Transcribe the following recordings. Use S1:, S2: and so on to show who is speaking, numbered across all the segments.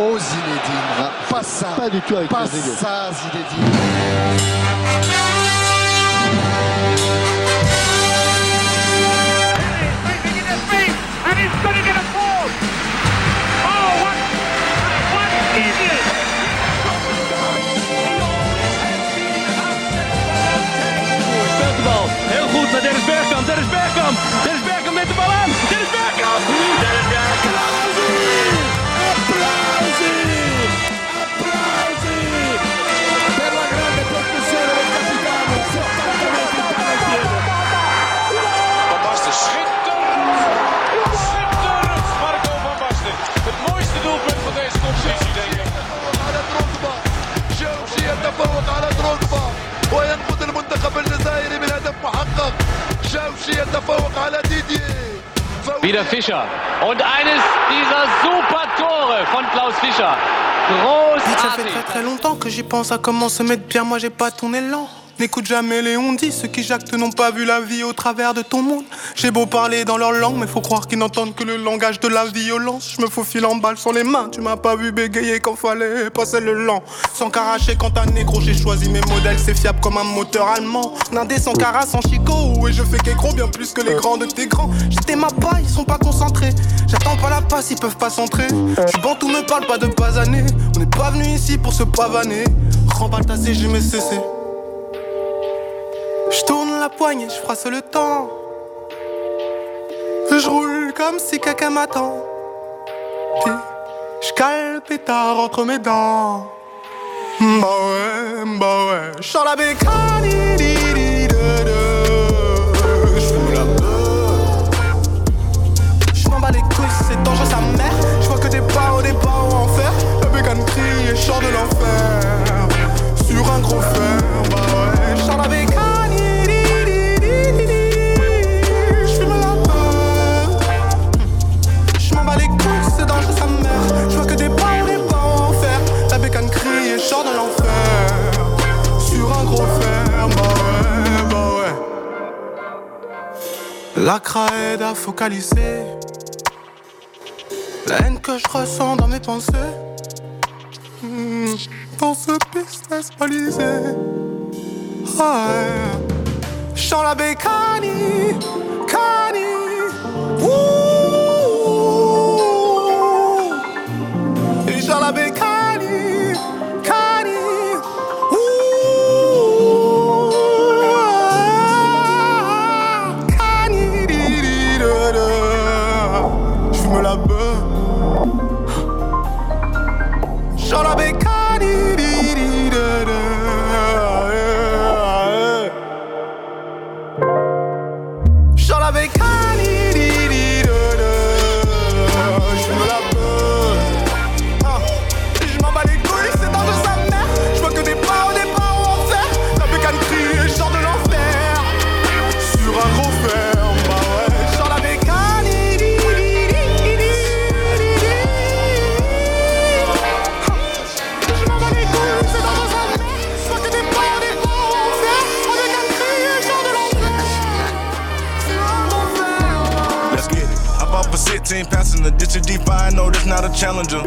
S1: Oh Zinedine, pas ça.
S2: Pas du tout avec
S1: Pas ça, Zinedine.
S3: Heel goed naar Bergkamp. Bergkamp.
S4: يتفوق على دروغبا وينقذ المنتخب الجزائري من هدف محقق تشيلسي يتفوق على ديدييه
S3: Wieder Fischer. Und eines dieser super Tore von Klaus Fischer.
S5: Ça fait
S3: Großartig.
S5: très très longtemps que j'y pense à comment se mettre bien, moi j'ai pas ton élan. N'écoute jamais les on dit, ceux qui jactent n'ont pas vu la vie au travers de ton monde. J'ai beau parler dans leur langue, mais faut croire qu'ils n'entendent que le langage de la violence. Je me faufile en balle sur les mains, tu m'as pas vu bégayer quand fallait passer le lent. Sans caracher quand un négro, j'ai choisi mes modèles, c'est fiable comme un moteur allemand. Nindé sans cara, sans chico, et je fais qu'écro bien plus que les grands de tes grands. J'étais ma paille, ils sont pas concentrés. J'attends pas la passe, ils peuvent pas centrer. Je bantou, me parle pas de basaner. On n'est pas venu ici pour se pavaner. Remballe ta j'ai. Je tourne la poignée, je froisse le temps. Je roule comme si quelqu'un m'attend. Je cale pétard entre mes dents. Bah ouais, bah ouais. Je sors la bécane. c'est dangereux sa mère. Je vois que des pas au départ en fer. La bécane crie et sors de l'enfer. Sur un gros fer, sors de l'enfer. Sur un gros fer, bah ouais, bah ouais. La craie à focaliser La haine que je ressens dans mes pensées. Hmm, Dans ce business balisé. Ouais. Chant la bécanie Cani. Ouh. Et chant la bécanie
S6: it. Hop off a 16 passing the ditch of deep. I know that's not a challenger.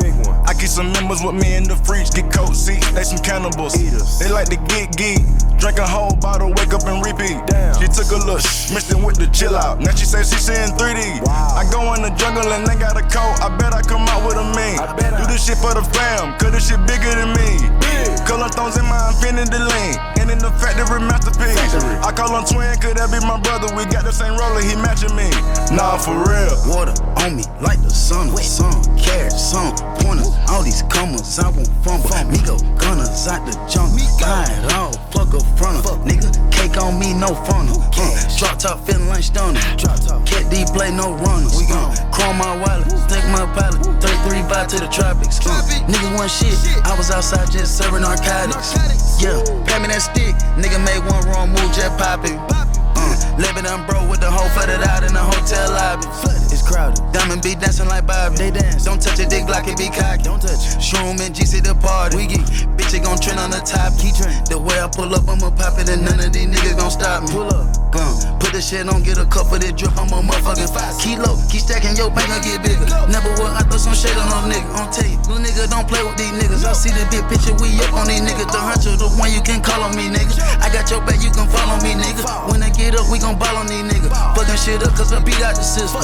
S6: I keep some members with me in the fridge. Get coat seat, they some cannibals.
S7: Eaters.
S6: They like to get geek. Drink a whole bottle, wake up and repeat.
S7: Damn.
S6: She took a look, mixed it with the chill out. Now she says she seeing 3D.
S7: Wow.
S6: I go in the jungle and they got a coat. I bet I come out with a mean.
S7: I bet
S6: Do this shit for the fam, cause this shit bigger than me.
S7: Big.
S6: Color thorns in my infinity lane. And in the factory masterpiece.
S7: Factory.
S6: I call him twin, could that be my brother? We got the same roller, he matching me. Nah, for real.
S8: Water on me like the sun. Some carrots, some pointers. All these commas, I won't fumble. Migo gunners out the jungle. Buy it all, fuck up front of nigga. Cake on me, no funnel. Uh, drop top feeling like stunner. Drop top. Cat D play, no runners. We gon' chrome my wallet, take my pallet. 33 vibe to the tropics. Uh, niggas want shit. I was outside just serving narcotics. Yeah, pay me that stick. Nigga made one wrong move, just pop it. Uh, living on bro with the whole flooded out in the hotel lobby. It's crowded. Diamond be dancing like Bobby. They dance. Don't touch a dick like it be cocky. Don't touch. Shroom and GC the party. We get bitch it gon' trend on the top. Key trend. The way I pull up, I'ma pop it and none of these niggas gon' stop me. Pull up. Uh, put the shit, don't get a cup of that drip. I'm a motherfucking five kilo. Keep stacking your bank, I get bigger. Never will I throw some shade on no nigga. Tell you, little nigga don't play with these niggas. I see the big picture, we up on these niggas. The hunter, the one you can call on me, nigga. I got your back, you can follow me, nigga. When I get up, we gon' ball on these niggas. Fucking shit up, cause I beat out the system.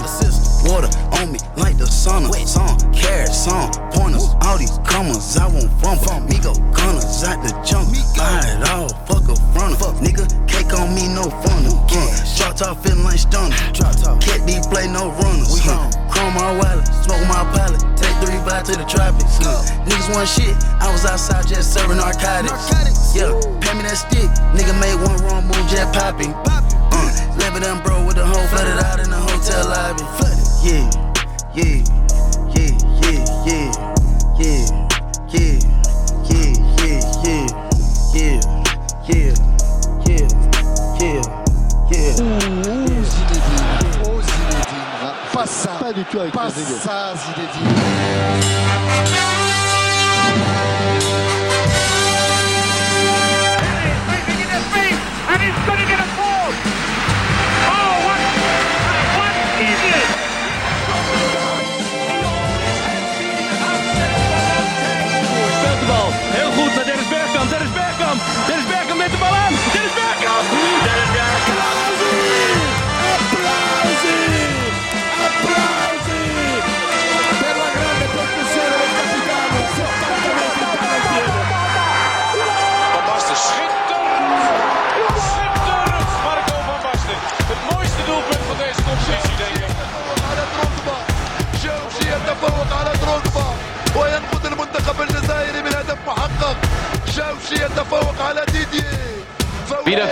S8: Water on me like the sauna. Song, carrot, song, pointers. All these commas, I won't fumble. Me go gunners out the jump. Buy it all, fuck a runner. Nigga, cake on me, no funnel. Uh, drop top feeling like stunner. Cat D play no runners. Uh, chrome my wallet, smoke my pallet. Take three by to the tropics. Uh, niggas want shit. I was outside just serving narcotics. Yeah, pay me that stick. Nigga made one wrong move, jet popping. Uh, Level them bro with the whole flooded out in the hotel lobby. Yeah, yeah, yeah, yeah, yeah, yeah, yeah, yeah, yeah, yeah, yeah, yeah, yeah, yeah.
S1: Oh Zinedine, oh Zinedine, pas ça,
S7: Pas du tout avec
S1: pas ça.
S2: Wieder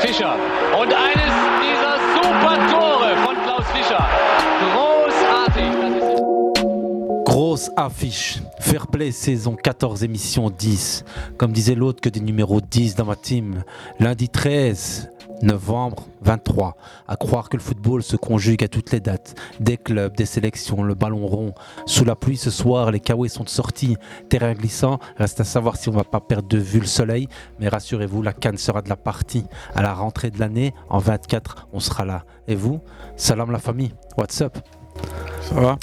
S9: Grosse affiche. Fair play saison 14 émission 10. Comme disait l'autre que des numéros 10 dans ma team. Lundi 13 novembre 23. À croire que le football se conjugue à toutes les dates. Des clubs, des sélections, le ballon rond. Sous la pluie ce soir, les kawaii sont sortis. Terrain glissant. Reste à savoir si on va pas perdre de vue le soleil. Mais rassurez-vous, la canne sera de la partie. À la rentrée de l'année, en 24, on sera là. Et vous? Salam la famille. What's up?
S10: Ça va?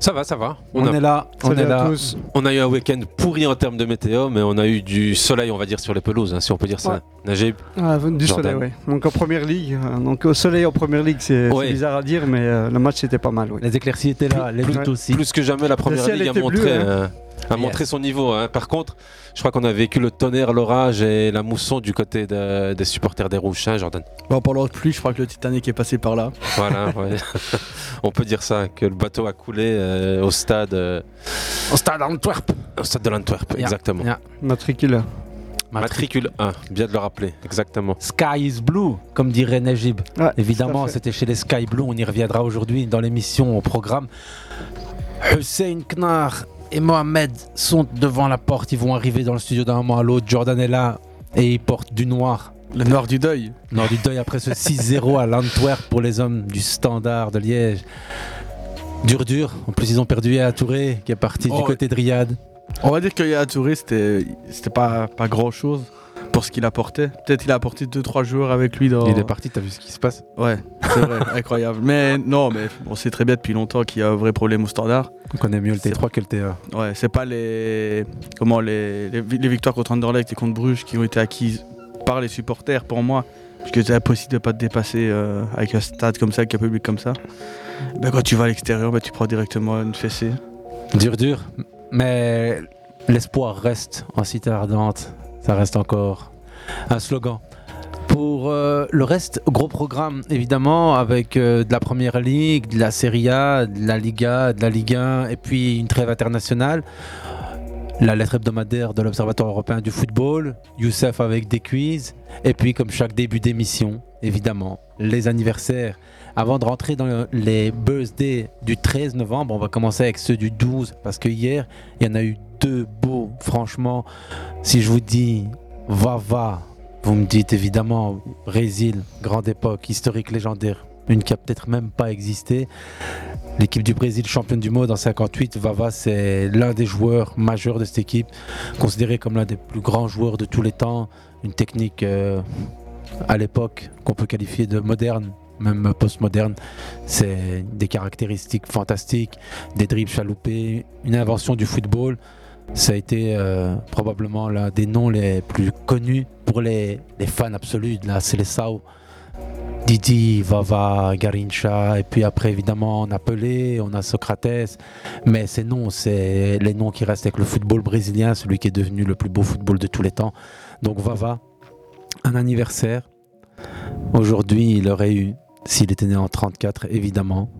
S10: Ça va, ça va.
S9: On
S10: a-
S9: est là, on
S10: Salut
S9: est
S10: à
S9: là.
S10: tous. On a eu un week-end pourri en termes de météo, mais on a eu du soleil, on va dire, sur les pelouses, hein, si on peut dire ça.
S11: Ouais.
S10: Najib
S11: Ah, du
S10: Jordan.
S11: soleil, oui. Donc en première ligue, euh, donc au soleil en première ligue, c'est
S10: Ouais.
S11: bizarre à dire, mais euh, le match était pas mal. Oui.
S9: Les éclaircies étaient là, les
S10: plus,
S9: luttes aussi.
S10: plus que jamais, la première ligue a montré,
S11: bleu, hein.
S10: A
S9: Yes.
S10: montré son niveau. hein. Par contre, je crois qu'on a vécu le tonnerre, l'orage et la mousson du côté de- des supporters des Rouges, hein, Jordan?
S12: Bon, en parlant de pluie, je crois que le Titanic est passé par là.
S10: Voilà, ouais. on peut dire ça, que le bateau a coulé euh, au stade. euh,
S9: Au stade d'Antwerp.
S10: Au stade de l'Antwerp,
S9: Yeah,
S10: exactement.
S9: yeah.
S11: Matricule.
S10: Matricule 1, bien de le rappeler, exactement.
S9: Sky is blue, comme dirait Najib.
S11: Ouais,
S9: Évidemment, c'était chez les Sky Blue. On y reviendra aujourd'hui dans l'émission au programme. Hussein Knar et Mohamed sont devant la porte. Ils vont arriver dans le studio d'un moment à l'autre. Jordan est là et il porte du noir.
S12: Le noir du deuil.
S9: Nord du deuil après ce 6-0 à l'Antwerp pour les hommes du Standard de Liège. Dur, dur. En plus, ils ont perdu à Touré qui est parti du
S12: Oh,
S9: côté de Riyad.
S12: On va dire que Yaya Touré, c'était c'était pas, pas grand chose pour ce qu'il apportait. Peut-être il a apporté 2-3 joueurs avec lui dans.
S9: Il est parti, t'as vu ce qui se passe
S12: Ouais, c'est vrai, incroyable. Mais non, mais on sait très bien depuis longtemps qu'il y a un vrai problème au standard.
S9: On connaît mieux le T3 que le TA.
S12: Ouais, c'est pas les. Comment les, les, les victoires contre Anderlecht et contre Bruges qui ont été acquises par les supporters pour moi. Parce que c'est impossible de pas te dépasser euh, avec un stade comme ça, avec un public comme ça. Ben, quand tu vas à l'extérieur, ben, tu prends directement une fessée.
S9: Dur, dur. Mais l'espoir reste en cité ardente. Ça reste encore un slogan. Pour euh, le reste, gros programme évidemment avec euh, de la Première Ligue, de la Serie A, de la Liga, de la Ligue 1 et puis une trêve internationale. La lettre hebdomadaire de l'Observatoire européen du football, Youssef avec des quiz, et puis comme chaque début d'émission, évidemment, les anniversaires. Avant de rentrer dans les birthdays du 13 novembre, on va commencer avec ceux du 12, parce que hier, il y en a eu deux beaux. Franchement, si je vous dis Vava, vous me dites évidemment Brésil, grande époque, historique, légendaire, une qui a peut-être même pas existé. L'équipe du Brésil, championne du monde en 58, Vava, c'est l'un des joueurs majeurs de cette équipe, considéré comme l'un des plus grands joueurs de tous les temps, une technique euh, à l'époque qu'on peut qualifier de moderne même postmoderne. C'est des caractéristiques fantastiques, des dribbles chaloupés, une invention du football. Ça a été euh, probablement l'un des noms les plus connus pour les, fans absolus de la Seleção. Didi, Vava, Garincha, et puis après évidemment on a Pelé, on a Socrates, mais ces noms, c'est les noms qui restent avec le football brésilien, celui qui est devenu le plus beau football de tous les temps. Donc Vava, un anniversaire. Aujourd'hui, il aurait eu, s'il était né en 34, évidemment,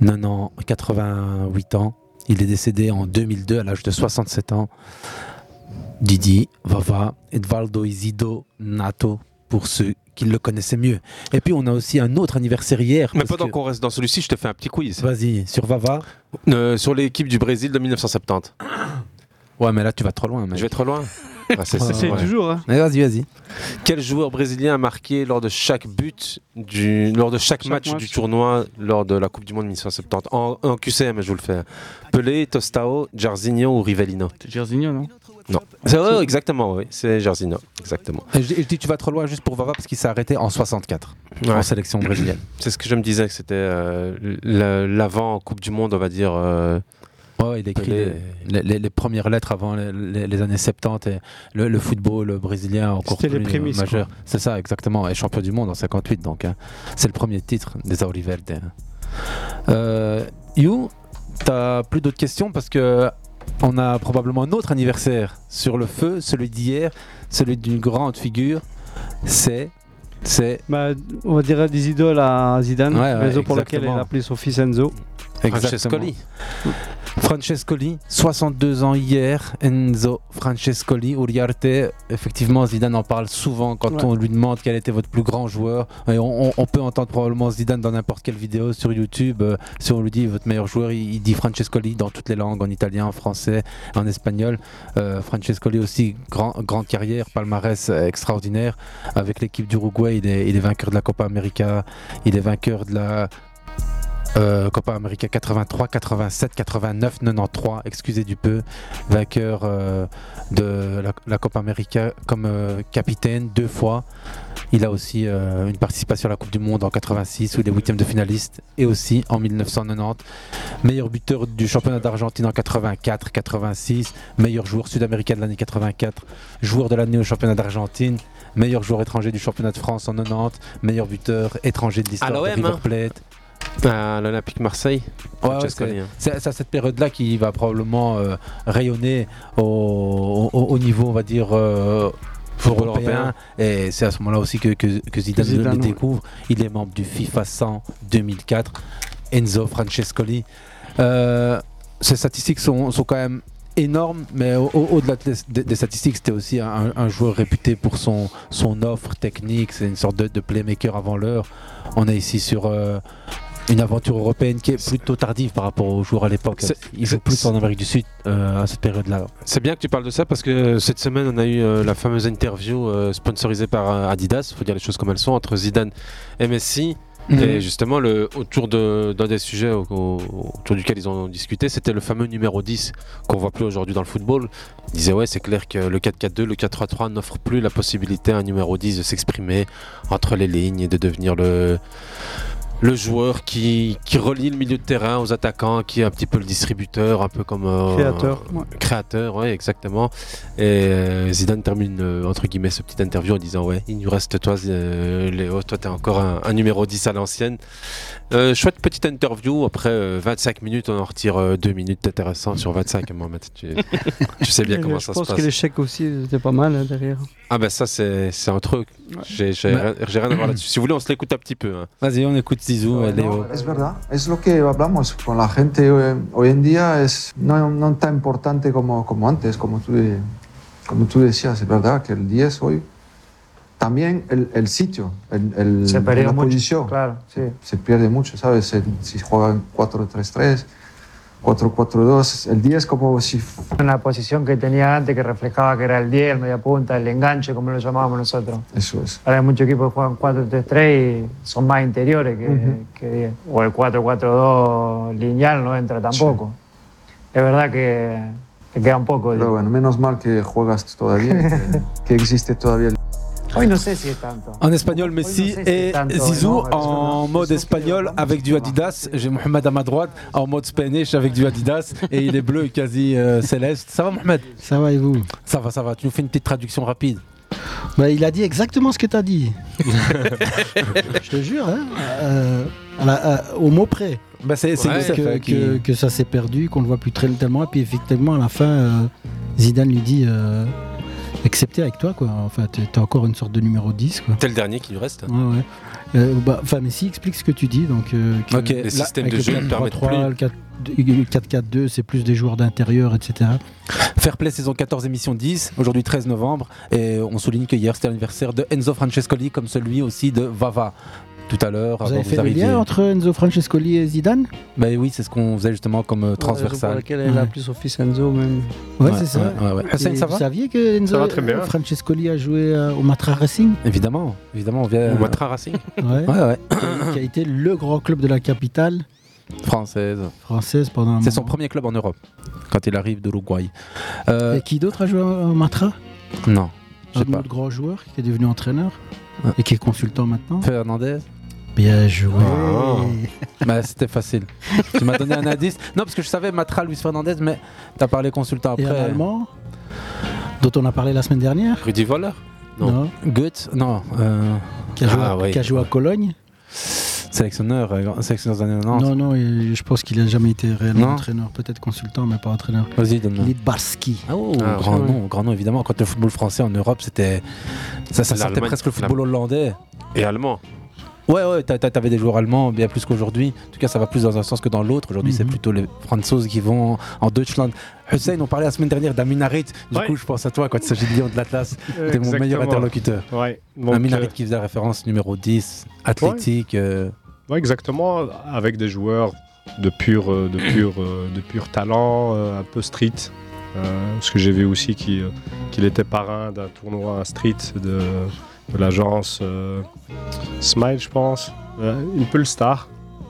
S9: 9 ans, 88 ans. Il est décédé en 2002 à l'âge de 67 ans. Didi, Vava, Edvaldo Isido, Nato, pour ceux qui le connaissaient mieux. Et puis on a aussi un autre anniversaire hier.
S10: Mais pendant qu'on reste dans celui-ci, je te fais un petit quiz.
S9: Vas-y, sur Vava.
S10: Euh, sur l'équipe du Brésil de 1970.
S9: Ouais, mais là tu vas trop loin. Mec.
S10: Je vais trop loin. Ah, c'est ça, ouais.
S9: toujours, hein. Mais vas-y, vas-y.
S10: Quel joueur brésilien a marqué lors de chaque but, du, lors de chaque,
S11: Chaque
S10: match,
S11: match.
S10: du tournoi lors de la Coupe du Monde 1970 En, en QCM, je vous le fais. Pelé, Tostao, Jarzinho ou Rivellino
S12: Jarzinho, non?
S10: Non. C'est exactement, oui. C'est Jarzinho, exactement.
S9: Et je, dis tu vas trop loin juste pour Vava parce qu'il s'est arrêté en 64 en sélection brésilienne.
S10: C'est ce que je me disais, que c'était euh, l'avant Coupe du Monde, on va dire. euh,
S9: Ouais, il a écrit les, les- les premières lettres avant les, les- les années 70 et le, le football brésilien encore
S11: C'était les prémices,
S9: majeur. C'est ça, exactement. Et champion du monde en 58, donc hein. c'est le premier titre des Auriverdes. Euh, You, t'as plus d'autres questions? Parce que on a probablement un autre anniversaire sur le feu, celui d'hier, celui d'une grande figure. C'est, c'est
S11: Bah, on va dire des idoles à Zidane,
S9: Ouais, ouais,
S11: raison pour laquelle il a appelé son fils Enzo.
S10: Francescoli.
S9: Francescoli, 62 ans hier, Enzo Francescoli, Uriarte. Effectivement, Zidane en parle souvent quand
S11: Ouais.
S9: on lui demande quel était votre plus grand joueur. Et on, on- on peut entendre probablement Zidane dans n'importe quelle vidéo sur YouTube. Euh, si on lui dit votre meilleur joueur, il, il dit Francescoli dans toutes les langues, en italien, en français, en espagnol. Euh, Francescoli aussi, grand, grande carrière, palmarès extraordinaire. Avec l'équipe d'Uruguay, il est, il est vainqueur de la Copa América, il est vainqueur de la euh, Copa América 83, 87, 89, 93, excusez du peu, vainqueur euh, de la, la Copa América comme euh, capitaine deux fois. Il a aussi une participation à la Coupe du Monde en 86 où il est huitième de finaliste et aussi en 1990. Meilleur buteur du championnat d'Argentine en 84, 86, meilleur joueur sud-américain de l'année 84, joueur de l'année au championnat d'Argentine, meilleur joueur étranger du championnat de France en 90, meilleur buteur étranger de l'histoire de River
S10: hein. À l'Olympique Marseille.
S9: Ouais, ouais,
S10: Francescoli,
S9: c'est-
S10: hein.
S9: c'est à cette période-là qui va probablement euh, rayonner au, au- au niveau, on va dire, euh,
S10: Football
S9: européen.
S10: européen.
S9: Et c'est à ce moment-là aussi que, que, que Zidane, le découvre. Il est membre du FIFA 100 2004. Enzo Francescoli. Euh, ces statistiques sont, sont quand même énormes, mais au- au- au-delà des, des statistiques, c'était aussi un, un joueur réputé pour son, son offre technique. C'est une sorte de, de playmaker avant l'heure. On est ici sur euh, une aventure européenne qui est plutôt tardive par rapport aux joueurs à l'époque.
S10: C'est-
S9: Il joue plus en Amérique du Sud euh, à cette période-là.
S10: C'est bien que tu parles de ça parce que cette semaine, on a eu euh, la fameuse interview euh, sponsorisée par Adidas, faut dire les choses comme elles sont, entre Zidane et Messi.
S9: Mhm.
S10: Et justement, le, autour de- d'un des sujets au- au- autour duquel ils ont discuté, c'était le fameux numéro 10 qu'on voit plus aujourd'hui dans le football. Ils disaient, ouais, c'est clair que le 4-4-2, le 4-3-3 n'offre plus la possibilité à un numéro 10 de s'exprimer entre les lignes et de devenir le, le joueur qui, qui relie le milieu de terrain aux attaquants, qui est un petit peu le distributeur, un peu comme. euh,
S11: Créateur, ouais.
S10: Créateur, ouais, exactement. Et euh, Zidane termine, euh, entre guillemets, ce petit interview en disant Ouais, il nous reste toi, euh, Léo, toi, t'es encore un, un numéro 10 à l'ancienne. Euh, chouette petite interview. Après euh, 25 minutes, on en retire 2 minutes intéressant sur 25. Mohamed. Tu, tu sais bien comment
S11: je
S10: ça se
S11: pense
S10: passe.
S11: que l'échec aussi était pas mal hein, derrière.
S10: Ah, ben ça, c'est un truc.
S11: Bah.
S10: rien j'ai rien à voir là-dessus. Si vous voulez, on se l'écoute un petit peu. hein.
S9: Vas-y, on écoute Zizou et Léo.
S13: Es verdad, es lo que hablamos con la gente eh, hoy en día, es no, no tan importante como, como antes, como tú, como tú decías, es verdad que el 10 hoy, también el, el sitio, el, el-
S14: Se perdió
S13: la
S14: mucho,
S13: posición,
S14: claro, sí.
S13: se pierde mucho, ¿sabes? El- si juegan 4-3-3, 4-4-2, el 10 como si
S14: Una posición que tenía antes que reflejaba que era el 10, el media punta, el enganche, como lo llamábamos nosotros.
S13: Eso es.
S14: Ahora hay muchos equipos que juegan 4-3-3 y son más interiores que,
S13: Ujú.
S14: que 10. O el 4-4-2 lineal no entra tampoco. Es verdad que, que queda un poco.
S13: Pero bueno, menos mal que juegas todavía, que, que existe todavía el
S14: Hoy no sé si es tanto.
S9: En espagnol, Messi
S14: Hoy no sé si
S9: et
S14: tanto,
S9: Zizou en mode espagnol avec du Adidas. J'ai Mohamed à ma droite en mode Spanish avec du Adidas et il est bleu et quasi euh, céleste. Ça va, Mohamed?
S15: Ça va et vous?
S9: Ça va, ça va. Tu nous fais une petite traduction rapide.
S15: Bah, il a dit exactement ce que tu as dit. Je te jure, hein, euh, la- au mot près.
S9: Bah, c'est qui-
S15: que ça s'est perdu, qu'on le voit plus très tellement. Et puis effectivement, à la fin, euh, Zidane lui dit accepter avec toi, quoi. Enfin, t'es t'es encore une sorte de numéro 10, quoi.
S10: T'es le dernier qui nous reste.
S15: Ouais, ouais. Euh, bah, Enfin, mais si, explique ce que tu dis. Donc, euh, que-
S10: Ok, les
S15: là,
S10: systèmes de
S15: le
S10: jeu ne
S15: 4-3-3,
S10: permettent
S15: le 4 le 4-4-2, c'est plus des joueurs d'intérieur, etc.
S9: Fair Play saison 14 émission 10, aujourd'hui 13 novembre et on souligne que hier c'était l'anniversaire de Enzo Francescoli comme celui aussi de Vava. Tout à l'heure,
S15: Vous avez fait
S9: vous
S15: le lien entre Enzo Francescoli et Zidane?
S9: Bah oui, c'est ce qu'on faisait justement comme euh,
S11: Pour
S9: transversal.
S11: laquelle elle a plus son fils Enzo même.
S15: Ouais,
S9: Ouais,
S15: c'est ça.
S9: ouais, ouais, ouais. Hussein,
S15: Et
S9: ça
S15: vous
S9: va
S15: saviez que Enzo Francescoli a joué euh, au Matra Racing?
S9: Évidemment, évidemment, on vient.
S10: Au Matra Racing
S15: Ouais.
S9: Ouais, ouais.
S15: Qui- a été le grand club de la capitale
S9: Française.
S15: française pendant un
S9: C'est son premier club en Europe quand il arrive d'Uruguay. Euh,
S15: Et qui d'autre a joué au Matra?
S9: Non,
S15: Un autre grand joueur qui est devenu entraîneur et qui est consultant maintenant?
S9: Fernandez
S15: Bien joué.
S9: Bah, c'était facile. tu m'as donné un indice. Non, parce que je savais Matra, Luis Fernandez, mais t'as parlé consultant
S15: Et
S9: après.
S15: un Allemand dont on a parlé la semaine dernière.
S10: Rudy Voller
S15: Non.
S9: Goethe Non. euh,
S15: Qui a joué,
S9: ah,
S15: à-
S9: ouais.
S15: qui a joué à Cologne.
S9: Sélectionneur, euh, sélectionneur années 90.
S15: Non, non, et je pense qu'il a jamais été réellement
S9: Non.
S15: entraîneur. Peut-être consultant, mais pas entraîneur.
S9: Vas-y, donne-moi.
S15: Lidbarski.
S9: Ah, oh,
S15: Ah,
S9: grand nom, grand nom évidemment. Quand le football français en Europe, c'était ça, ça sortait
S10: L'Allemagne,
S9: presque le football hollandais.
S10: Et allemand.
S9: Ouais, ouais, t'a- t'a- t'avais des joueurs allemands bien plus qu'aujourd'hui. En tout cas, ça va plus dans un sens que dans l'autre. Aujourd'hui, c'est
S15: Mhm.
S9: plutôt les Franzoses qui vont en Deutschland. Hussein, on parlait la semaine dernière d'Amin Harit. Du
S16: Ouais.
S9: coup, je pense à toi quand il s'agit de Lyon de l'Atlas. T'es mon meilleur interlocuteur.
S16: Ouais, donc, euh,
S9: qui faisait référence numéro 10, athlétique. euh,
S16: Ouais, exactement, avec des joueurs de pur, euh, de pur, de pur talent, un peu street. Euh, parce que j'ai vu aussi qu'il qu'il était parrain d'un tournoi street de, de l'agence euh, Smile, je pense. Euh, une Pulse Star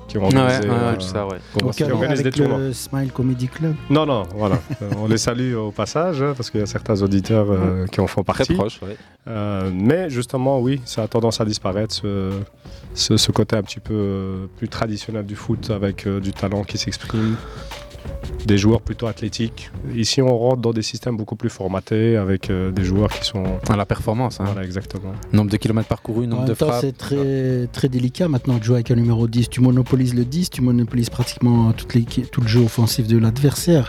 S16: qui ont organisé,
S10: Ouais, ouais,
S16: euh,
S10: ouais.
S15: Donc,
S16: qui organise
S15: avec
S16: des tournois.
S15: le Smile Comedy Club.
S16: Non, non, voilà. Euh, on les salue au passage, hein, parce qu'il y a certains auditeurs euh, qui en font
S10: Très
S16: partie.
S10: proche, ouais.
S16: Euh, mais justement, oui, ça a tendance à disparaître, ce, ce- ce côté un petit peu euh, plus traditionnel du foot, avec euh, du talent qui s'exprime, des joueurs plutôt athlétiques. Ici, on rentre dans des systèmes beaucoup plus formatés, avec euh, des joueurs qui sont...
S9: à la performance. hein.
S16: Voilà, exactement.
S9: Nombre de kilomètres parcourus,
S15: En
S9: nombre de
S15: même temps,
S9: frappes.
S15: c'est très, très délicat maintenant de jouer avec un numéro 10. Tu monopolises le 10, tu monopolises pratiquement toute l'équipe- tout le jeu offensif de l'adversaire.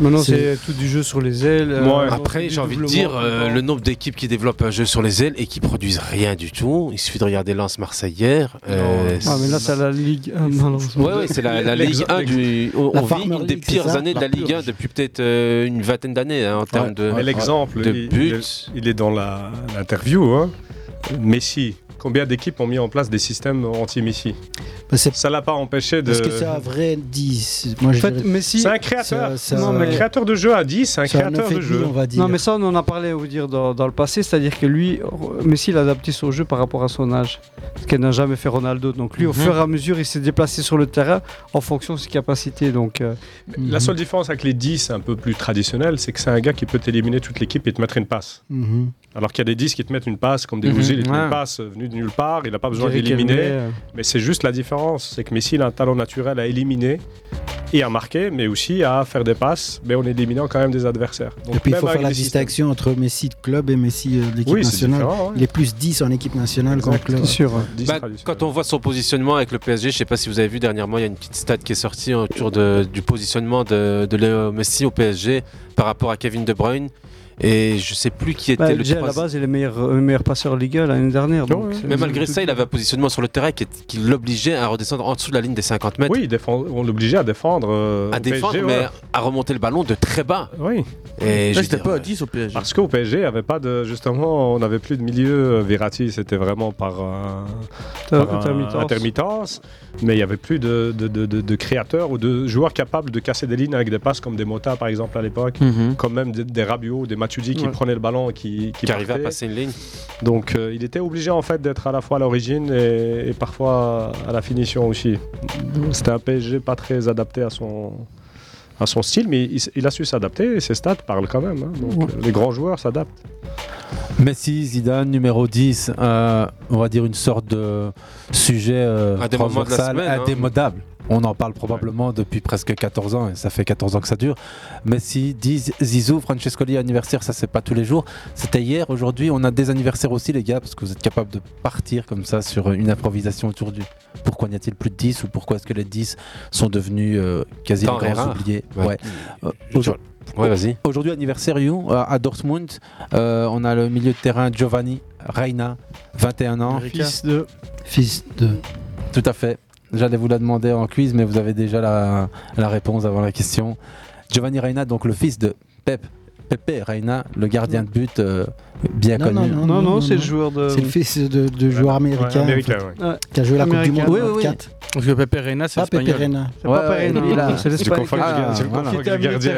S11: Maintenant,
S15: C'est-
S11: tout du jeu sur les ailes. euh,
S10: Après, j'ai envie de dire, euh, le nombre d'équipes qui développent un jeu sur les ailes et qui produisent rien du tout. Il suffit de regarder Lens Marseille hier. euh,
S11: Ah, mais là, c'est la Ligue 1, malheureusement.
S10: Ouais, c'est la, la Ligue 1 du. On,
S15: La
S10: vit une des pires
S15: ça
S10: années de la Ligue 1 depuis peut-être euh, une vingtaine d'années hein, en termes de.
S16: L'exemple,
S10: de
S16: il,
S10: buts.
S16: il est, il est dans la- l'interview. Hein. Messi, combien d'équipes ont mis en place des systèmes anti-Messi
S15: Bah,
S16: Ça l'a pas empêché de...
S15: Parce que c'est un vrai 10. Moi,
S11: En
S15: je
S11: fait,
S15: dirais-
S11: Messi.
S16: C'est un créateur.
S15: c'est
S11: Non,
S15: un-
S11: mais-
S16: Un créateur de jeu à 10, c'est un créateur de jeu.
S15: on va dire.
S11: Non, mais ça, on en a parlé, vous dire, dans, dans le passé, c'est-à-dire que lui, Messi, il a adapté son jeu par rapport à son âge, ce qu'elle n'a jamais fait Ronaldo. Donc lui, au
S16: Mhm.
S11: fur et à mesure, il s'est déplacé sur le terrain en fonction de ses capacités. Donc, euh,
S16: La seule différence avec les 10 un peu plus traditionnels, c'est que c'est un gars qui peut t'éliminer toute l'équipe et te mettre une passe.
S15: Mhm.
S16: Alors qu'il y a des 10 qui te mettent une passe, comme des
S9: Mhm,
S16: Bouzil, te
S9: ouais.
S16: une passe euh, venue de nulle part, il n'a pas besoin d'éliminer.
S11: Euh,
S16: Mais c'est juste la différence, c'est que Messi il a un talent naturel à éliminer et à marquer, mais aussi à faire des passes, mais en éliminant quand même des adversaires. Donc
S15: Et puis il faut faire la
S16: systèmes-
S15: distinction entre Messi de club et Messi euh, de l'équipe
S16: Oui,
S15: nationale.
S16: ouais.
S15: Il est plus 10 en équipe nationale qu'en club.
S11: sûr.
S16: 10
S10: Bah, quand on voit son positionnement avec le PSG, je sais pas si vous avez vu dernièrement, il y a une petite stat qui est sortie autour de- du positionnement de, de Léo Messi au PSG par rapport à Kevin De Bruyne. Et je sais plus qui était
S11: Bah,
S10: le
S11: déjà, à la base, il est le meilleur, euh, meilleur passeur Ligue 1 l'année dernière. donc
S16: ouais.
S11: c'est-
S10: Mais malgré ça, il avait un positionnement sur le terrain qui, l'obligeait à redescendre en dessous de la ligne des 50 mètres,
S16: Oui, défend- on l'obligeait à défendre. euh,
S10: à
S16: au
S10: défendre,
S16: PSG,
S10: mais
S16: ouais.
S10: à remonter le ballon de très bas.
S16: Oui,
S10: Et dire,
S12: pas à
S10: euh,
S12: 10 au PSG.
S16: parce qu'au PSG, avait pas de. Justement, on n'avait plus de milieu. euh, Verratti, c'était vraiment par, euh,
S11: Inter-
S16: par, euh,
S11: intermittence.
S16: intermittence. Mais il n'y avait plus de, de, de- de- de créateurs ou de joueurs capables de casser des lignes avec des passes comme des Mota, par exemple, à l'époque.
S10: Mhm.
S16: Comme même des, des Rabiot, des Matuidi qui
S11: Ouais.
S16: prenaient le ballon et qui, qui
S10: qui arrivait à passer une ligne.
S16: Donc euh, il était obligé en fait d'être à la fois à l'origine et, et parfois à la finition aussi. C'était un PSG pas très adapté à son, à son style, mais il, a su s'adapter et ses stats parlent quand même. hein. Donc les grands joueurs s'adaptent.
S9: Messi, Zidane, numéro 10, euh, on va dire une sorte de sujet euh,
S10: de
S9: transversal,
S10: semaine, hein.
S9: indémodable. On en parle probablement depuis presque 14 ans et ça fait 14 ans que ça dure. Messi, Diz, Zizou, Francescoli, anniversaire, ça c'est pas tous les jours. C'était hier, aujourd'hui, on a des anniversaires aussi les gars parce que vous êtes capables de partir comme ça sur une improvisation autour du pourquoi n'y a-t-il plus de 10 ou pourquoi est-ce que les 10 sont devenus euh, quasi oubliés.
S10: Ouais.
S9: Ouais. Euh, aujourd-
S10: Ouais, vas-y.
S9: Aujourd'hui, anniversaire You, euh, à Dortmund. Euh, on a le milieu de terrain Giovanni Reina, 21 ans.
S11: Fils de.
S15: Fils de.
S9: Tout à fait. J'allais vous la demander en quiz, mais vous avez déjà la, réponse avant la question. Giovanni Reina, donc le fils de Pep. Pepe Reina, le gardien de but euh, bien
S15: Non,
S9: connu.
S15: non, non, non, non,
S11: c'est le joueur de-
S15: C'est le fils de, de joueur américain. en
S16: américain,
S15: fait,
S16: ouais.
S15: Qui a joué la Coupe du. Monde
S11: Oui, oui, oui.
S15: 24.
S12: Parce que Pepe Reina, c'est
S15: Pepe
S12: espagnol.
S15: Reina.
S11: C'est pas pareil, non,
S9: il a-
S11: c'est
S16: avec-
S9: Ah,
S16: le gardien.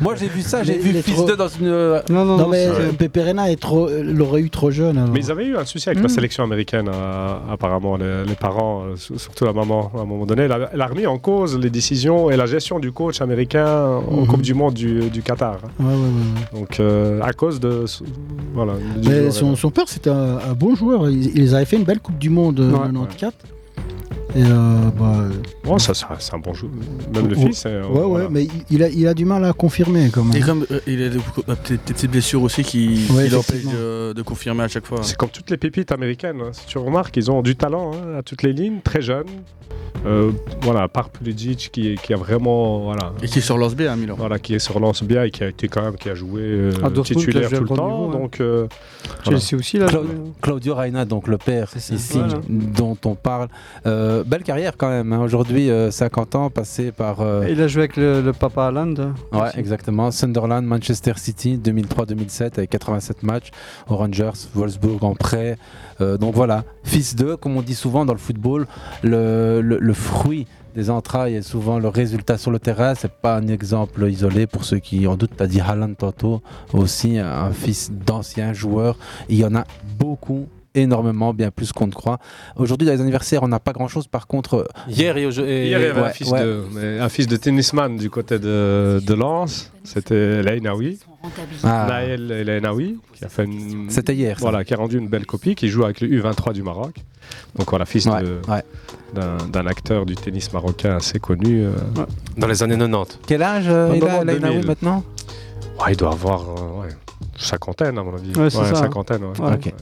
S9: Moi j'ai vu ça, j'ai vu
S15: est
S9: fils
S15: trop-
S9: de dans une. euh,
S11: Non, non,
S15: Non, mais
S11: c'est-
S15: euh, Pepe Reina est trop- euh, l'aurait eu trop jeune.
S16: Mais ils avaient eu un souci avec la sélection américaine, euh, apparemment, les, parents, euh, surtout la maman, à un moment donné. Elle a, remis en cause les décisions et la gestion du coach américain en
S15: Mhm.
S16: Coupe du Monde du, Qatar. hein.
S15: Ouais, ouais, ouais, ouais.
S16: Donc, euh, à cause de. Voilà.
S15: Mais son, son père, c'était un, un bon joueur. Ils, ils avaient fait une belle Coupe du Monde euh,
S16: Ouais.
S15: 94. Et euh, bah,
S16: bon, ça, ça- c'est un bon joueur. Même le
S15: ouais,
S16: fils. euh,
S15: Ouais,
S16: voilà.
S15: ouais, mais il- il a, il a du mal à confirmer quand même.
S12: Et comme euh, il a des, des petites- blessures aussi qui,
S15: Ouais,
S12: qui l'empêchent de, de confirmer à chaque fois.
S16: C'est comme toutes les pépites américaines. hein. Si tu remarques, ils ont du talent hein, à toutes les lignes, très jeunes. Euh, voilà, à part Pulisic qui, qui a vraiment. Voilà,
S12: Et qui se relance bien à Milan.
S16: voilà, qui se relance bien et qui a été quand même qui a joué euh,
S11: Dortmund,
S16: titulaire tout le temps.
S11: niveau, hein.
S16: Donc, euh, voilà.
S11: Chelsea aussi, là.
S9: Cla- Claudio Reina, donc le père ici
S11: Voilà.
S9: dont on parle. Euh, belle carrière quand même. hein. Aujourd'hui, euh, 50 ans, passé par. euh,
S11: Il a joué avec le, le papa Haaland.
S9: Ouais, exactement. Sunderland, Manchester City, 2003-2007, avec 87 matchs. Aux Rangers, Wolfsburg en prêt. Euh, donc voilà, fils d'eux, comme on dit souvent dans le football, le, le- le fruit des entrailles est souvent le résultat sur le terrain. C'est pas un exemple isolé pour ceux qui en doutent. Tu as dit Haaland tantôt, aussi un fils d'ancien joueur. Il y en a beaucoup énormément, bien plus qu'on ne croit. Aujourd'hui, dans les anniversaires, on n'a pas grand-chose. Par contre,
S10: Hier et aujourd'hui.
S16: Hier, il y avait un, fils
S9: ouais.
S16: de, mais un fils de tennisman du côté de, de Lens. C'était Lainaoui.
S9: Ah.
S16: Naël Lainaoui, qui a fait une.
S9: C'était hier, ça.
S16: Voilà, qui a rendu une belle copie, qui joue avec le U23 du Maroc. Donc voilà, fils
S9: Ouais,
S16: d'un d'un acteur du tennis marocain assez connu. euh.
S10: Dans les années 90.
S9: Quel âge euh, il a, Lainaoui,
S16: 2000.
S9: maintenant?
S16: Ouais, il doit avoir euh, ouais, cinquantaine à mon avis.
S9: Ouais, c'est ça.
S16: cinquantaine. ouais.
S9: Ouais. Ok.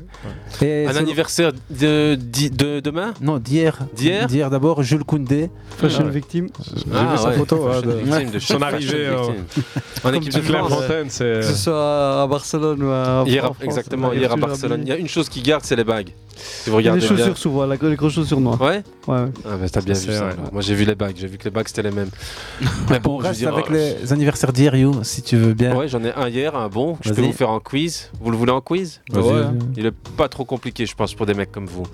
S9: Et
S10: Un anniversaire de, di- de demain?
S9: Non, d'hier.
S10: D'hier?
S9: D'hier d'abord, Jules Koundé.
S11: Fashion
S16: Ouais.
S11: victime.
S16: J'ai
S10: Ah,
S16: vu sa
S10: ouais.
S16: photo hein, de
S10: de
S16: son arrivée euh.
S10: En équipe de France.
S16: Clairefontaine. C'est
S11: Que ce soit à Barcelone ou à.
S10: Hier,
S11: France,
S10: exactement, hier à
S11: toujours
S10: Barcelone. Il y a une chose qui garde, c'est les bagues. Si vous regardez
S11: des chaussures
S10: bien.
S11: souvent, la- les grosses chaussures noires.
S10: Ouais?
S11: Ouais, ouais.
S10: Ah bah t'as bien vu ça. Moi j'ai vu les bagues, j'ai vu que les bagues c'était les mêmes. Mais bon,
S9: On
S10: je veux
S9: reste
S10: dire,
S9: avec
S10: euh,
S9: les anniversaires d'hier, You, si tu veux bien.
S10: Ouais, j'en ai un hier, un bon. Je peux vous faire un quiz. Vous le voulez en quiz
S9: Vas-y,
S10: Ouais, hein. Il est pas trop compliqué, je pense, pour des mecs comme vous.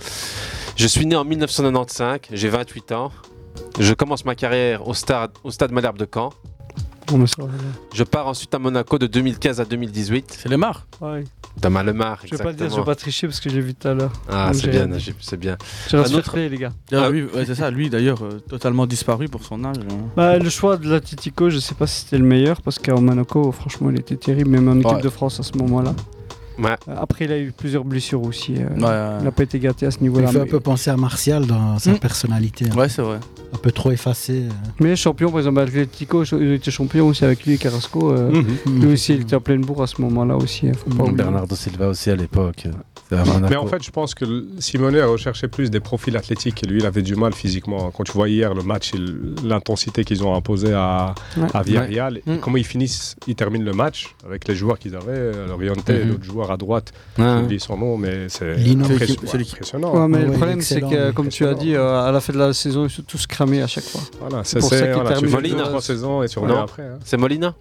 S10: Je suis né en 1995, j'ai 28 ans. Je commence ma carrière au stade, au stade Malherbe de Caen. Je pars ensuite à Monaco de 2015 à 2018.
S12: C'est les marres
S11: Ouais.
S10: Dans Malemar,
S11: Je vais pas le dire, je vais pas tricher parce que j'ai vu tout à l'heure.
S10: Ah, c'est bien, c'est bien.
S11: J'ai
S10: Un autre-
S11: les gars.
S10: Ah.
S12: lui, ouais, c'est ça, lui d'ailleurs, euh, totalement disparu pour son âge. hein.
S11: Bah, le choix de l'Atletico, je sais pas si c'était le meilleur parce qu'en Monaco, franchement, il était terrible, même en équipe
S10: Ouais.
S11: de France à ce moment-là.
S10: Ouais.
S11: Euh, Après, il a eu plusieurs blessures aussi. euh,
S12: Ouais.
S11: Il n'a pas été gâté à ce
S15: Il
S11: niveau-là.
S15: fait un peu penser à Martial dans sa
S11: Hmm.
S15: personnalité. hein.
S12: Ouais, c'est vrai.
S15: Un peu trop effacé. euh.
S11: mais champion, par exemple, Atletico, il était champion aussi avec lui et Carrasco. euh,
S16: Mhm.
S11: Lui aussi, il était en pleine bourre à ce moment-là aussi. hein, faut pas oublier.
S9: Bernardo Silva aussi à l'époque. À.
S16: Mais en fait, je pense que Simone a recherché plus des profils athlétiques et lui, il avait du mal physiquement. Quand tu vois hier le match, il- l'intensité qu'ils ont imposée à,
S11: Ouais.
S16: à Villarreal,
S10: Ouais.
S16: et comment ils finissent, ils terminent le match avec les joueurs qu'ils avaient, Loriente et
S9: Mhm.
S16: l'autre joueur à droite,
S9: Ouais.
S16: j'ai oublié son nom, mais c'est
S12: C'est
S16: impressionnant.
S11: Ouais, mais
S15: Ouais,
S11: le problème, c'est que, comme tu as dit, euh, à la fin de la saison, ils sont tous cramés à chaque fois.
S16: Voilà,
S11: C'est
S16: c'est
S11: pour ça qu'il
S16: voilà, tu
S11: termine
S16: fais
S10: Molina.
S16: deux, saisons et tu reviens
S10: Non.
S16: après. hein.
S10: C'est Molina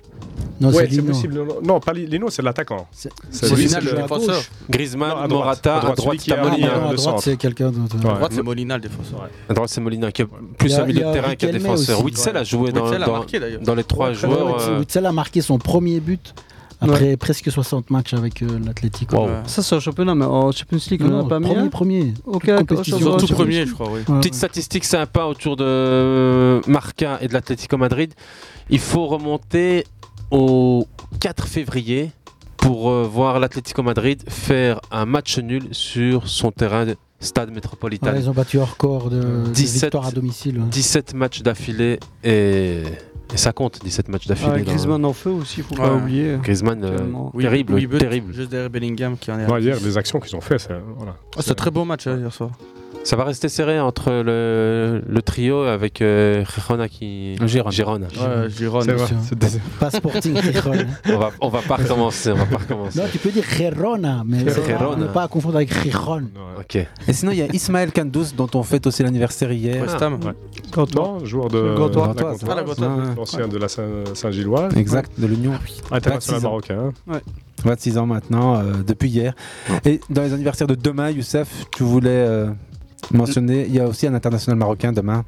S15: Non,
S16: Ouais,
S15: c'est
S16: c'est possible. Non, pas Li- Lino, c'est l'attaquant.
S15: C'est-
S16: C'est
S15: c'est
S16: lui, c'est
S15: le
S12: défenseur.
S10: Griezmann,
S16: Non, à.
S10: Morata,
S16: À droite, mis,
S10: Molina.
S15: Ah, à
S16: le
S15: droite,
S16: centre.
S15: c'est quelqu'un d'autre.
S12: À droite, c'est Molina, le défenseur.
S10: À droite, c'est Molina qui est plus un milieu de terrain qu'un défenseur. Witzel a joué dans,
S12: Witzel a
S10: dans-
S12: marqué, d'ailleurs.
S10: dans les trois
S15: Ouais,
S10: joueurs.
S15: ouais,
S10: euh,
S15: Witzel a marqué son premier but après presque 60 matchs avec euh, l'Atlético.
S10: Wow.
S11: Ça, c'est un championnat, mais en Champions League, on
S15: Non,
S11: n'en a
S15: non,
S11: pas mis.
S15: premier,
S11: un
S15: premier.
S11: Ok,
S15: Toute
S11: d'accord,
S15: compétition.
S12: Tout premier, je crois, oui.
S11: Ouais,
S10: Petite
S11: ouais.
S10: statistique sympa autour de Marca et de l'Atlético Madrid. Il faut remonter au 4 février pour euh, voir l'Atlético Madrid faire un match nul sur son terrain de stade métropolitain.
S15: Ouais, ils ont battu leur record de, de
S10: 17
S15: victoires à domicile. ouais.
S10: 17 matchs d'affilée et, et ça compte 17 matchs d'affilée.
S11: Ah,
S10: dans-
S11: Griezmann en feu aussi, faut
S12: Ouais.
S11: pas oublier.
S10: Griezmann, euh.
S12: Oui,
S10: terrible,
S12: oui,
S10: terrible.
S12: Juste derrière Bellingham qui en est
S16: Ouais, hier,
S12: 10.
S16: les actions qu'ils ont fait, c'est voilà.
S12: Ah, c'est un très beau match hein, hier soir.
S10: Ça va rester serré entre le, le trio avec euh, Girona qui.
S9: Gérone.
S10: Girona.
S12: Ouais, Giron.
S16: C'est vrai,
S15: sûr.
S16: c'est des-
S15: Pas Sporting Gijón.
S10: On va, on va pas recommencer, on va pas recommencer.
S15: Non, tu peux dire Girona, mais c'est
S10: Girona.
S15: ne pas à confondre avec Gijón.
S10: Ok.
S9: Et sinon, il y a Ismaël Kandous, dont on fête aussi l'anniversaire hier.
S12: West Ham.
S16: Ouais.
S11: Gantois.
S16: Non, joueur de
S11: Gantois.
S16: la
S9: Gantois,
S16: Gantoise,
S12: Ah, la Gantoise.
S9: Ouais.
S16: l'ancien de la Saint- Saint-Gilloise,
S9: Exact, de l'Union.
S16: international
S9: 26 ans.
S16: marocain.
S9: 26 ans maintenant, euh, depuis hier. Et dans les anniversaires de demain, Youssef, tu voulais euh, mentionner, il y a aussi un international marocain demain.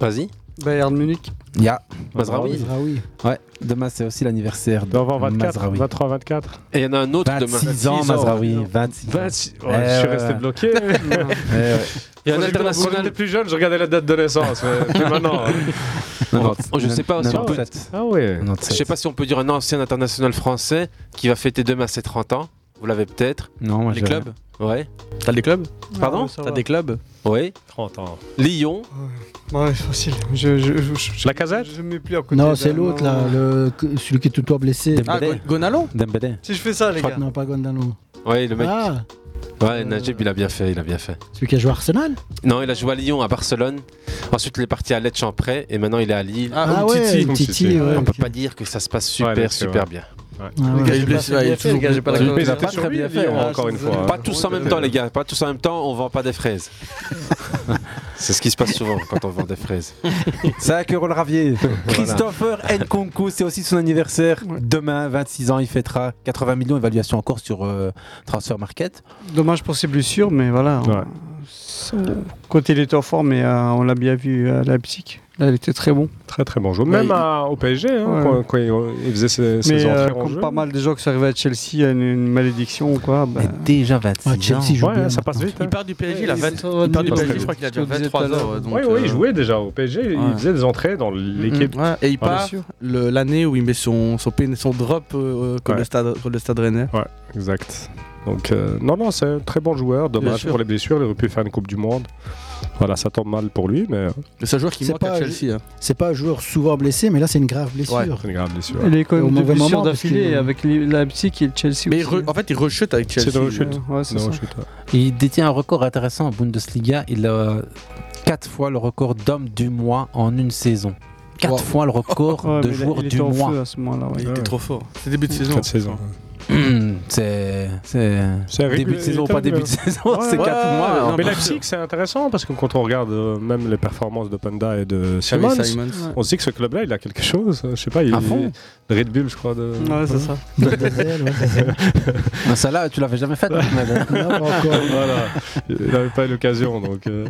S10: Vas-y.
S11: Bayern Munich.
S9: Il y a
S10: Mazraoui.
S15: Mazraoui.
S9: Ouais, demain c'est aussi l'anniversaire de
S16: Doit avoir 24,
S9: Mazraoui.
S16: 23, 24.
S10: Et il y en a un autre demain.
S9: 26 ans,
S16: 26 ans.
S9: Mazraoui. 26 ans.
S16: 26. Ouais,
S9: Eh
S16: je suis
S9: ouais.
S16: resté bloqué.
S9: Eh ouais.
S10: Il y a un
S16: Quand
S10: international.
S16: j'étais plus jeune, je regardais la date de naissance. mais maintenant.
S9: Non,
S10: Oh, je sais pas aussi, on peut-
S9: 97.
S16: Ah ouais.
S9: 97.
S10: Je sais pas si on peut dire un ancien international français qui va fêter demain ses 30 ans. Vous l'avez peut-être.
S9: Non, moi
S12: Les clubs
S10: Ouais.
S12: T'as des clubs
S10: Pardon
S12: T'as des clubs
S10: Oui.
S16: 30 ans.
S10: Lyon.
S11: Ouais, facile. Je, je, je, je-
S16: La casette
S11: Je mets plus à côté.
S15: Non, c'est l'autre là, le, celui qui est tout le temps blessé.
S12: Ah, Gonalo
S9: Dembélé.
S11: Si je fais ça, les gars.
S15: Non, pas Gondano.
S10: Ouais, le mec.
S15: Ah,
S10: Ouais, Najib, il a bien fait, il a bien fait.
S15: celui qui a joué à Arsenal
S10: Non, il a joué à Lyon, à Barcelone. Ensuite, il est parti à Lecce en prêt et maintenant il est à Lille.
S12: Ah,
S15: Ah ouais. Titi, ouais.
S10: On peut
S15: ok.
S10: pas dire que ça se passe super,
S16: Ouais,
S10: super
S16: vrai.
S15: Ah
S12: Le
S15: ouais.
S12: gars, il est blessé, ouais, il est toujours
S11: pas la.
S16: Il
S9: pas très bien fait, hein,
S16: encore une fois.
S10: Pas tous en même temps, les gars. Pas tous en même temps, on vend pas des fraises. C'est ce qui se passe souvent quand on vend des fraises.
S9: 5 euros le ravier. Christopher Nkunku, c'est aussi son anniversaire. Demain, 26 ans, il fêtera 80 millions, évaluation encore sur euh, Transfer Market.
S11: Dommage pour ses blessures, mais voilà.
S16: Ouais.
S11: C'est- Quand il était en forme, mais euh, on l'a bien vu à Leipzig. Là, il était très bon.
S16: Très très bon joueur. Même à- au PSG, hein,
S11: Ouais.
S16: quand, quand il, il faisait ses, ses
S11: Mais euh,
S16: entrées en
S11: comme
S16: jeu.
S11: pas mal de gens qui sont arrivés à Chelsea, il y a une, une malédiction ou quoi. bah,
S9: Mais déjà 26
S15: Ah,
S9: ans.
S15: Chelsea joue
S16: Ouais,
S15: bien
S16: ça passe vite. hein.
S12: Il part du PSG, il a
S11: Ouais,
S12: 20
S11: c'est ça,
S12: il part du PSG, je crois qu'il a déjà
S11: je disais
S12: 23
S11: tout à l'heure.
S12: ans. donc,
S16: Oui, oui, il
S12: euh,
S16: jouait déjà au PSG. Il faisait des entrées dans l'équipe.
S12: Ouais, et il part l'année où il met son, son, drop euh, contre,
S16: Ouais.
S12: le stade, contre le stade rennais.
S16: Ouais, exact. Donc, euh, non, non, c'est un très bon joueur. Dommage pour les blessures. Il aurait pu faire une Coupe du Monde. Voilà, ça tombe mal pour lui, mais euh,
S12: C'est un joueur qui manque à
S15: pas-
S12: Chelsea. hein.
S15: C'est pas un joueur souvent blessé, mais là c'est une grave blessure.
S12: Ouais.
S16: c'est une grave blessure.
S11: Il est quand même deux
S15: mauvais
S11: blessures d'affilée avec Leipzig et Chelsea.
S12: Mais il
S11: aussi.
S12: re- en fait, il rechute avec Chelsea.
S16: C'est une rechute.
S11: Ouais, c'est ça.
S16: suis pas-
S9: Il détient un record intéressant en Bundesliga. Il a 4 fois le record d'homme du mois en une saison. 4
S12: Wow.
S9: fois le record de joueur
S11: il
S9: du
S11: était en
S9: mois.
S11: feu à ce moment-là. ouais.
S12: Il
S16: Ouais.
S12: était trop fort. C'est début de saison.
S16: Quatre saisons.
S9: Hum, c'est c'est
S16: C'est un
S9: début de saison, pas début de saison, c'est
S16: ouais,
S9: 4
S12: ouais,
S9: mois. hein.
S16: Mais Leipzig, c'est intéressant parce que quand on regarde euh, même les performances de Panda et de Simons. on se dit que ce club-là, il a quelque chose. Je sais pas, il
S9: À fond.
S16: est Red Bull, je crois. De...
S11: Ouais, c'est ça.
S9: Ah, Celle-là, tu l'avais jamais faite. Hein.
S15: Non, pas encore.
S16: voilà, il n'avait pas eu l'occasion. Donc, euh,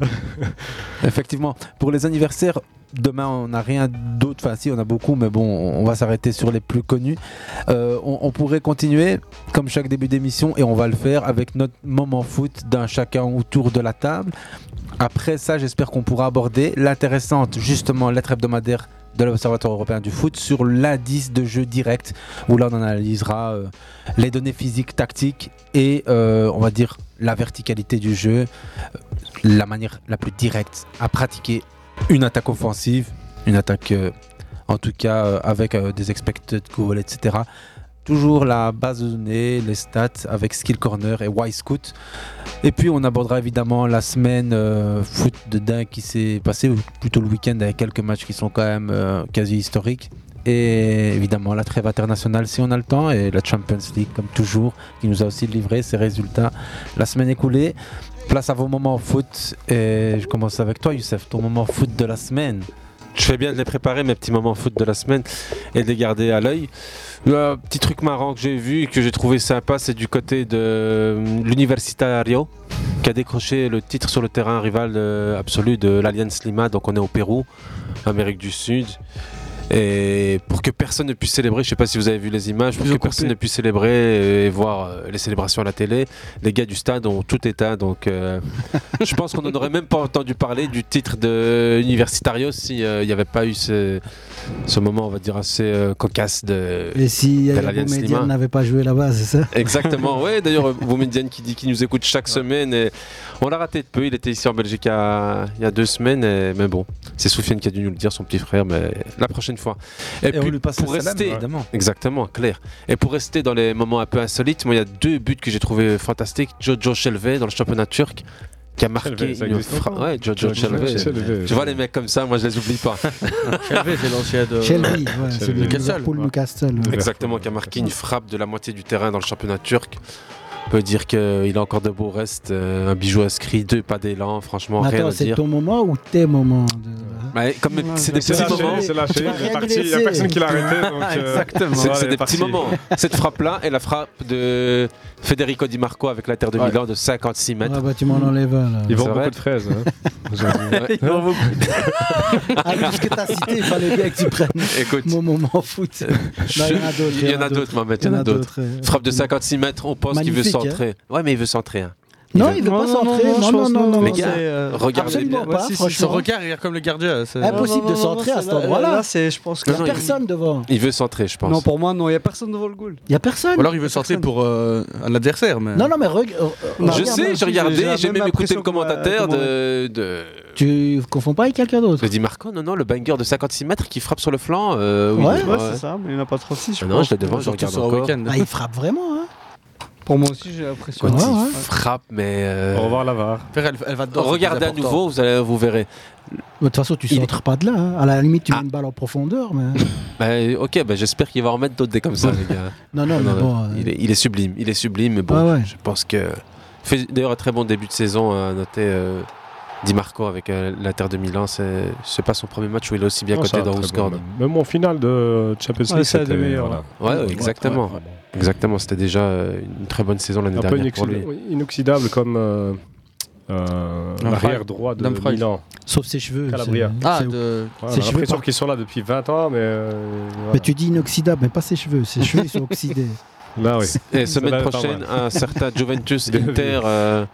S9: Effectivement. Pour les anniversaires, demain, on n'a rien d'autre. Enfin, si, on a beaucoup, mais bon, on va s'arrêter sur les plus connus. Euh, on, on pourrait continuer, comme chaque début d'émission, et on va le faire avec notre moment foot d'un chacun autour de la table. Après ça, j'espère qu'on pourra aborder l'intéressante, justement, lettre hebdomadaire de l'Observatoire européen du foot sur l'indice de jeu direct, où là, on analysera euh, les données physiques, tactiques et, euh, on va dire, la verticalité du jeu, la manière la plus directe à pratiquer une attaque offensive, une attaque, euh, en tout cas, avec des expected goals, etc. Toujours la base de données, les stats avec Skill Corner et Y-Scout. Et puis on abordera évidemment la semaine euh, foot de dingue qui s'est passée, ou plutôt le week-end avec quelques matchs qui sont quand même euh, quasi historiques. Et évidemment la trêve internationale si on a le temps et la Champions League comme toujours qui nous a aussi livré ses résultats la semaine écoulée. Place à vos moments foot et je commence avec toi Youssef, ton moment foot de la semaine.
S10: Je fais bien de les préparer, mes petits moments foot de la semaine, et de les garder à l'œil. Le petit truc marrant que j'ai vu et que j'ai trouvé sympa, c'est du côté de euh, l'Universitario, qui a décroché le titre sur le terrain rival euh, absolu de l'Alliance Lima. Donc on est au Pérou, Amérique du Sud. Et pour que personne ne puisse célébrer, je sais pas si vous avez vu les images, pour que personne ne puisse célébrer et voir euh, les célébrations à la télé, les gars du stade ont tout éteint. Donc euh, je pense qu'on n'aurait même pas entendu parler du titre de Universitario s'il n'y avait pas eu ce, ce moment, on va dire, assez euh, cocasse de.
S15: Et si euh, Boumedienne n'avait pas joué là-bas, c'est ça?
S10: Exactement, ouais. D'ailleurs, Boumedienne qui dit qu'il nous écoute chaque semaine. Et on l'a raté de peu. Il était ici en Belgique il y a, il y a deux semaines. et- mais bon, c'est Soufiane qui a dû nous le dire, son petit frère. Mais la prochaine fois.
S9: Et on lui passe
S10: pour
S9: salam,
S10: rester,
S9: évidemment.
S10: exactement, clair. Et pour rester dans les moments un peu insolites, moi, il y a deux buts que j'ai trouvé fantastiques. Jojo Shelve dans le championnat turc. Qui a marqué une
S16: existe
S10: fra-
S16: encore
S10: Ouais, Jojo. Tu vois les mecs comme ça, moi je les oublie pas.
S12: Shelve, c'est l'ancien de.
S15: Shelby, ouais, c'est le
S12: Newcastle.
S15: Newcastle.
S10: Exactement, qui a marqué une frappe de la moitié du terrain dans le championnat turc. On peut dire qu'il a encore de beaux restes, euh, un bijou inscrit, deux pas d'élan, franchement,
S15: Mais
S10: rien
S15: Attends,
S10: à
S15: c'est ton moment ou tes moments de...
S10: Ouais, comme c'est des petits
S16: lâché,
S10: moments.
S16: c'est lâché,
S15: Tu vas
S16: il est
S15: rien
S16: parti, il n'y a personne qui l'a arrêté. donc, euh,
S10: Exactement. C'est
S16: est
S10: des
S16: parti.
S10: petits moments. Cette frappe-là et la frappe de Federico Di Marco avec l'Inter de
S16: Ouais.
S10: Milan de 56 mètres.
S15: Ah bah tu m'en enlèves un là.
S16: Ils
S10: C'est
S16: vendent
S10: vrai
S16: beaucoup de fraises. hein.
S15: Ils vont beaucoup. Oui, parce que t'as cité, il fallait bien que tu prennes
S10: Écoute,
S15: mon moment foot. Non, il y en a d'autres.
S10: il y en a d'autres, Mohamed, il y en a d'autres.
S15: euh.
S10: Frappe de 56 mètres, on pense qu'il veut
S15: Magnifique,
S10: centrer. Ouais, mais il veut centrer. hein.
S15: Non, il veut pas centrer. Non, non, non, non.
S10: Les
S15: non,
S10: gars,
S15: c'est, euh,
S10: regardez
S15: Absolument
S10: bien.
S15: pas,
S12: Son
S15: franchement.
S12: regard, il est comme le gardien. c'est-
S15: Impossible de centrer à cet endroit-là.
S11: Je pense que
S15: Il n'y
S10: Non,
S15: a
S10: non,
S15: personne devant.
S10: Il veut centrer, je pense.
S11: Non, pour moi, non, il n'y a personne devant le goal.
S15: Il n'y a personne.
S12: Ou alors il veut sortir pour euh, un adversaire. Mais...
S15: Non, non, mais reg- euh,
S10: je sais, j'ai regardé,
S11: j'ai même
S10: écouté le
S11: va-
S10: commentateur
S11: comment-
S10: de,
S15: Tu confonds pas avec quelqu'un d'autre
S10: de Di Marco. Non, non, le banger de 56 mètres qui frappe sur le flanc. euh, oui,
S15: Ouais.
S11: c'est ça, mais il n'y en a pas 36. Je
S10: Ah Non, je l'ai devant, je regarde encore.
S15: Ah, il frappe vraiment. Hein.
S11: Pour moi aussi, j'ai l'impression.
S10: Quand
S15: Ouais,
S10: il
S15: ouais.
S10: frappe, mais. euh,
S16: Au revoir la VAR.
S12: Frère, elle, elle va dedans. c'est
S10: Regardez à nouveau, vous, allez, vous verrez.
S15: De toute façon, tu
S10: Il-
S15: centres pas de là. hein. À la limite, tu
S10: Ah.
S15: mets une balle en profondeur. Mais...
S10: Bah, ok, bah, j'espère qu'il va en mettre d'autres des comme ça, les gars.
S15: Non, non, mais bon. euh,
S10: il, est, il est sublime, il est sublime, mais bon,
S15: Ah ouais.
S10: je pense que. Fait d'ailleurs un très bon début de saison à noter euh, Di Marco avec euh, l'Inter de Milan. C'est pas son premier match où il est aussi bien
S16: Non,
S10: coté dans Housegord.
S16: bon, même. En finale de Champions
S11: Ouais,
S16: League,
S11: c'est un des
S16: c'était
S11: meilleurs,
S16: voilà.
S10: Ouais, ouais, exactement.
S16: Ouais, ouais.
S10: Exactement, c'était déjà euh, une très bonne saison l'année
S16: Un peu
S10: dernière pour lui.
S16: inoxydable, inoxydable comme euh, euh, l'arrière droit de. Milan.
S15: Sauf ses cheveux.
S16: Calabria.
S15: c'est-
S12: Ah, de...
S16: Ouais,
S15: Ses cheveux par-
S16: qu'ils sont là depuis 20 ans, mais. euh, voilà.
S15: Mais tu dis inoxydable, mais pas ses cheveux. Ses cheveux, ils sont oxydés.
S16: Là, oui.
S10: Et semaine prochaine, un certain Juventus. Inter euh,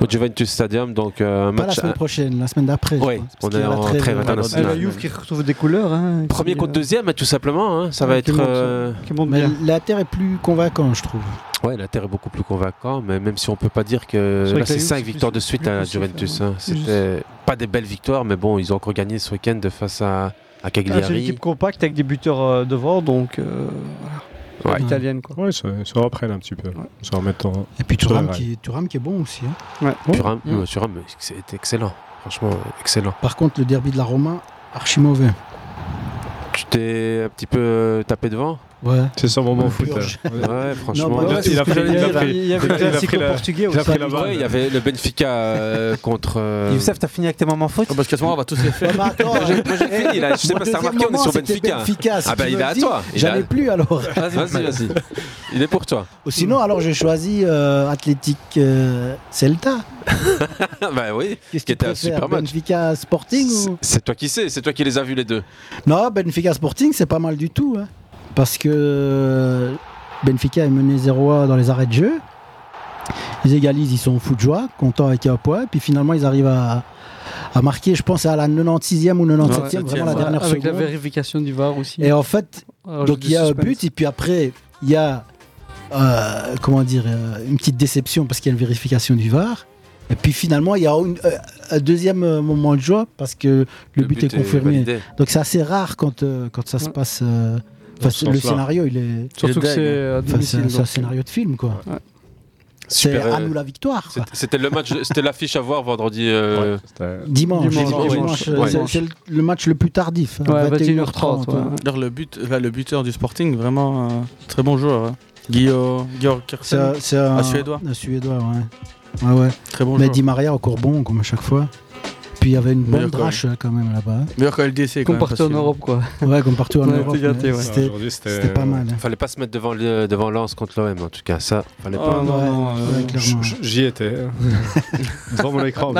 S10: au Juventus Stadium. Donc, euh, un
S15: Pas la
S10: match.
S15: semaine prochaine, la semaine d'après. pense,
S10: on est
S15: la
S10: en
S15: trêve,
S10: trêve internationale.
S11: la Juve qui retrouve des couleurs. Hein,
S10: Premier contre
S11: euh,
S10: deuxième, tout simplement. hein, Ça va être.
S11: monte,
S10: euh,
S11: Qui monte
S15: Mais
S11: bien.
S15: l'Inter est plus convaincant, je trouve.
S10: Ouais, l'Inter est beaucoup plus convaincant, mais même si on peut pas dire que
S11: C'est vrai
S10: là
S11: que la
S10: c'est
S11: Juve,
S10: 5
S11: c'est
S10: victoires de suite à Juventus.
S11: hein.
S10: hein. C'était pas des belles victoires, mais bon, ils ont encore gagné ce week-end de face à, à
S11: Ah, c'est une
S10: Cagliari.
S11: équipe compacte avec des buteurs devant, donc euh, voilà.
S10: Ouais.
S11: italienne quoi.
S16: Ouais, ils se reprennent un petit peu. En.
S15: Et puis
S16: rails.
S15: qui, qui est bon aussi. hein.
S10: Thuram,
S12: Mm.
S10: euh, Thuram, c'était excellent. Franchement, excellent.
S15: Par contre, le derby de la Roma, archi mauvais.
S10: Tu t'es un petit peu euh, tapé devant?
S15: Ouais.
S16: C'est son moment foot.
S10: Ouais, franchement.
S15: Non, bah,
S16: Il a- pris-
S11: le
S16: il a
S11: classico
S16: pris la-
S11: portugais
S16: il a pris la
S10: il y avait le Benfica euh, contre. euh,
S9: Youssef, t'as fini avec tes moments foot?
S12: Oh, parce qu'à ce moment, on va tous les faire.
S15: Ouais, mais attends,
S10: Moi, j'ai- j'ai fini. Je sais pas si t'as remarqué, on est sur Benfica.
S15: si
S10: Ah bah, il est à toi. Il
S15: J'en ai plus alors.
S10: Vas-y, vas-y. Il est pour toi.
S15: Ou Sinon, alors j'ai choisi euh, Athletic euh, Celta.
S10: bah oui.
S15: Qu'est-ce
S10: Qui était un super match.
S15: Benfica Sporting.
S10: C'est toi qui sais, c'est toi qui les as vus les deux.
S15: Non, Benfica Sporting, c'est pas mal du tout. hein. Parce que Benfica est mené 0 dans les arrêts de jeu. Ils égalisent, ils sont fous de joie, contents avec un point. Puis finalement, ils arrivent à, à marquer, je pense, à la 96e ou 97e, vraiment la
S12: ouais.
S15: dernière
S11: Avec la
S15: seconde.
S11: vérification du VAR aussi.
S15: Et en fait,
S11: Alors,
S15: donc il y a un but, et puis après, il y a euh, comment dire, euh, une petite déception parce qu'il y a une vérification du VAR. Et puis finalement, il y a une- euh, un deuxième moment de joie parce que le, but, est confirmé. Donc c'est assez rare quand, euh, quand ça se
S11: Ouais.
S15: passe. Euh, enfin, le scénario, il est.
S11: Surtout que c'est à
S15: enfin, c'est
S11: domicile.
S15: un- c'est un
S11: donc.
S15: scénario de film, quoi.
S11: Ouais.
S15: C'est
S10: Super,
S15: à
S10: euh,
S15: nous la victoire.
S10: C'était- le match, c'était l'affiche à voir vendredi. euh,
S16: Ouais,
S15: Dimanche,
S11: Dimanche,
S15: dimanche,
S10: dimanche,
S15: euh,
S10: ouais.
S15: c'est- le, match le plus tardif. hein,
S11: Ouais,
S15: 21h30.
S11: 21h30. ouais.
S12: D'ailleurs, le, but, là, le buteur du Sporting, vraiment euh, très bon joueur. hein. Guillaume Georg
S15: C'est un, c'est un-
S12: Un Suédois.
S15: Un Suédois, ouais. Ouais, ouais.
S12: très bon
S15: Mais
S12: joueur.
S15: Di Maria encore bon, comme à chaque fois. Puis il y avait une bonne drache euh, quand même là-bas.
S12: Meilleur que LDC. quand
S11: Qu'on partait en Europe quoi.
S15: Ouais, comme partout en Europe.
S11: ouais.
S15: C'était
S16: Aujourd'hui, c'était-
S15: c'était pas mal. hein.
S10: Fallait pas se mettre devant, le- devant Lens contre l'OM en tout cas. Ça, fallait
S11: Oh,
S10: pas.
S11: non,
S15: Ouais,
S11: non,
S15: ouais,
S11: euh,
S16: J'y étais. hein. Devant mon écran,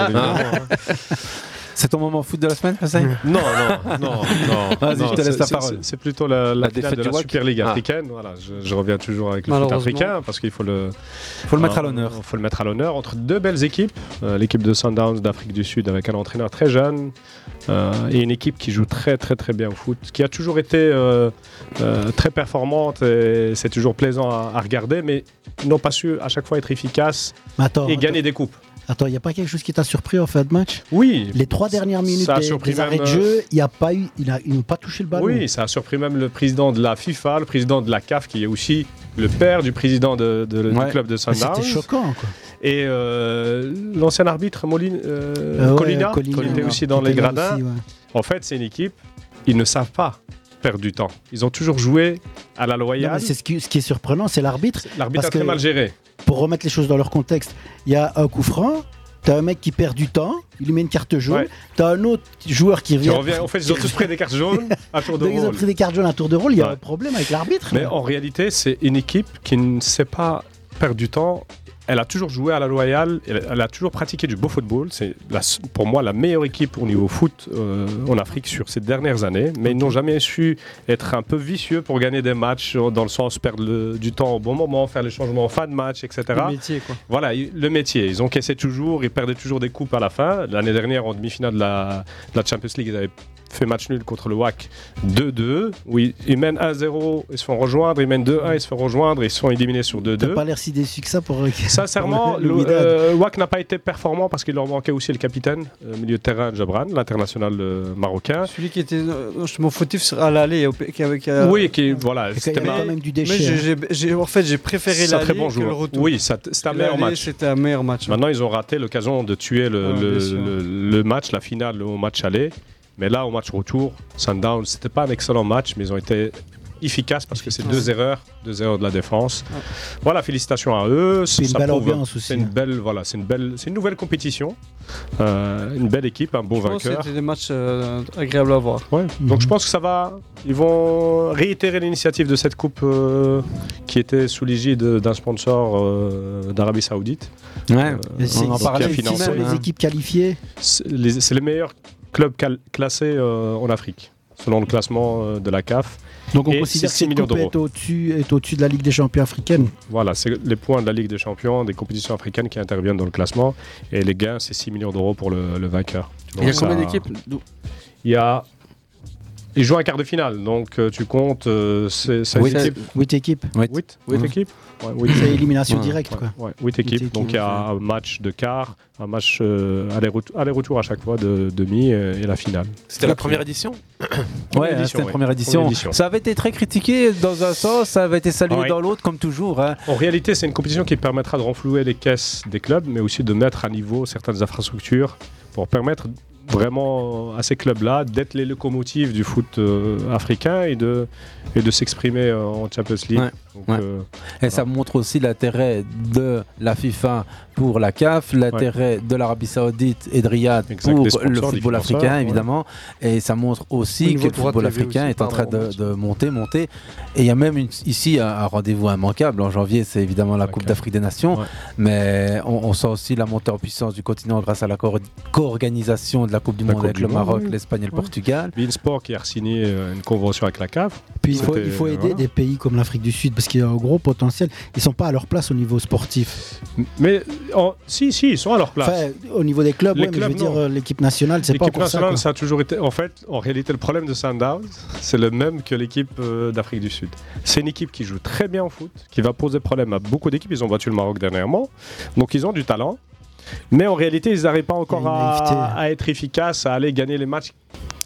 S16: hein.
S9: C'est ton moment foot de la semaine, Hussein
S16: Non, non, non, non.
S9: Vas-y, je te laisse la parole.
S16: C'est plutôt la, la
S9: La défaite
S16: de la. Super League
S9: Ah.
S16: africaine. Voilà, je, je reviens toujours avec le foot africain parce qu'il faut le,
S9: Faut le mettre à
S16: euh,
S9: l'honneur.
S16: faut le mettre à l'honneur entre deux belles équipes. Euh, L'équipe de Sundowns d'Afrique du Sud avec un entraîneur très jeune euh, et une équipe qui joue très très très bien au foot, qui a toujours été euh, très performante et c'est toujours plaisant à, à regarder, mais n'ont pas su à chaque fois être efficaces et gagner des coupes.
S15: Attends, il n'y a pas quelque chose qui t'a surpris en fin de match?
S16: Oui.
S15: Les trois dernières minutes
S16: Ça a
S15: des,
S16: surpris
S15: des arrêts de
S16: même, euh,
S15: jeu, il y a pas eu, il a, ils n'ont pas touché le ballon.
S16: Oui, ça a surpris même le président de la FIFA, le président de la CAF, qui est aussi le père du président de- de-
S15: Ouais.
S16: du club de Sundowns.
S15: C'était choquant, quoi.
S16: Et euh, l'ancien arbitre Moline, euh,
S15: Euh, ouais,
S16: Colina,
S15: Colina,
S16: qui était aussi dans les gradins.
S15: aussi, ouais.
S16: En fait, c'est une équipe, ils ne savent pas perdre du temps. Ils ont toujours joué à la loyale.
S15: c'est ce, qui, ce qui est surprenant, c'est l'arbitre.
S16: L'arbitre a très mal géré.
S15: Pour remettre les choses dans leur contexte, il y a un coup franc, t'as un mec qui perd du temps, il lui met une carte jaune, t'as un autre joueur qui revient.
S16: en fait, ils ont tous pris des cartes jaunes à tour de
S15: Donc, ils ont
S16: rôle.
S15: pris des cartes jaunes à tour de rôle, il y a
S16: Ouais.
S15: un problème avec l'arbitre.
S16: Mais
S15: là.
S16: en réalité, c'est une équipe qui ne sait pas perdre du temps. Elle a toujours joué à la loyale, elle, elle a toujours pratiqué du beau football. C'est pour moi la meilleure équipe au niveau foot euh, en Afrique sur ces dernières années. Mais ils n'ont jamais su être un peu vicieux pour gagner des matchs, euh, dans le sens perdre le- du temps au bon moment, faire les changements en fin de match, etc.
S11: Le métier, quoi.
S16: Voilà, il- le métier. Ils encaissaient toujours, ils perdaient toujours des coupes à la fin. L'année dernière, en demi-finale de la, de la Champions League, ils avaient fait match nul contre le WAC 2-2. où ils, mènent 1-0, ils se font rejoindre. Ils mènent 2-1, ils se font rejoindre. Ils sont éliminés sur 2-2.
S15: T'as pas l'air si déçu que ça pour.
S16: Sincèrement,
S15: le- le
S16: le,
S15: Wydad.
S16: euh, WAC n'a pas été performant parce qu'il leur manquait aussi le capitaine, euh, milieu de terrain, Jabran, l'international euh, marocain.
S11: Celui qui était euh, justement fautif sur- à l'aller,
S16: Oui, qui voilà,
S15: Il y
S16: c'était
S15: avait
S16: ma-
S15: quand même du
S11: Mais
S15: déchet.
S11: j'ai-
S15: hein.
S11: j'ai- j'ai- en fait, j'ai préféré
S16: C'est un
S11: l'aller
S16: très bon
S11: que le
S16: joueur.
S11: retour.
S16: Oui, c'était un meilleur match.
S11: C'était un meilleur match.
S16: Maintenant, ils ont raté l'occasion de tuer le, le- le match, la finale au match aller. Mais là, au match retour, Sundown, c'était pas un excellent match, mais ils ont été efficaces parce que c'est deux erreurs, deux erreurs de la défense. Voilà, félicitations à eux.
S15: Puis une
S16: Ça
S15: belle
S16: prouve-
S15: ambiance aussi,
S16: C'est une
S15: hein.
S16: belle, voilà, c'est une belle, c'est une nouvelle compétition, Euh, une belle équipe, un bon
S11: Je pense que
S16: vainqueur.
S11: C'était des matchs euh, agréables à voir.
S16: Ouais. Donc je pense que ça va. Ils vont réitérer l'initiative de cette coupe euh, qui était sous l'égide d'un sponsor euh, d'Arabie Saoudite.
S9: Ouais,
S16: Euh,
S15: Et c'est-
S9: on en
S15: c'est-
S9: parlait
S15: c'est-
S16: financé.
S15: c'est les
S9: hein.
S15: équipes qualifiées.
S16: C'est les, c'est les meilleurs clubs cal- classés euh, en Afrique, selon le classement euh, de la CAF.
S15: Donc on
S16: Et
S15: considère que
S16: 6
S15: cette
S16: millions
S15: coupe
S16: d'euros.
S15: est au-dessus est au-dessus de la Ligue des champions africaine.
S16: Voilà, c'est les points de la Ligue des champions, des compétitions africaines qui interviennent dans le classement. Et les gains, c'est 6 millions d'euros pour le, le vainqueur.
S12: Il y a combien d'équipes?
S16: Il y a. Ils jouent un quart de finale, donc euh, tu comptes. euh, c'est c'est une
S15: Huit
S16: équipe.
S15: huit équipes.
S16: 8
S9: Ouais.
S16: équipes? Ouais, huit.
S15: C'est élimination
S9: Ouais.
S15: directe
S16: Ouais,
S15: quoi.
S16: ouais, huit équipes.
S15: équipes,
S16: Donc il y a un match de quart, un match euh, aller-retour à chaque fois de demi et, et la finale.
S10: C'était la première édition?
S9: Ouais,
S16: édition,
S9: c'était la première édition.
S16: Première édition.
S9: Ça avait été très critiqué dans un sens, ça avait été salué
S16: Ouais.
S9: dans l'autre, comme toujours. hein.
S16: En réalité, c'est une compétition qui permettra de renflouer les caisses des clubs, mais aussi de mettre à niveau certaines infrastructures pour permettre vraiment à ces clubs-là d'être les locomotives du foot euh, africain et de, et de s'exprimer euh, en Champions League.
S9: Ouais,
S16: Donc,
S9: ouais.
S16: euh,
S9: Et ça montre aussi l'intérêt de la FIFA pour la CAF, l'intérêt de l'Arabie Saoudite et de Riyad
S16: Exact,
S9: pour le football africain,
S16: ouais.
S9: évidemment. Et ça montre
S11: Au
S9: aussi que le football africain
S11: aussi,
S9: est en train de, de monter, monter. Et il y a même une- ici un, un rendez-vous immanquable. En janvier, c'est évidemment la Coupe d'Afrique des Nations.
S16: Ouais.
S9: Mais on, on sent aussi la montée en puissance du continent grâce à la co- co-organisation de la Coupe du
S16: La
S9: Monde
S16: Coupe
S9: avec
S16: du
S9: le Maroc,
S16: oui.
S9: l'Espagne et le
S16: Ouais.
S9: Portugal.
S16: Beansport qui a signé euh, une convention avec la CAF.
S15: Puis il faut, il faut aider
S16: voilà.
S15: des pays comme l'Afrique du Sud parce qu'il y a un gros potentiel. Ils sont pas à leur place au niveau sportif.
S16: Mais en- si, si, ils sont à leur place.
S15: Enfin, au niveau des clubs, ouais, mais je veux dire euh, l'équipe nationale, c'est pas
S16: L'équipe
S15: ça.
S16: nationale, ça, a toujours été. En fait, en réalité, le problème de Sundowns, c'est le même que l'équipe euh, d'Afrique du Sud. C'est une équipe qui joue très bien au foot, qui va poser problème à beaucoup d'équipes. Ils ont battu le Maroc dernièrement, donc ils ont du talent. Mais en réalité, ils n'arrivent pas encore à, à être efficaces, à aller gagner les matchs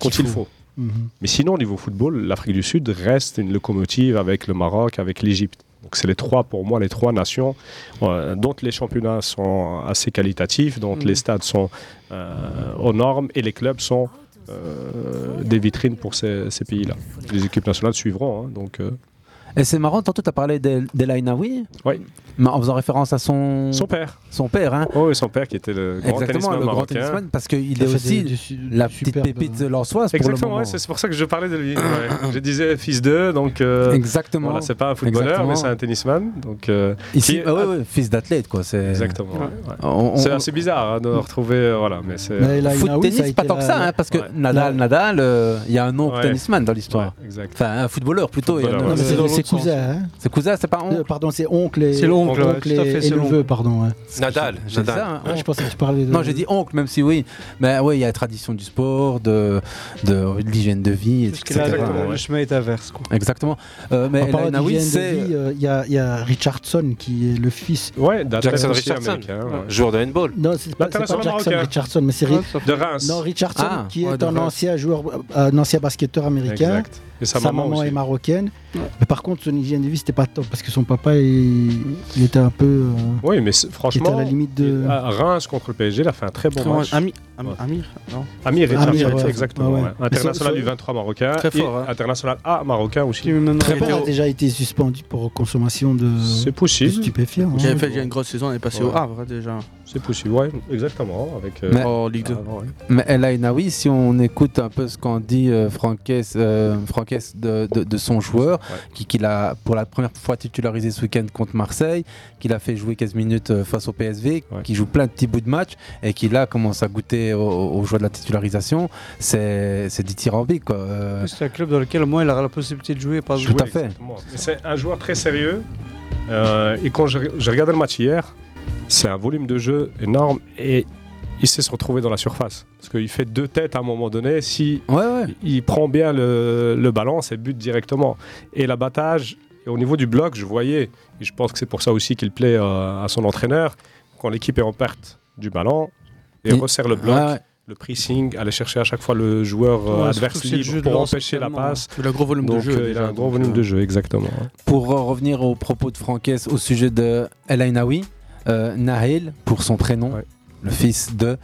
S16: quand il
S15: faut.
S16: faut.
S15: Mhm.
S16: Mais sinon, au niveau football, l'Afrique du Sud reste une locomotive avec le Maroc, avec l'Égypte. Donc c'est les trois, pour moi, les trois nations euh, dont les championnats sont assez qualitatifs, dont
S11: Mhm.
S16: les stades sont euh, aux normes et les clubs sont euh, des vitrines pour ces, ces pays-là. Les équipes nationales suivront. hein, donc,
S9: Et c'est marrant, tantôt tu as parlé d'El d'El Ainaoui.
S16: Oui.
S9: Mais en faisant référence à son.
S16: Son père.
S9: Son père, hein.
S16: Oh, et son père qui était le grand
S9: Exactement,
S16: tennisman
S9: le grand
S16: marocain.
S9: tennisman, parce qu'il est aussi
S15: des-
S9: la petite pépite lensoise pour le
S16: Exactement, ouais, c'est pour ça que je parlais de lui. ouais. Je disais fils d'eux, donc. euh,
S9: Exactement.
S16: Voilà, c'est pas un footballeur,
S9: Exactement.
S16: mais c'est un tennisman. Donc, euh,
S9: Ici,
S16: qui est-
S9: ah ouais, ouais, fils d'athlète, quoi.
S16: Exactement. ouais, ouais.
S9: On- on-
S16: C'est assez bizarre hein, de retrouver. euh, voilà, mais c'est.
S9: Foot tennis, pas tant que ça, hein, parce que. Nadal, Nadal, il y a un
S16: Ouais.
S9: tennisman dans l'histoire. Enfin, un footballeur plutôt. il y a un
S16: Footballeur,
S9: oncle.
S16: ouais.
S15: C'est cousin, hein.
S9: C'est cousin, c'est pas
S15: Euh,
S9: oncle
S15: Pardon, c'est oncle et
S11: C'est l'oncle, ouais,
S15: oncle
S11: à
S15: et, et
S11: c'est
S15: neveu, pardon. ouais.
S10: Nadal,
S9: dit
S10: Nadal.
S9: ça, hein,
S15: Ah, je
S9: oncle.
S15: pensais que tu parlais de.
S9: Non, j'ai dit oncle, même si oui. Mais oui, il y a la tradition du sport, de, de, de l'hygiène de vie, etc.
S11: le, le chemin est inverse. Quoi.
S9: Exactement. Euh, mais
S15: En parlant d'hygiène de
S9: c'est.
S15: vie, euh, il y, a- y a Richardson qui est le fils.
S16: Ouais,
S10: Jackson Richardson,
S16: ouais.
S10: joueur de handball.
S15: Non, c'est pas,
S16: L'international
S15: Jackson
S16: marocain.
S15: Richardson, mais c'est
S16: De Reims.
S15: non, Richardson
S9: Ah,
S15: qui
S16: ouais,
S15: est un ancien joueur, euh, un ancien basketteur américain.
S16: Exact. Et sa,
S15: Sa,
S16: maman,
S15: est marocaine. Mais par contre, son hygiène de vie, c'était pas top parce que son papa, il, il était un peu. euh,
S16: Oui, mais
S15: il
S16: franchement,
S15: à la limite de.
S16: il- Reims contre le PSG, il a fait un très bon
S12: Très bon
S16: match.
S12: Ami-
S16: Ouais.
S12: Amir, non
S16: Amir
S15: Amir, ouais.
S16: exactement.
S15: Ouais, ouais.
S16: ouais.
S15: Mais
S16: International du 23 marocain.
S12: Très
S16: et
S12: fort, hein.
S16: International A marocain aussi.
S12: Très
S15: père
S12: bon.
S15: a déjà été suspendu pour consommation de,
S16: C'est
S15: de
S16: possible.
S15: stupéfiants.
S12: Qui
S15: hein.
S12: avait fait déjà une grosse saison, on est passé au. Havre déjà.
S16: C'est possible, ouais, exactement. Avec, euh,
S9: Mais-
S12: En Ligue 2.
S16: avant, ouais.
S9: Mais El Ainaoui, si on écoute un peu ce qu'en dit euh, Franquès, euh, de, de- de son joueur,
S16: Ouais.
S9: qui, qu'il a pour la première fois titularisé ce week-end contre Marseille, qu'il a fait jouer 15 minutes euh, face au PSV,
S16: Ouais.
S9: qui joue plein de petits bouts de match et qui là commence à goûter au, au de la titularisation, c'est c'est dithyrambique. Quoi. Euh,
S11: C'est un club dans lequel moi il aura la possibilité de jouer. Pas
S9: Tout
S11: jouer.
S9: à fait.
S16: Exactement. Mais C'est un joueur très sérieux. Euh, et quand j'ai regardé le match hier, c'est un volume de jeu énorme et il sait se retrouver dans la surface. Parce qu'il fait deux têtes à un moment donné. Si
S9: Ouais, ouais.
S16: il prend bien le, le ballon, c'est but directement. Et l'abattage, et au niveau du bloc, je voyais, et je pense que c'est pour ça aussi qu'il plaît euh, à son entraîneur, quand l'équipe est en perte du ballon, et
S9: Il-
S16: resserre le bloc,
S9: Ouais, ouais.
S16: le pressing, aller chercher à chaque fois le joueur euh,
S11: Ouais,
S16: adverse libre pour empêcher la passe.
S12: Il a un gros volume de jeu.
S16: euh, il a un gros volume de jeu, exactement. ouais.
S9: Pour euh, revenir aux propos de Franquès au sujet de El Ainaoui, euh, Nahel, pour son prénom,
S16: Ouais.
S9: Le fils de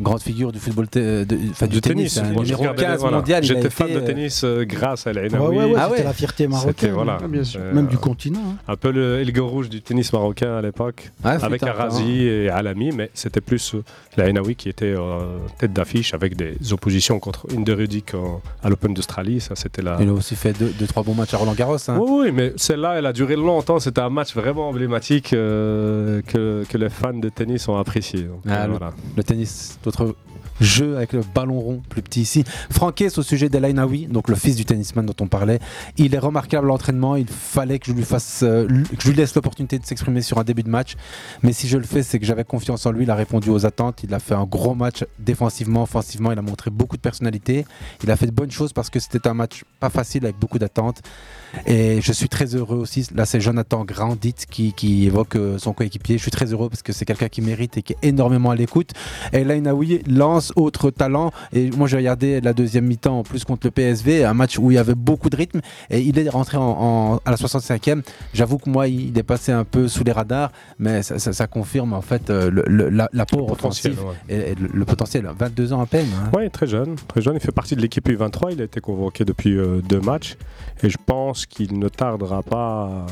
S9: grande figure du football, te- de- enfin, du, tennis, hein, numéro 15
S16: voilà.
S9: mondial.
S16: J'étais
S9: été,
S16: fan de
S9: euh,
S16: tennis euh, grâce à El
S15: Ouais,
S16: Ainaoui.
S15: ouais, ouais,
S9: Ah
S15: c'était
S9: ouais.
S15: la fierté marocaine.
S16: voilà,
S11: Ah, bien sûr.
S16: euh,
S15: Même du continent. hein.
S16: un peu le Elgo rouge du tennis marocain à l'époque,
S9: ouais, fut
S16: avec. Arazi et Alami, mais c'était plus la Ainaoui qui était euh, tête d'affiche avec des oppositions contre Inder Rudik en- à l'Open d'Australie. Ça, c'était la.
S9: Il a aussi fait 2-3 deux, trois bons matchs à Roland Garros. hein.
S16: Oui, oui, mais celle-là, elle a duré longtemps. C'était un match vraiment emblématique euh, que, que les fans de tennis ont apprécié. Donc,
S9: Ah,
S16: euh,
S9: le-
S16: voilà.
S9: Le tennis, d'autres jeux avec le ballon rond plus petit ici. Franquès au sujet d'El Ainaoui, donc le fils du tennisman dont on parlait. Il est remarquable l'entraînement. Il fallait que je lui fasse, euh, que je lui laisse l'opportunité de s'exprimer sur un début de match. Mais si je le fais, c'est que j'avais confiance en lui. Il a répondu aux attentes. Il a fait un gros match défensivement, offensivement. Il a montré beaucoup de personnalité. Il a fait de bonnes choses parce que c'était un match pas facile avec beaucoup d'attentes. Et je suis très heureux aussi. Là, c'est Jonathan Grandit qui, qui évoque euh, son coéquipier. Je suis très heureux parce que c'est quelqu'un qui mérite et qui est énormément à l'écoute. Et là, Inaoui lance autre talent. Et moi, j'ai regardé la deuxième mi-temps en plus contre le PSV, un match où il y avait beaucoup de rythme. Et il est rentré en, en- à la 65e. J'avoue que moi, il est passé un peu sous les radars, mais ça, ça- ça confirme en fait euh, le- le- la- l'apport
S16: potentiel,
S9: offensif
S16: ouais.
S9: et, et le, le potentiel. 22 ans à peine. hein.
S16: Oui, très jeune, très jeune. Il fait partie de l'équipe U23. Il a été convoqué depuis euh, deux matchs. Et je pense qu'il ne tardera pas,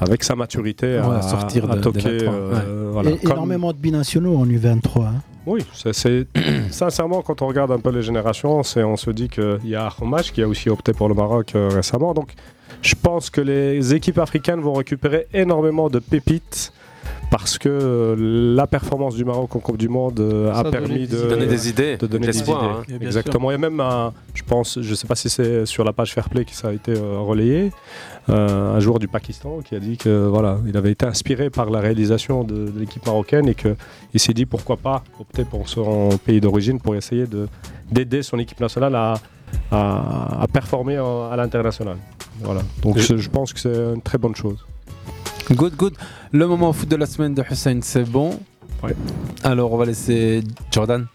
S16: avec sa maturité, à,
S9: sortir
S16: à
S9: de-
S16: toquer.
S9: 23,
S16: euh, voilà.
S15: Et
S16: Comme-
S15: énormément de binationaux en U23. hein.
S16: Oui, c'est- c'est sincèrement quand on regarde un peu les générations, c'est on se dit qu'il y a Hommage qui a aussi opté pour le Maroc euh, récemment. Donc, je pense que les équipes africaines vont récupérer énormément de pépites parce que euh, la performance du Maroc en Coupe du Monde euh,
S11: Ça
S16: a permis de.
S10: Donner des idées,
S16: de donner
S10: de
S16: des idées.
S10: hein.
S12: Et
S16: Exactement. Il y a même un, je pense, je sais pas si c'est sur la page Fairplay que ça a été euh, relayé, euh, un joueur du Pakistan qui a dit que voilà, il avait été inspiré par la réalisation de, de l'équipe marocaine et que il s'est dit pourquoi pas opter pour son pays d'origine pour essayer de d'aider son équipe nationale à, à, à performer en- à l'international. Voilà. Donc
S10: je
S16: pense que c'est une très bonne chose.
S9: Good, good. Le moment foot de la semaine de Hussein, c'est bon.
S16: Ouais.
S9: Alors, on va laisser Jordan.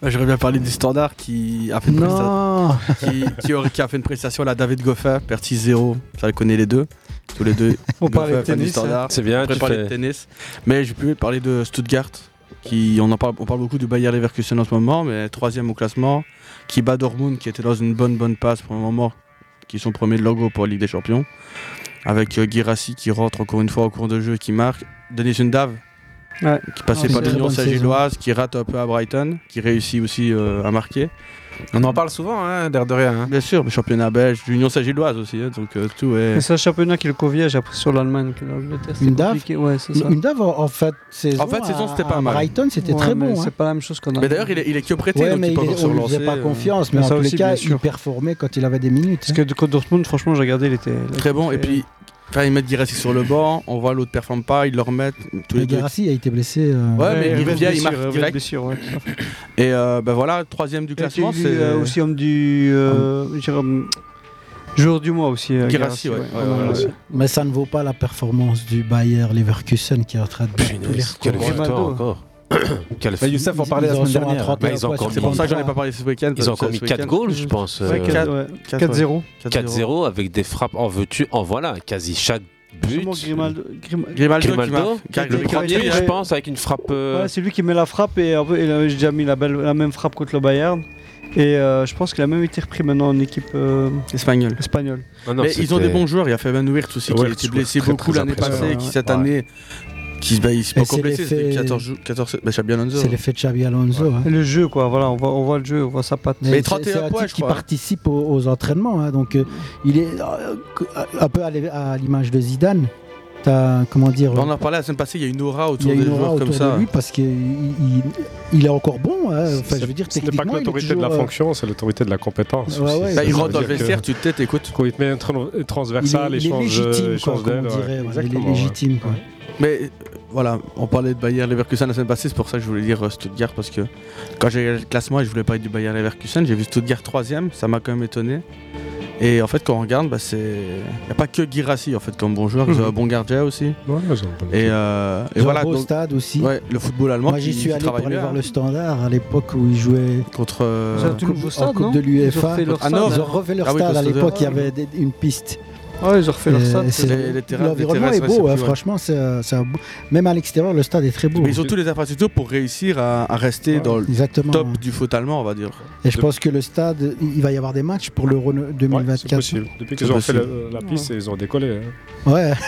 S12: Bah, J'aurais bien parlé du standard qui a fait une prestation.
S15: Non
S12: qui, qui aurait- qui a fait une prestation à la David Goffin, Pertis 0, ça le connaît les deux, tous les deux.
S11: On parlait de tennis,
S12: standard.
S10: C'est bien,
S12: Après
S10: tu
S12: parler
S10: fais-
S12: de tennis. Mais je peux parler de Stuttgart, qui on en parle, on parle beaucoup du Bayer Leverkusen en ce moment, mais troisième au classement, qui bat Dortmund, qui était dans une bonne bonne passe pour le moment, qui sont premiers de logo pour la Ligue des Champions. Avec euh, Guirassi qui rentre encore une fois au cours de jeu et qui marque. Denis
S11: Ouais.
S12: qui passait
S11: Ah,
S12: par
S11: c'est une
S12: l'Union
S11: bonne
S12: Saint-Gilloise, qui rate un peu à Brighton, qui réussit aussi euh, à marquer.
S9: On en parle souvent, hein, l'air de rien.
S12: Bien sûr, mais championnat belge, l'Union Saint-Gilloise aussi, hein, donc euh, tout est.
S11: Mais c'est un championnat qui le convient, j'ai appris sur l'Allemagne c'est
S15: Une DAF
S11: compliqué. Ouais, c'est ça.
S15: Une DAF, en fait, saison,
S12: En fait, saison, c'était pas mal.
S15: Brighton, c'était
S11: Ouais,
S15: très
S11: mais
S15: bon.
S11: C'est
S15: hein.
S11: pas la même chose qu'on a.
S12: Mais d'ailleurs, il est, il est que prêté,
S15: Ouais,
S12: donc
S15: mais
S12: il peut
S15: il est-
S12: encore se
S15: on lui faisait pas
S12: euh.
S15: confiance, mais
S11: Mais
S15: en tous les cas, il performait quand il avait des minutes.
S11: Parce que de contre Dortmund, franchement, j'ai regardé, il était.
S12: Très bon, et puis. Enfin, ils mettent Girassi sur le banc, on voit l'autre performe pas, ils le remettent. Tous les
S15: Mais
S12: deux.
S15: Guerassi a été blessé. euh,
S12: Ouais, mais il
S11: revient
S12: il marque direct.
S11: blessure, ouais.
S12: Et euh, ben voilà, troisième du classement, c'est
S11: euh, aussi homme du. euh, joueur du mois aussi. euh,
S12: Guirassy, ouais.
S11: Guirassy,
S12: Ouais, ouais,
S11: ouais,
S12: ouais.
S11: ouais.
S15: Mais ça ne vaut pas la performance du Bayer Leverkusen qui est en train de les
S10: Quelle victoire encore.
S9: Bah, Youssef en parlait
S15: Ils
S9: la semaine dernière.
S15: 31
S10: Bah,
S12: C'est pour ça que j'en ai
S15: 33.
S12: pas parlé ce week-end.
S10: Ils ont encore mis
S12: ce
S10: 4
S12: week-end-
S10: goals, je pense.
S12: Ouais,
S10: euh,
S12: quatre-
S11: Ouais,
S12: quatre,
S11: 4-0.
S10: 4-0 avec des frappes en veux-tu, en voilà, quasi chaque but.
S11: Grimaldo. Grim-
S12: Grimaldo, qui
S10: Grimaldo.
S12: Car-
S10: le premier, je pense, avec une frappe. euh,
S11: Ouais, c'est lui qui met la frappe et il a j'ai déjà mis la, belle, la même frappe contre le Bayern. Et euh, je pense qu'il a même été repris maintenant en équipe euh,
S12: Espagnol.
S11: espagnole.
S10: ah non,
S12: Mais ils ont des bons joueurs. Il y a Fabian Wirtz aussi qui a été blessé
S16: très,
S12: beaucoup l'année passée,
S16: impressionnant,
S12: qui cette
S16: Ouais.
S12: année. Qui bah, il s'est pas
S15: Et c'est
S12: c'était
S15: l'effet-
S12: 14 jours. 14 bah, Xabi Alonso.
S15: C'est l'effet de Xabi Alonso. hein.
S11: Et le jeu, quoi, voilà, on voit, on voit le jeu, on voit sa patte.
S12: Mais
S15: c'est-
S12: 31
S15: c'est un
S12: points, je
S15: qui
S12: crois.
S15: participe aux, aux entraînements. hein, donc, euh, il est euh, un peu à l'image de Zidane. T'as, comment dire,
S12: On en parlait la semaine passée, il y a une aura
S15: il
S12: autour
S15: y a
S12: des
S15: une aura
S12: joueurs
S15: autour
S12: comme ça.
S15: de lui parce qu'il il, il est encore bon. hein. Enfin, je veux dire,
S16: Ce n'est pas que l'autorité de la
S15: euh,
S16: fonction, c'est l'autorité de la compétence.
S15: Ouais,
S16: aussi.
S15: ouais,
S12: Bah, il rentre dans le vestiaire, tu te têtes, écoute.
S16: Quand il te met un tra-
S15: il est,
S16: transversal,
S15: il est
S16: échange
S15: légitime,
S16: de-
S15: quoi,
S16: échange
S15: comme on
S16: d'aile.
S15: dirait.
S16: ouais.
S15: ouais, il est
S16: Exactement, ouais.
S15: légitime. quoi.
S12: Mais voilà, on parlait de Bayer Leverkusen la semaine passée, c'est pour ça que je voulais dire euh, Stuttgart parce que quand j'ai regardé le classement et je voulais parler du Bayer Leverkusen, j'ai vu Stuttgart 3 ça m'a quand même étonné. Et en fait, quand on regarde, bah, c'est. Il n'y a pas que Girassi en fait comme bon joueur, ils ont un bon gardien aussi.
S16: Ouais,
S12: Et, euh, et voilà,
S15: un beau
S12: donc,
S15: stade aussi.
S12: ouais, le football allemand
S15: Moi, j'y
S12: qui,
S15: suis allé pour
S12: travaille
S15: aller voir le Standard à l'époque où ils jouaient
S12: contre. euh,
S15: coupe- en de l'UEFA.
S12: Ah
S15: Ils ont
S11: hein.
S15: refait leur
S12: Ah oui,
S15: stade à
S12: Costa
S15: l'époque, il y avait des- une piste.
S11: Ouais, ils ont refait leur stade.
S15: L'environnement est beau, hein,
S12: ouais.
S15: franchement, c'est un- c'est un beau- même à l'extérieur, le stade est très beau.
S12: Mais ils ont tous les infrastructures pour réussir à, à rester dans le
S15: Exactement.
S12: top du foot allemand, on va dire.
S15: Et je pense que le stade, il va y avoir des matchs pour l'Euro
S16: Ouais, c'est
S15: 2024.
S16: possible. Depuis qu'ils ont fait la, la piste, ils ont décollé. hein.
S15: Ouais.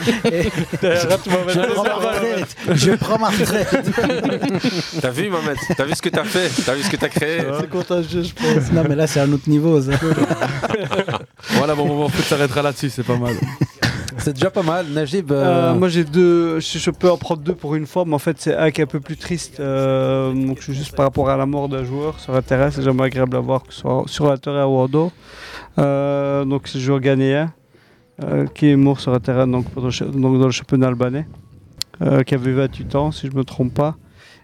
S16: Je
S15: prends ma retraite. Je prends ma retraite.
S10: T'as vu, Mohamed? T'as vu ce que t'as fait? T'as vu ce que t'as créé?
S15: C'est contagieux, je pense. Non, mais là, c'est un autre niveau. ça.
S12: voilà, bon, on peut s'arrêter là-dessus, c'est pas mal.
S9: C'est déjà pas mal. Najib,
S11: Euh,
S9: euh,
S11: moi j'ai deux, je, je peux en prendre deux pour une fois, mais en fait c'est un qui est un peu plus triste. euh, donc c'est juste par rapport à la mort d'un joueur sur la terrain, c'est jamais agréable à voir que ce soit sur la terrain ou en dos. Euh, donc c'est le joueur ghanéen qui est mort sur la terrain donc, dans le championnat albanais, euh, qui avait 28 ans si je me trompe pas.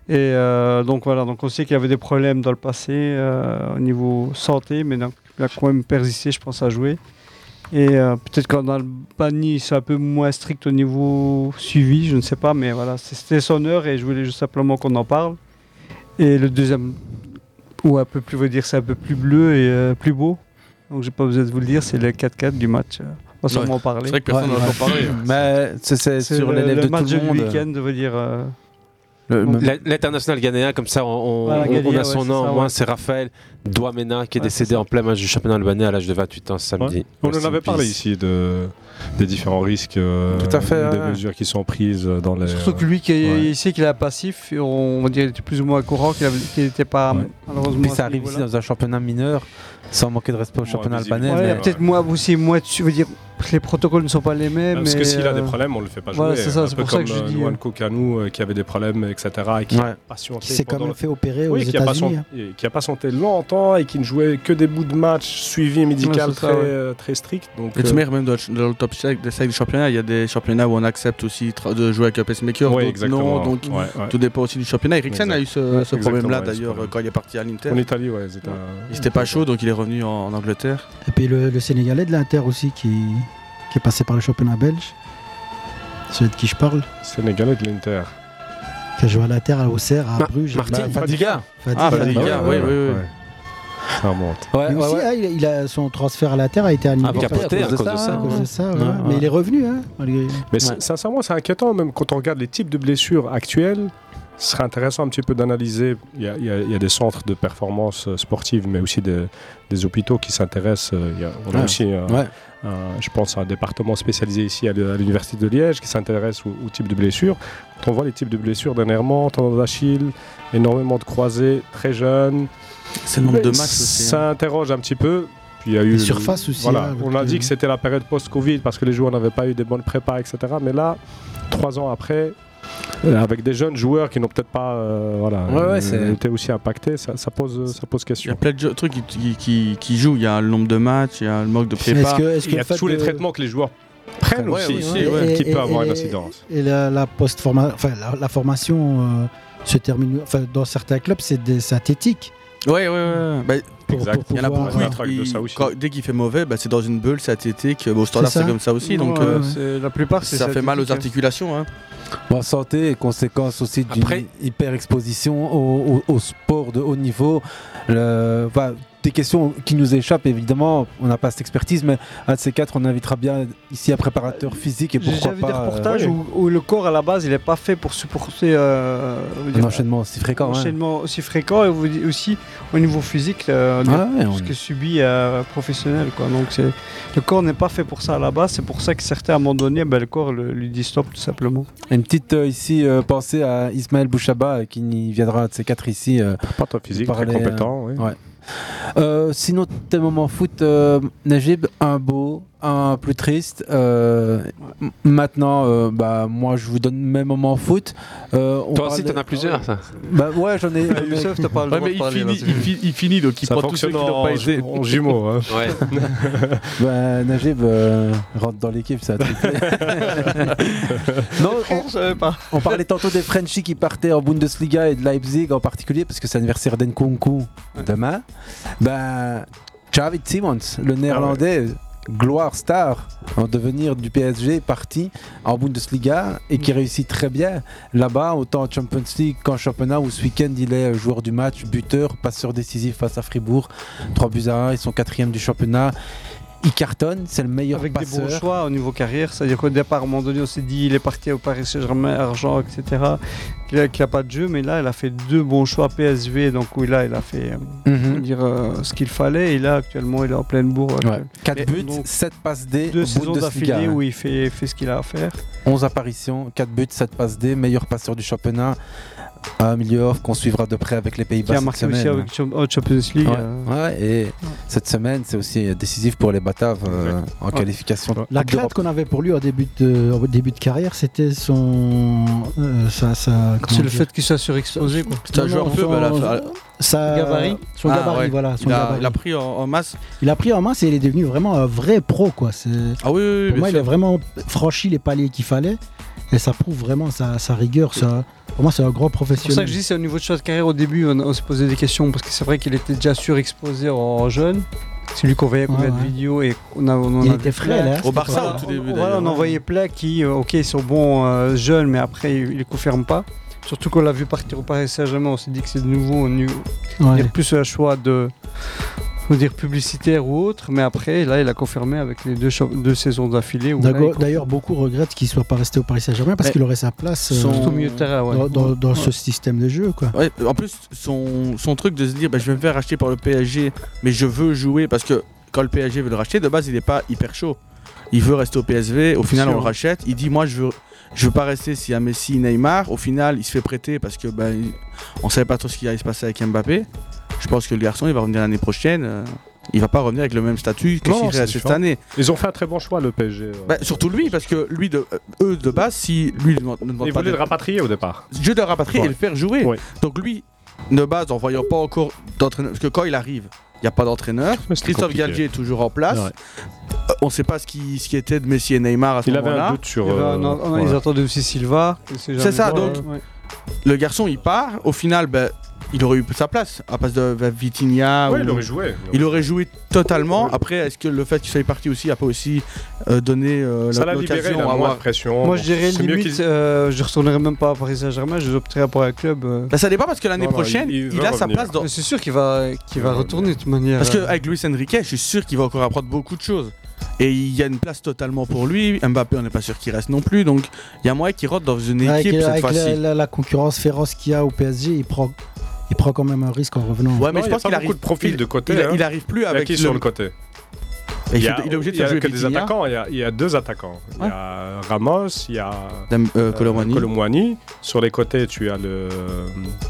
S11: Et euh, donc voilà, donc on sait qu'il y avait des problèmes dans le passé euh, au niveau santé, mais donc, il a quand même persisté, je pense, à jouer. Et euh, peut-être qu'en Albanie, c'est un peu moins strict au niveau suivi, je ne sais pas, mais voilà, c'était son heure et je voulais juste simplement qu'on en parle. Et le deuxième, ou un peu plus, va dire, c'est un peu plus bleu et euh, plus beau. Donc j'ai pas besoin de vous le dire, c'est le 4-4 du match. euh, va sûrement en parler.
S12: C'est vrai que personne
S9: Ouais,
S12: n'en a
S9: ouais.
S12: encore parlé.
S9: mais c'est c'est
S11: C'est
S9: sur
S11: le
S9: de tout
S11: match
S9: le
S11: du
S9: monde.
S11: week-end, je veux dire. euh,
S9: Le-
S11: Donc,
S9: le-
S10: La- L'international ghanéen, comme ça, on, on-
S11: Voilà,
S10: on- on a son nom.
S11: ça,
S10: Moi,
S11: ouais.
S10: c'est Raphaël Douamena qui est
S11: Ouais,
S10: décédé en plein match du championnat albanais à l'âge de 28 ans samedi.
S16: Ouais. On en avait parlé ici de, des différents risques, euh,
S9: Tout à fait,
S16: des
S9: ouais.
S16: mesures qui sont prises dans les.
S11: Surtout que lui, qui est,
S16: ouais.
S11: il sait qu'il est passif, on, on va dire qu'il était plus ou moins courant qu'il n'était pas
S16: Ouais.
S11: malheureusement.
S9: Puis ça arrive ici dans un championnat mineur, sans manquer de respect au
S16: Ouais,
S9: championnat albanais.
S11: Ouais,
S9: mais-
S11: peut-être moi aussi, moi, tu veux dire, les protocoles ne sont pas les mêmes.
S16: Parce que s'il a des
S11: euh,
S16: problèmes, on le fait pas jouer.
S11: voilà, c'est ça,
S16: un
S11: c'est
S16: peu
S11: pour ça que je
S16: euh,
S11: dis,
S16: Luan
S11: euh,
S16: Kokanou euh, qui avait des problèmes, etc. Et qui
S9: Ouais.
S16: a patienté
S15: Qui s'est quand même fait opérer
S16: Oui,
S15: aux
S16: qui a,
S15: États-Unis.
S16: patienté,
S15: hein.
S16: qui a patienté longtemps et qui ne jouait que des bouts de match suivis médical
S11: Ouais,
S16: très,
S11: ça, ouais.
S16: euh, très strict. Donc,
S12: Et tu
S16: euh,
S12: même dans le, dans le top 5 des cinq du championnat, il y a des championnats où on accepte aussi de jouer avec un pacemaker,
S16: Oui,
S12: non, donc
S16: Ouais, ouais.
S12: tout dépend aussi du championnat. Eriksen a eu ce, problème-là d'ailleurs quand il est parti à l'Inter.
S16: en Italie, ouais,
S12: Il était pas chaud donc il est revenu en, Angleterre.
S15: Et puis le Sénégalais de l'Inter aussi qui, qui est passé par le championnat belge. Celui de qui je parle.
S16: Sénégalais de l'Inter.
S15: Qui a joué à l'Inter, à Auxerre, à
S10: Ma-
S15: Bruges.
S10: Martin
S15: Bah,
S9: Fadiga.
S12: Ah,
S15: Fadiga.
S12: Fadiga,
S9: ouais,
S12: oui, oui, oui.
S16: Ouais. Ça remonte.
S9: Ouais, ouais,
S15: aussi,
S9: ouais.
S15: hein, il, a- il a, son transfert à l'Inter a été annulé.
S9: Ah,
S10: à cause de ça,
S15: à cause
S9: ouais.
S15: de ça, ouais.
S9: Ouais,
S15: Mais il est revenu, hein, malgré.
S16: Mais sincèrement, c'est inquiétant, même quand on regarde les types de blessures actuelles. ce serait intéressant un petit peu d'analyser. Il y, a- il y des centres de performance euh, sportive, mais aussi des, des hôpitaux qui s'intéressent. euh, on a
S9: Ouais.
S16: aussi, un- je pense, un département spécialisé ici à l'u- à l'Université de Liège qui s'intéresse au, au type de blessures. Quand on voit les types de blessures dernièrement, tendon d'Achille, énormément de croisés, très jeunes.
S12: C'est le nombre de matchs aussi, hein.
S16: Ça interroge un petit peu. Puis il y a eu
S15: Les surfaces aussi,
S16: Voilà,
S15: hein,
S16: on a dit que c'était la période post-Covid parce que les joueurs n'avaient pas eu des bonnes prépas, etc. Mais là, trois ans après, euh, avec des jeunes joueurs qui n'ont peut-être pas euh, voilà,
S9: Ouais, ouais,
S16: euh, été aussi impactés, ça, ça pose, ça pose
S12: Il y a
S16: question.
S12: plein de trucs qui, qui, qui- qui jouent. Il y a le nombre de matchs, il y a le manque de prépa.
S15: Est-ce que- est-ce
S16: Il y a tous les traitements que les joueurs prennent
S12: Ouais,
S16: aussi,
S12: aussi,
S16: qui-
S15: Et-
S16: peut
S15: et-
S16: avoir une
S15: et-
S16: incidence.
S15: Et la, enfin, la, la formation euh, se termine. Enfin, dans certains clubs, c'est des synthétiques.
S12: Ouais, ouais, ouais. Bah,
S15: Pour-
S16: Exact.
S15: pour
S12: il y en a beaucoup.
S16: De ça aussi.
S12: quand- dès qu'il fait mauvais, bah, c'est dans une bulle synthétique. Bon, au standard,
S15: C'est
S12: c'est comme ça aussi. Donc, euh,
S11: c'est- la plupart, c'est
S12: ça fait mal aux articulations. Hein.
S9: Bon, santé et conséquences aussi d'une
S10: Après-
S9: hyper exposition au, au- au sport de haut niveau. Le- enfin, des questions qui nous échappent évidemment, on n'a pas cette expertise, mais un de ces quatre, on invitera bien ici un préparateur physique et
S11: J'ai
S9: pourquoi
S11: déjà vu des
S9: pas euh,
S11: reportages
S9: ouais,
S11: où, où le corps à la base il n'est pas fait pour supporter euh,
S9: un enchaînement aussi fréquent.
S11: un
S9: hein.
S11: enchaînement aussi fréquent et aussi au niveau physique euh,
S9: Ah ouais,
S11: tout
S9: on-
S11: ce que subit euh, professionnel quoi. donc c'est le corps n'est pas fait pour ça à la base c'est pour ça que certains à un moment donné ben, le corps le- lui dit stop tout simplement
S9: Une petite euh, ici euh, pensée à Ismaël Bouchaba euh, qui viendra un de ces quatre ici. euh,
S16: Pas top physique, très
S9: parler,
S16: compétent.
S9: euh,
S16: oui.
S9: ouais. Euh, sinon, tes moments foot, euh, Najib, un beau, un plus triste. Euh, Maintenant, euh, bah, moi, je vous donne mes moments foot. Euh, on
S10: Toi aussi, t'en as plusieurs, ça.
S9: Bah ouais, j'en ai.
S11: Youssef t'as pas le
S12: Ouais,
S11: droit de parler
S12: finit, il, fi- il finit, donc il
S16: Ça
S12: prend tous ceux
S16: fonctionne
S12: qui n'ont pas
S16: en,
S12: été.
S16: en jumeaux. hein.
S10: Ouais.
S9: bah, Najib euh, rentre dans l'équipe, ça. non, on,
S11: pas
S9: on parlait tantôt des Frenchies qui partaient en Bundesliga et de Leipzig en particulier, parce que c'est l'anniversaire d'Nkunku demain. Ben, Javid Simons, le néerlandais, gloire star en devenir du PSG, parti en Bundesliga et qui réussit très bien. Là-bas, autant en Champions League qu'en championnat, où ce week-end il est joueur du match, buteur, passeur décisif face à Fribourg, 3 buts à 1, ils sont quatrième du championnat. Il cartonne, c'est le meilleur
S11: avec des bons
S9: passeur.
S11: choix au niveau carrière c'est-à-dire qu'au départ à un moment donné on s'est dit il est parti au Paris Saint-Germain argent etc qu'il a, qu'il a pas de jeu mais là il a fait deux bons choix PSV donc oui là il a fait euh,
S9: Mhm.
S11: dire euh, ce qu'il fallait et là actuellement il est en pleine bourre
S9: Ouais. 4
S11: Mais
S9: buts,
S11: donc,
S9: 7 passes D,
S11: deux saisons d'affilée où il fait, fait ce qu'il a à faire
S9: 11 apparitions, 4 buts, 7 passes D, meilleur passeur du championnat. Un milieu off qu'on suivra de près avec les
S11: qui
S9: Pays-Bas
S11: a
S9: cette
S11: marqué aussi
S9: semaine.
S11: avec Cham- en Champions League
S9: Ouais,
S11: euh,
S9: ouais, et cette semaine, c'est aussi décisif pour les Bataves euh, en qualification. de
S15: La crainte qu'on avait pour lui au début de, au début de carrière, c'était son. euh, sa- sa-
S11: c'est le fait qu'il soit surexposé quoi.
S12: C'est un joueur peu.
S15: son-
S12: bah, la-
S15: sa-
S11: gabarit.
S15: Son
S12: Ah,
S15: gabarit,
S12: ouais.
S15: voilà. Son
S12: il, a,
S15: gabarit.
S12: il a pris en, en masse.
S15: Il a pris en main et il est devenu vraiment un vrai pro. Quoi.
S12: Ah oui, oui, oui,
S15: Pour
S12: bien
S15: moi, il a vraiment franchi les paliers qu'il fallait. Et ça prouve vraiment sa, sa rigueur. Ça, pour moi, c'est un grand
S11: C'est pour
S15: professionnel.
S11: ça que je dis c'est au niveau de choix de carrière au début on, on s'est posé des questions parce que c'est vrai qu'il était déjà surexposé en jeune. C'est lui qu'on voyait combien
S15: Ouais,
S11: de vidéos et on a, on en
S15: Il
S11: a
S15: était frais,
S11: plein.
S15: là.
S12: Au Barça, au tout
S11: on-
S12: début.
S11: voilà, on en voyait plein qui, euh, ok, ils sont bons euh, jeunes, mais après ils ne confirment pas. Surtout qu'on l'a vu partir au Paris Saint-Germain, on s'est dit que c'est de nouveau nu-
S15: Ouais.
S11: dire plus un choix de on va dire publicitaire ou autre, mais après là il a confirmé avec les deux, deux saisons d'affilée.
S15: D'ailleurs, beaucoup regrettent qu'il soit pas resté au Paris Saint-Germain parce qu'il aurait sa place euh,
S12: son-
S11: Surtout au milieu de terrain, ouais.
S15: dans, dans- dans ce système de jeu. Quoi.
S12: Ouais, en plus, son, son truc de se dire bah, je vais me faire racheter par le PSG, mais je veux jouer parce que quand le PSG veut le racheter, de base, il n'est pas hyper chaud. Il veut rester au PSV, au final, on le rachète. Il dit Moi, je veux, je veux pas rester s'il y a Messi, Neymar. Au final, il se fait prêter parce que il- on savait pas trop ce qui allait se passer avec Mbappé. Je pense que le garçon, il va revenir l'année prochaine. euh, il va pas revenir avec le même statut que s'il restait cette année.
S16: Ils ont fait un très bon choix, le PSG. euh.
S12: Bah, surtout lui, parce que lui, de, euh, eux, de base, si lui ne demande, demande
S16: Ils
S12: pas
S16: voulaient
S12: de-
S16: le rapatrier au départ.
S12: je le rapatrier
S16: Ouais.
S12: et le faire jouer.
S16: Ouais.
S12: Donc lui, de base, en voyant pas encore d'entraîneur, parce que quand il arrive, il n'y a pas d'entraîneur. Christophe
S16: compliqué.
S12: Galtier est toujours en place.
S16: Ouais.
S12: Euh, on ne sait pas ce qui, ce qui était de Messi et Neymar à ce
S16: Il avait
S12: moment-là.
S16: un doute sur.
S11: Il avait
S16: euh,
S11: non, non, Ils attendaient aussi Silva. il
S12: C'est ça, donc-
S11: ouais.
S12: Le garçon, il part. Au final, ben, il aurait eu sa place à place de Vitinha.
S16: Ouais,
S12: ou-
S16: il aurait joué.
S12: il aurait joué totalement. Après, est-ce que le fait qu'il soit parti aussi a pas aussi euh, donné euh,
S16: Ça l'a libéré,
S12: l'occasion
S16: il a
S12: à
S16: moins
S12: avoir
S16: de pression.
S11: Moi je dirais limite, euh, je retournerai même pas à Paris Saint-Germain, je opterais pour un club. euh.
S12: Ben, ça dépend parce que l'année prochaine,
S16: il-
S12: il,
S16: il veut
S12: a sa place dans.
S11: C'est sûr qu'il va, qu'il va retourner de toute manière.
S12: Parce qu'avec Luis Enrique, je suis sûr qu'il va encore apprendre beaucoup de choses. Et il y a une place totalement pour lui. Mbappé, on n'est pas sûr qu'il reste non plus. Donc il y a moyen qu'il rentre dans une équipe
S15: avec, cette
S12: fois-ci.
S15: La, la, concurrence féroce qu'il y a au PSG, il prend. Il prend quand même un risque en revenant.
S12: Ouais, mais je pense qu'il
S16: a
S12: beaucoup
S16: de
S12: profil
S16: de côté.
S12: Il,
S16: hein.
S12: arrive plus avec.
S16: Qui sur le côté il, a,
S12: il, est obligé de jouer
S16: que des attaquants. Il y, a, deux attaquants. Il y a Ramos, il y a
S12: euh, euh Colomwani.
S16: Sur les côtés, tu as le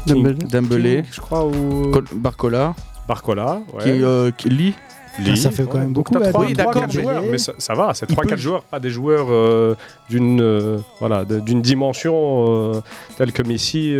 S11: Dembélé,
S16: je crois, ou
S12: Barcola.
S16: Barcola, ouais.
S12: Qui, euh,
S16: Lee.
S15: Ça fait quand même beaucoup.
S16: Bah,
S15: oui, d'accord, mais,
S16: ça, va, c'est 3-4 joueurs, pas des joueurs euh, d'une euh, voilà, d'une dimension euh, telle que Messi,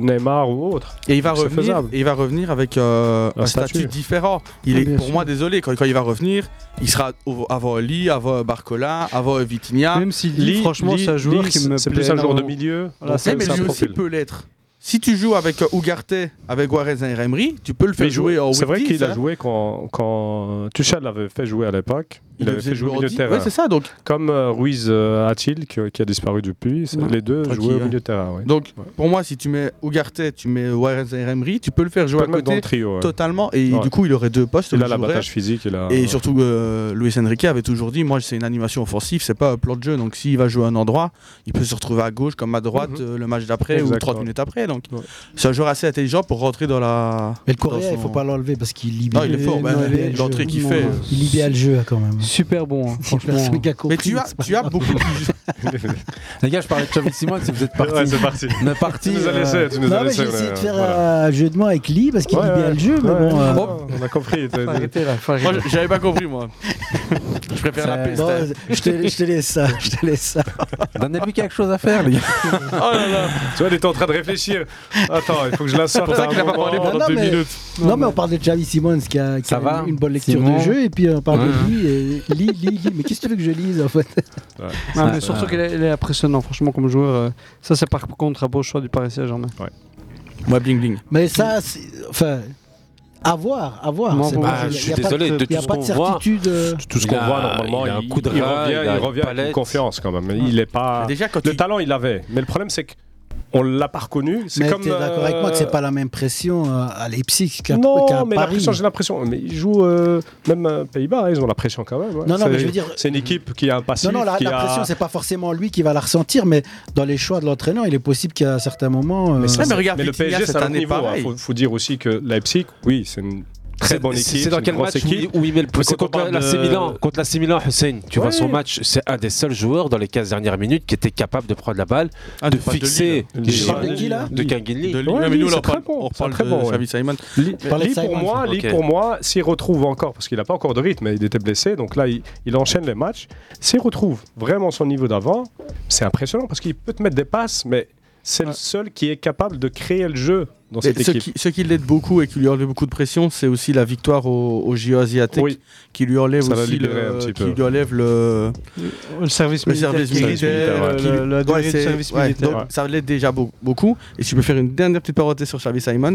S16: Neymar ou autre.
S12: Et il va,
S16: Donc
S12: revenir, il va revenir avec
S16: un,
S12: un statut. différent. Il est, pour moi, désolé, quand, il va revenir, il sera avant Lee, avant Barcola, avant Vitinha.
S11: Même si Lee, franchement, c'est un joueur qui me.
S16: C'est plus un joueur de milieu. Eh,
S12: mais lui aussi peut l'être. Si tu joues avec euh, Ugarte, avec Guarez et Remry, tu peux le faire jouer,
S16: jouer
S12: au
S16: C'est vrai qu'il a joué quand Tuchel l'avait fait jouer à l'époque. Il, avait fait jouer au milieu de terrain.
S12: C'est ça. Donc...
S16: Comme euh, Ruiz euh, euh, qui, a disparu depuis, les deux jouaient au milieu de terrain.
S12: Donc, pour moi, si tu mets Ougartet, tu mets Warren Emery, tu peux le faire jouer
S16: tu
S12: à côté
S16: le
S12: totalement. Et du coup, il aurait deux postes.
S16: Il, a l'abattage physique.
S12: Et surtout, euh, Luis Enrique avait toujours dit moi, c'est une animation offensive, c'est pas un plan de jeu. Donc, s'il va jouer à un endroit, il peut se retrouver à gauche comme à droite
S16: mhm.
S12: le match d'après ou 30 minutes après. Donc, c'est un joueur assez intelligent pour rentrer dans la.
S15: Mais le Coréen, il faut pas l'enlever parce qu'il libère.
S12: Non, il. L'entrée qu'il fait.
S15: Il libère le jeu quand même.
S11: Super bon, hein, franchement.
S15: Personne qui compris,
S12: Mais tu as, tu as beaucoup.
S9: Les gars, je parlais de Xavi Simon, si vous êtes partis.
S16: Ouais, c'est parti.
S9: On parti.
S16: Tu nous as
S9: euh,
S16: laissé. Tu nous
S15: non,
S16: as laissé,
S15: j'ai essayé de faire euh, euh,
S16: voilà.
S15: un jeu de mots avec Lee parce qu'il
S16: ouais,
S15: dit bien le jeu, mais bon. Euh...
S16: On a compris.
S11: Arrêtez là.
S12: Moi, j'avais pas compris, moi. je préfère la
S15: piste.
S12: Bon,
S15: je, te, je te laisse ça. Je te laisse ça.
S9: Donnez-lui quelque chose à faire, les gars.
S12: oh là là.
S16: Tu vois, il était en train de réfléchir. Attends, il faut que je la sorte.
S12: C'est pour ça qu'il n'a pas parlé pendant deux minutes.
S15: Non, mais on parle de Xavi Simon qui a une bonne lecture de jeu et puis on parle de lui lis, lis, lis. Mais qu'est-ce que tu veux que je lise en fait?
S11: Surtout qu'elle est, est, impressionnant, franchement, comme joueur. Euh, ça, c'est par contre un beau choix du Paris Saint-Germain. Ouais.
S12: Moi, bling bling.
S15: Mais ça, enfin. À voir, à voir.
S9: Je suis désolé, de,
S15: de, tout a
S9: ce qu'on voit,
S15: euh...
S16: tout ce qu'on voit normalement,
S9: il, a un coup de
S16: il, revient,
S9: il,
S16: il revient confiance quand même. Il est pas.
S12: Déjà, quand
S16: le talent, il l'avait. Mais le problème, c'est que on l'a pas reconnu. C'est comme.
S15: d'accord avec moi que c'est euh, pas la même pression euh, à Leipzig qu'à
S16: qu
S15: Paris.
S16: mais la pression, j'ai l'impression. Mais ils jouent euh, même euh, Pays-Bas, hein, ils ont la pression quand même. Hein.
S15: Non, non, je veux dire.
S16: C'est une équipe qui a un passif.
S15: Non, non, la,
S16: qui
S15: la
S16: a...
S15: pression, c'est pas forcément lui qui va la ressentir, mais dans les choix de l'entraîneur, il est possible qu'à certains moments. Euh...
S16: Mais, ça,
S12: mais, regarde,
S16: mais le PSG, c'est un niveau. Hein.
S12: Il
S16: faut, faut, dire aussi que Leipzig, oui, c'est une Très bonne équipe.
S10: C'est dans quel match où il met le C'est contre,
S16: contre
S10: l'AC Milan. Contre Milan, Hussein, tu vois son match, c'est un des seuls joueurs dans les 15 dernières minutes qui était capable de prendre la balle,
S12: ah,
S10: de, fixer
S12: hein. de,
S10: de Kanginli.
S12: De, de
S16: ouais, ah,
S12: nous, on parle,
S16: bon, très bon, ouais.
S12: Simon.
S16: Lee, pour moi, pour moi, s'il retrouve encore, parce qu'il n'a pas encore de rythme, il était blessé, donc là, il, enchaîne les matchs. S'il retrouve vraiment son niveau d'avant, c'est impressionnant parce qu'il peut te mettre des passes, mais c'est le seul qui est capable de créer le jeu dans
S12: ce. Qui, l'aide beaucoup et qui lui enlève beaucoup de pression, c'est aussi la victoire au, au JO asiatique qui lui enlève
S16: Ça
S12: aussi le, qui lui enlève le,
S11: service militaire,
S12: Ça l'aide déjà beaucoup. Et si je peux faire une dernière petite parenthèse sur Xavi Simons,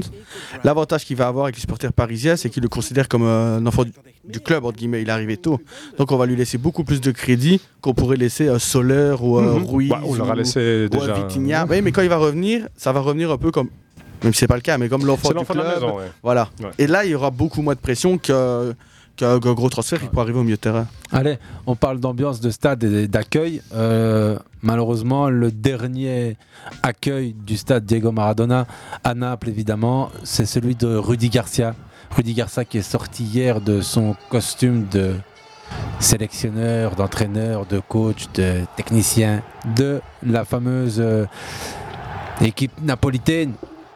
S12: l'avantage qu'il va avoir avec les supporters parisiens, c'est qu'ils le considèrent comme euh, un enfant du, club entre guillemets. Il est arrivé tôt, donc on va lui laisser beaucoup plus de crédit qu'on pourrait laisser à Soler ou à
S16: euh, mm -hmm.
S12: Ruiz
S16: bah, on
S12: ou,
S16: laissé
S12: euh,
S16: à
S12: Vitinha. mais quand il va revenir, ça va revenir un peu comme même si c'est pas le cas, mais comme l'enfant du
S16: de
S12: voilà. Et là, il y aura beaucoup moins de pression que qu'un gros transfert qui ouais. peut arriver au milieu de terrain.
S9: Allez, on parle d'ambiance de stade et d'accueil. Euh, malheureusement, le dernier accueil du stade Diego Maradona à Naples, évidemment, c'est celui de Rudy Garcia. Rudy Garcia qui est sorti hier de son costume de sélectionneur, d'entraîneur, de coach, de technicien de la fameuse euh, équipe napolitaine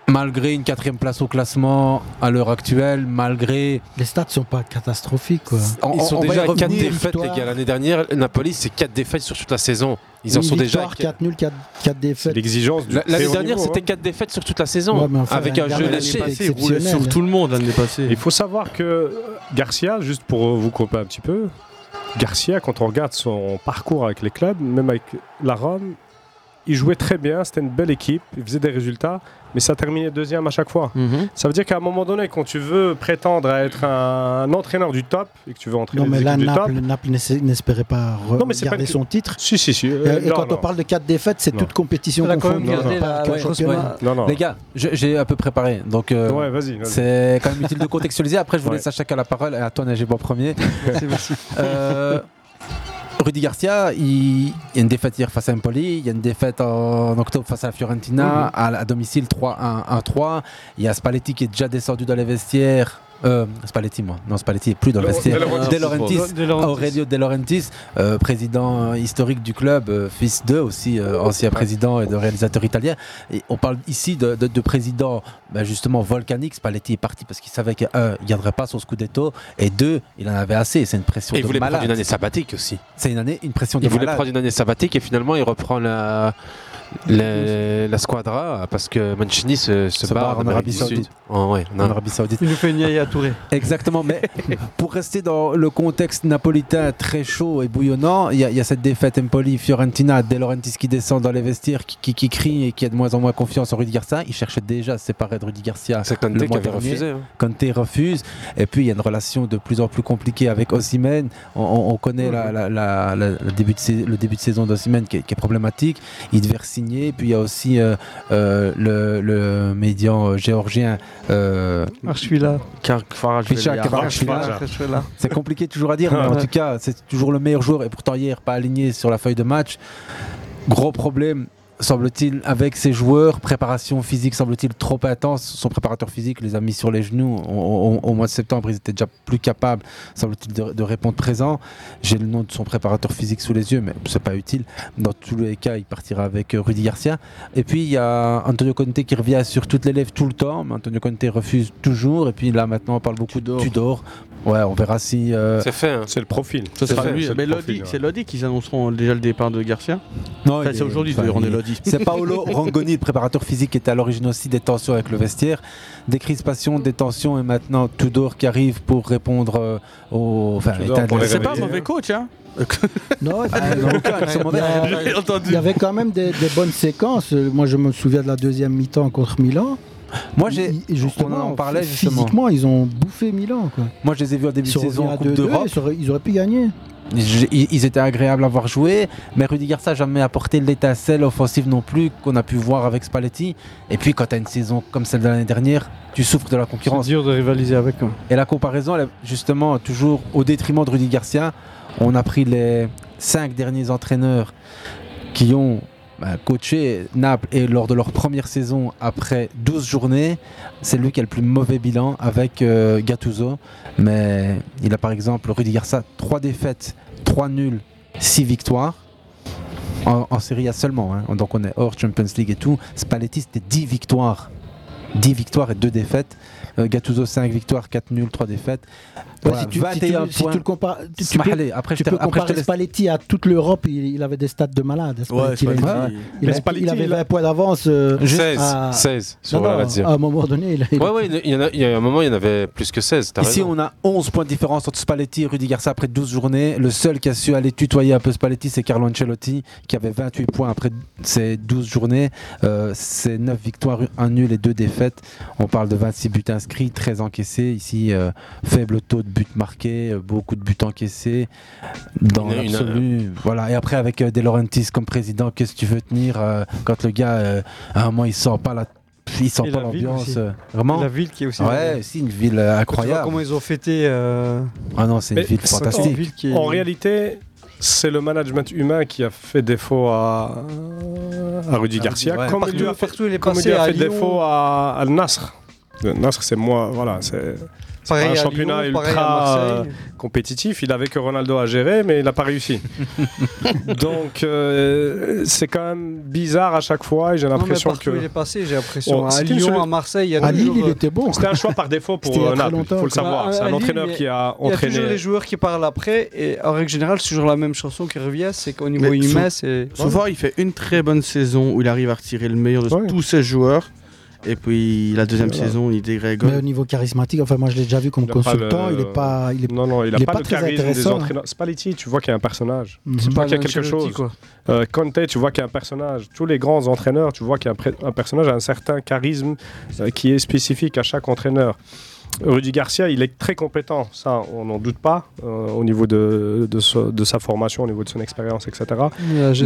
S9: malgré une quatrième place au classement à l'heure actuelle, malgré.
S15: Les stats sont pas catastrophiques. Quoi.
S10: Ils sont déjà à 4 défaites, les gars. L'année dernière, Napoli, c'est 4 défaites sur toute la saison. Ils en sont déjà.
S15: 4 nuls, 4, 4 défaites.
S16: L'exigence
S10: L'année dernière, c'était
S16: hein.
S10: 4 défaites sur toute la saison. Avec un jeu
S12: lâché. Passé,
S15: roulé
S12: sur tout le monde l'année passée.
S16: Il faut savoir que euh, Garcia, juste pour euh, vous couper un petit peu, Garcia, quand on regarde son parcours avec les clubs, même avec la Rome, ils jouaient très bien, c'était une belle équipe, ils faisaient des résultats, mais ça terminait deuxième à chaque fois.
S12: Mhm.
S16: Ça veut dire qu'à un moment donné, quand tu veux prétendre à être un, entraîneur du top et que tu veux entraîner
S15: non, mais là,
S16: du
S15: Naples, top, Naples n'espérait pas
S16: non,
S15: garder son titre.
S16: Si, si, si. Euh,
S15: et, quand on parle de quatre défaites, c'est toute compétition.
S11: On a quand même gardé
S15: euh,
S11: la,
S16: chose.
S9: Les gars, j'ai un peu préparé, donc euh, c'est quand même utile de contextualiser. Après, je vous laisse à chacun la parole et à toi, Najib premier.
S11: Merci,
S9: Rudy Garcia, il, il y a une défaite hier face à Empoli, il y a une défaite en octobre face à la Fiorentina, à, à domicile 3-1-1-3. Il y a Spalletti qui est déjà descendu dans les vestiaires. Euh, Spalletti, moi. Non, Spalletti est plus dans le
S11: De-
S9: vestiaire.
S11: De Laurentiis.
S9: De Laurentiis,
S11: De Laurentiis.
S9: Aurelio De Laurentiis, euh, président historique du club, euh, fils d'eux aussi, euh, ancien président et de réalisateur italien. Et on parle ici de, de, de président ben, justement volcanique. Spalletti est parti parce qu'il savait qu'il ne gagnerait pas son scudetto et deux, il en avait assez. C'est une pression
S10: Et il voulait
S9: malade.
S10: prendre une année sabbatique aussi.
S9: C'est une année, une pression de
S10: Il voulait
S9: malade.
S10: prendre une année sabbatique et finalement il reprend la, la, la squadra parce que Mancini se, se,
S9: Se
S10: barre
S9: barre en Arabie Saoudite.
S10: Sud. Oh, ouais,
S9: en
S10: non.
S9: Arabie Saoudite.
S11: Il nous fait une Yaya Touré.
S9: Exactement, mais pour rester dans le contexte napolitain très chaud et bouillonnant, il y, a- il y a cette défaite Empoli, Fiorentina, De Laurentiis qui descend dans les vestiaires, qui, qui, qui crie et qui a de moins en moins confiance en Rudy Garcia. Il cherchait déjà à se séparer de Rudy Garcia.
S10: C'est Conte qui avait
S9: dernier.
S10: refusé, hein.
S9: Conte refuse. Et puis il y a une relation de plus en plus compliquée avec Osimhen. On, on- on connaît la- la- la- la- le, début de, sais- le début de saison d'Osimhen qui, est- qui est problématique. Il devait Puis il y a aussi euh, euh, le, le médian euh, géorgien. Euh,
S11: Archvila.
S9: C'est compliqué toujours à dire, mais en tout cas, c'est toujours le meilleur joueur. Et pourtant, hier, pas aligné sur la feuille de match. Gros problème, semble-t-il, avec ses joueurs. Préparation physique, semble-t-il, trop intense. Son préparateur physique les a mis sur les genoux. Au, au- au mois de septembre, ils étaient déjà plus capables, semble-t-il, de, de répondre présent. J'ai le nom de son préparateur physique sous les yeux, mais c'est pas utile. Dans tous les cas, il partira avec euh, Rudy Garcia. Et puis, il y a Antonio Conte qui revient sur toutes les lèvres tout le temps, mais Antonio Conte refuse toujours. Et puis là, maintenant, on parle beaucoup de Tudor. Ouais, on verra si. euh,
S10: C'est fait. hein.
S16: C'est le profil.
S12: Ça
S16: C'est
S12: lui.
S16: le
S12: Mais Lodi,
S16: ouais.
S12: c'est Lodi qu'ils annonceront déjà le départ de Garcia.
S9: Non,
S12: c'est
S9: est-
S12: aujourd'hui, on est
S9: il-
S12: Lodi.
S9: C'est Paolo Rangoni, le préparateur physique, qui était à l'origine aussi des tensions avec le vestiaire. Des crispations, des tensions, et maintenant Tudor qui arrive pour répondre euh, aux. Enfin,
S16: Tudor
S9: éteindre
S16: pour
S9: les-
S16: les
S12: C'est pas un mauvais coach, hein
S15: Non, il y avait quand même des, des bonnes séquences. Moi, je me souviens de la deuxième mi-temps contre Milan.
S9: Moi, j'ai.
S15: Justement,
S9: on en parlait justement.
S15: physiquement, ils ont bouffé Milan. Quoi.
S9: Moi, je les ai vus en début
S15: Ils
S9: de saison en Coupe
S15: 2-2,
S9: d'Europe.
S15: Ils auraient, ils auraient pu gagner.
S9: Ils étaient agréables à voir jouer, mais Rudy Garcia n'a jamais apporté l'étincelle offensive non plus qu'on a pu voir avec Spalletti. Et puis, quand tu as une saison comme celle de l'année dernière, tu souffres de la
S11: C'est
S9: concurrence.
S11: dur de rivaliser avec eux.
S9: Et la comparaison, elle est justement, toujours au détriment de Rudy Garcia. On a pris les cinq derniers entraîneurs qui ont coaché Naples et lors de leur première saison, après 12 journées, c'est lui qui a le plus mauvais bilan avec euh, Gattuso. Mais il a par exemple, Rudy Garcia, 3 défaites, 3 nuls, 6 victoires. En, Serie A seulement, hein. donc on est hors Champions League et tout. Spalletti, c'était 10 victoires. 10 victoires et 2 défaites. Euh, Gattuso 5 victoires, 4 nuls, 3 défaites. Voilà,
S15: si, tu, si,
S9: 21
S15: tu, si
S9: points.
S15: tu le compares, tu, peux,
S9: après,
S15: tu
S9: après,
S15: comparer
S9: laisse-
S15: Spalletti à toute l'Europe, il, il avait des stats de malade. Spalletti,
S12: Ouais,
S15: il,
S12: Spalletti,
S15: a-
S12: ouais.
S15: il
S16: Mais
S15: a-
S16: Spalletti,
S15: il avait
S16: il a-
S15: 20 points d'avance. euh,
S10: 16,
S15: à-
S10: 16 sur
S15: Non,
S10: la
S15: non, à un moment donné, il a, il a-
S10: Ouais, ouais, il y, en a, il y a un moment, il y en avait plus que 16. t'as
S9: Ici,
S10: raison.
S9: on a 11 points de différence entre Spalletti et Rudy Garcia après 12 journées. Le seul qui a su aller tutoyer un peu Spalletti, c'est Carlo Ancelotti, qui avait 28 points après ces 12 journées. Euh, c'est 9 victoires, 1 nul et 2 défaites. On parle de 26 buts inscrits, 13 encaissés. Ici, euh, faible taux de buts marqués, euh, beaucoup de buts encaissés. Dans l'absolu. Voilà. Et après, avec euh, De Laurentiis comme président, qu'est-ce que tu veux tenir euh, quand le gars, euh, à un moment, il sent pas la. Il sent
S11: Et
S9: pas l'ambiance. euh, Vraiment?
S11: La ville qui est aussi.
S9: Ouais, c'est une ville euh,
S11: Quand tu vois
S9: incroyable.
S11: comment ils ont fêté. euh,
S9: Ah non, c'est une ville fantastique.
S11: une ville qui est-
S16: En réalité, c'est le management humain qui a fait défaut à, à Rudy Garcia,
S9: ouais.
S16: comme,
S11: Partout-
S16: il lui a fait,
S11: partout, il est
S16: comme il lui a fait défaut à, à Al Nasr. Nasr, c'est moi, voilà, c'est
S11: Pareil
S16: un championnat
S11: Lyon,
S16: ultra euh, compétitif. Il avait que Ronaldo à gérer, mais il n'a pas réussi. Donc, euh, c'est quand même bizarre à chaque fois. Et j'ai l'impression que
S11: il est passé, j'ai l'impression.
S16: Oh,
S11: à Lyon,
S16: solu-
S11: à Marseille, il y a
S15: à Lille,
S11: toujours,
S15: il était bon.
S16: c'était un choix par défaut pour
S15: il
S16: euh, Naples. Faut le savoir. C'est un entraîneur qui a
S11: Il y a toujours les
S16: entraîné.
S11: joueurs qui parlent après, et en règle générale, c'est toujours la même chanson qui revient, c'est qu'au niveau humain, c'est...
S12: Souvent, il fait une très bonne saison où il arrive à retirer le meilleur de tous ses joueurs. Et puis la deuxième
S16: Voilà.
S12: saison, il
S15: Mais au niveau charismatique, enfin moi je l'ai déjà vu comme
S16: Il a
S15: consultant,
S16: le-
S15: il est pas, il est,
S16: Non, non, il
S15: est
S16: pas,
S15: pas
S16: le
S15: très intéressant, hein.
S16: Spalletti, tu vois qu'il y a un personnage.
S15: Mhm.
S16: Tu vois qu'il y a quelque chose.
S11: quoi.
S16: Euh, Conte, tu vois qu'il y a un personnage. Tous les grands entraîneurs, tu vois qu'il y a un, personnage, un certain charisme euh, qui est spécifique à chaque entraîneur. Rudy Garcia, il est très compétent, ça on n'en doute pas, euh, au niveau de, de, ce- de sa formation, au niveau de son expérience, etc.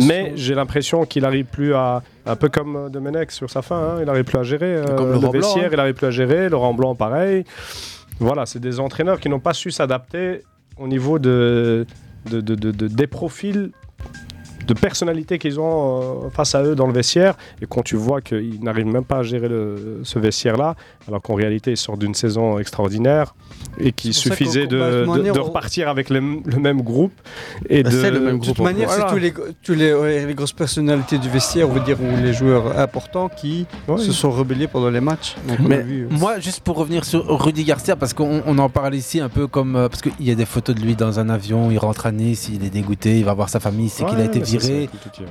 S16: Mais j'ai l'impression qu'il n'arrive plus à, un peu comme euh, Domenech sur sa fin, hein, il n'arrive plus à gérer euh,
S12: Comme
S16: le
S12: Blanc,
S16: vestiaire,
S12: hein.
S16: il n'arrive plus à gérer, Laurent Blanc pareil. Voilà, c'est des entraîneurs qui n'ont pas su s'adapter au niveau de, de, de- de- de- des profils de personnalité qu'ils ont euh, face à eux dans le vestiaire. Et quand tu vois qu'ils n'arrivent même pas à gérer le- ce vestiaire-là, alors qu'en réalité, ils sortent d'une saison extraordinaire et qu'il suffisait de,
S11: de
S16: repartir avec le, le même groupe. Et
S11: Bah,
S16: de,
S11: c'est le même groupe. De toute manière,
S16: Voilà.
S11: c'est tous les, tous les, grosses personnalités du vestiaire, on veut dire, ou les joueurs importants qui se sont rebellés pendant les matchs. Donc,
S9: Mais
S11: vu, euh,
S9: moi, juste pour revenir sur Rudy Garcia, parce qu'on on en parle ici un peu comme. euh, parce qu'il y a des photos de lui dans un avion, il rentre à Nice, il est dégoûté, il va voir sa famille, c'est qu'il a été viré.
S16: Ouais.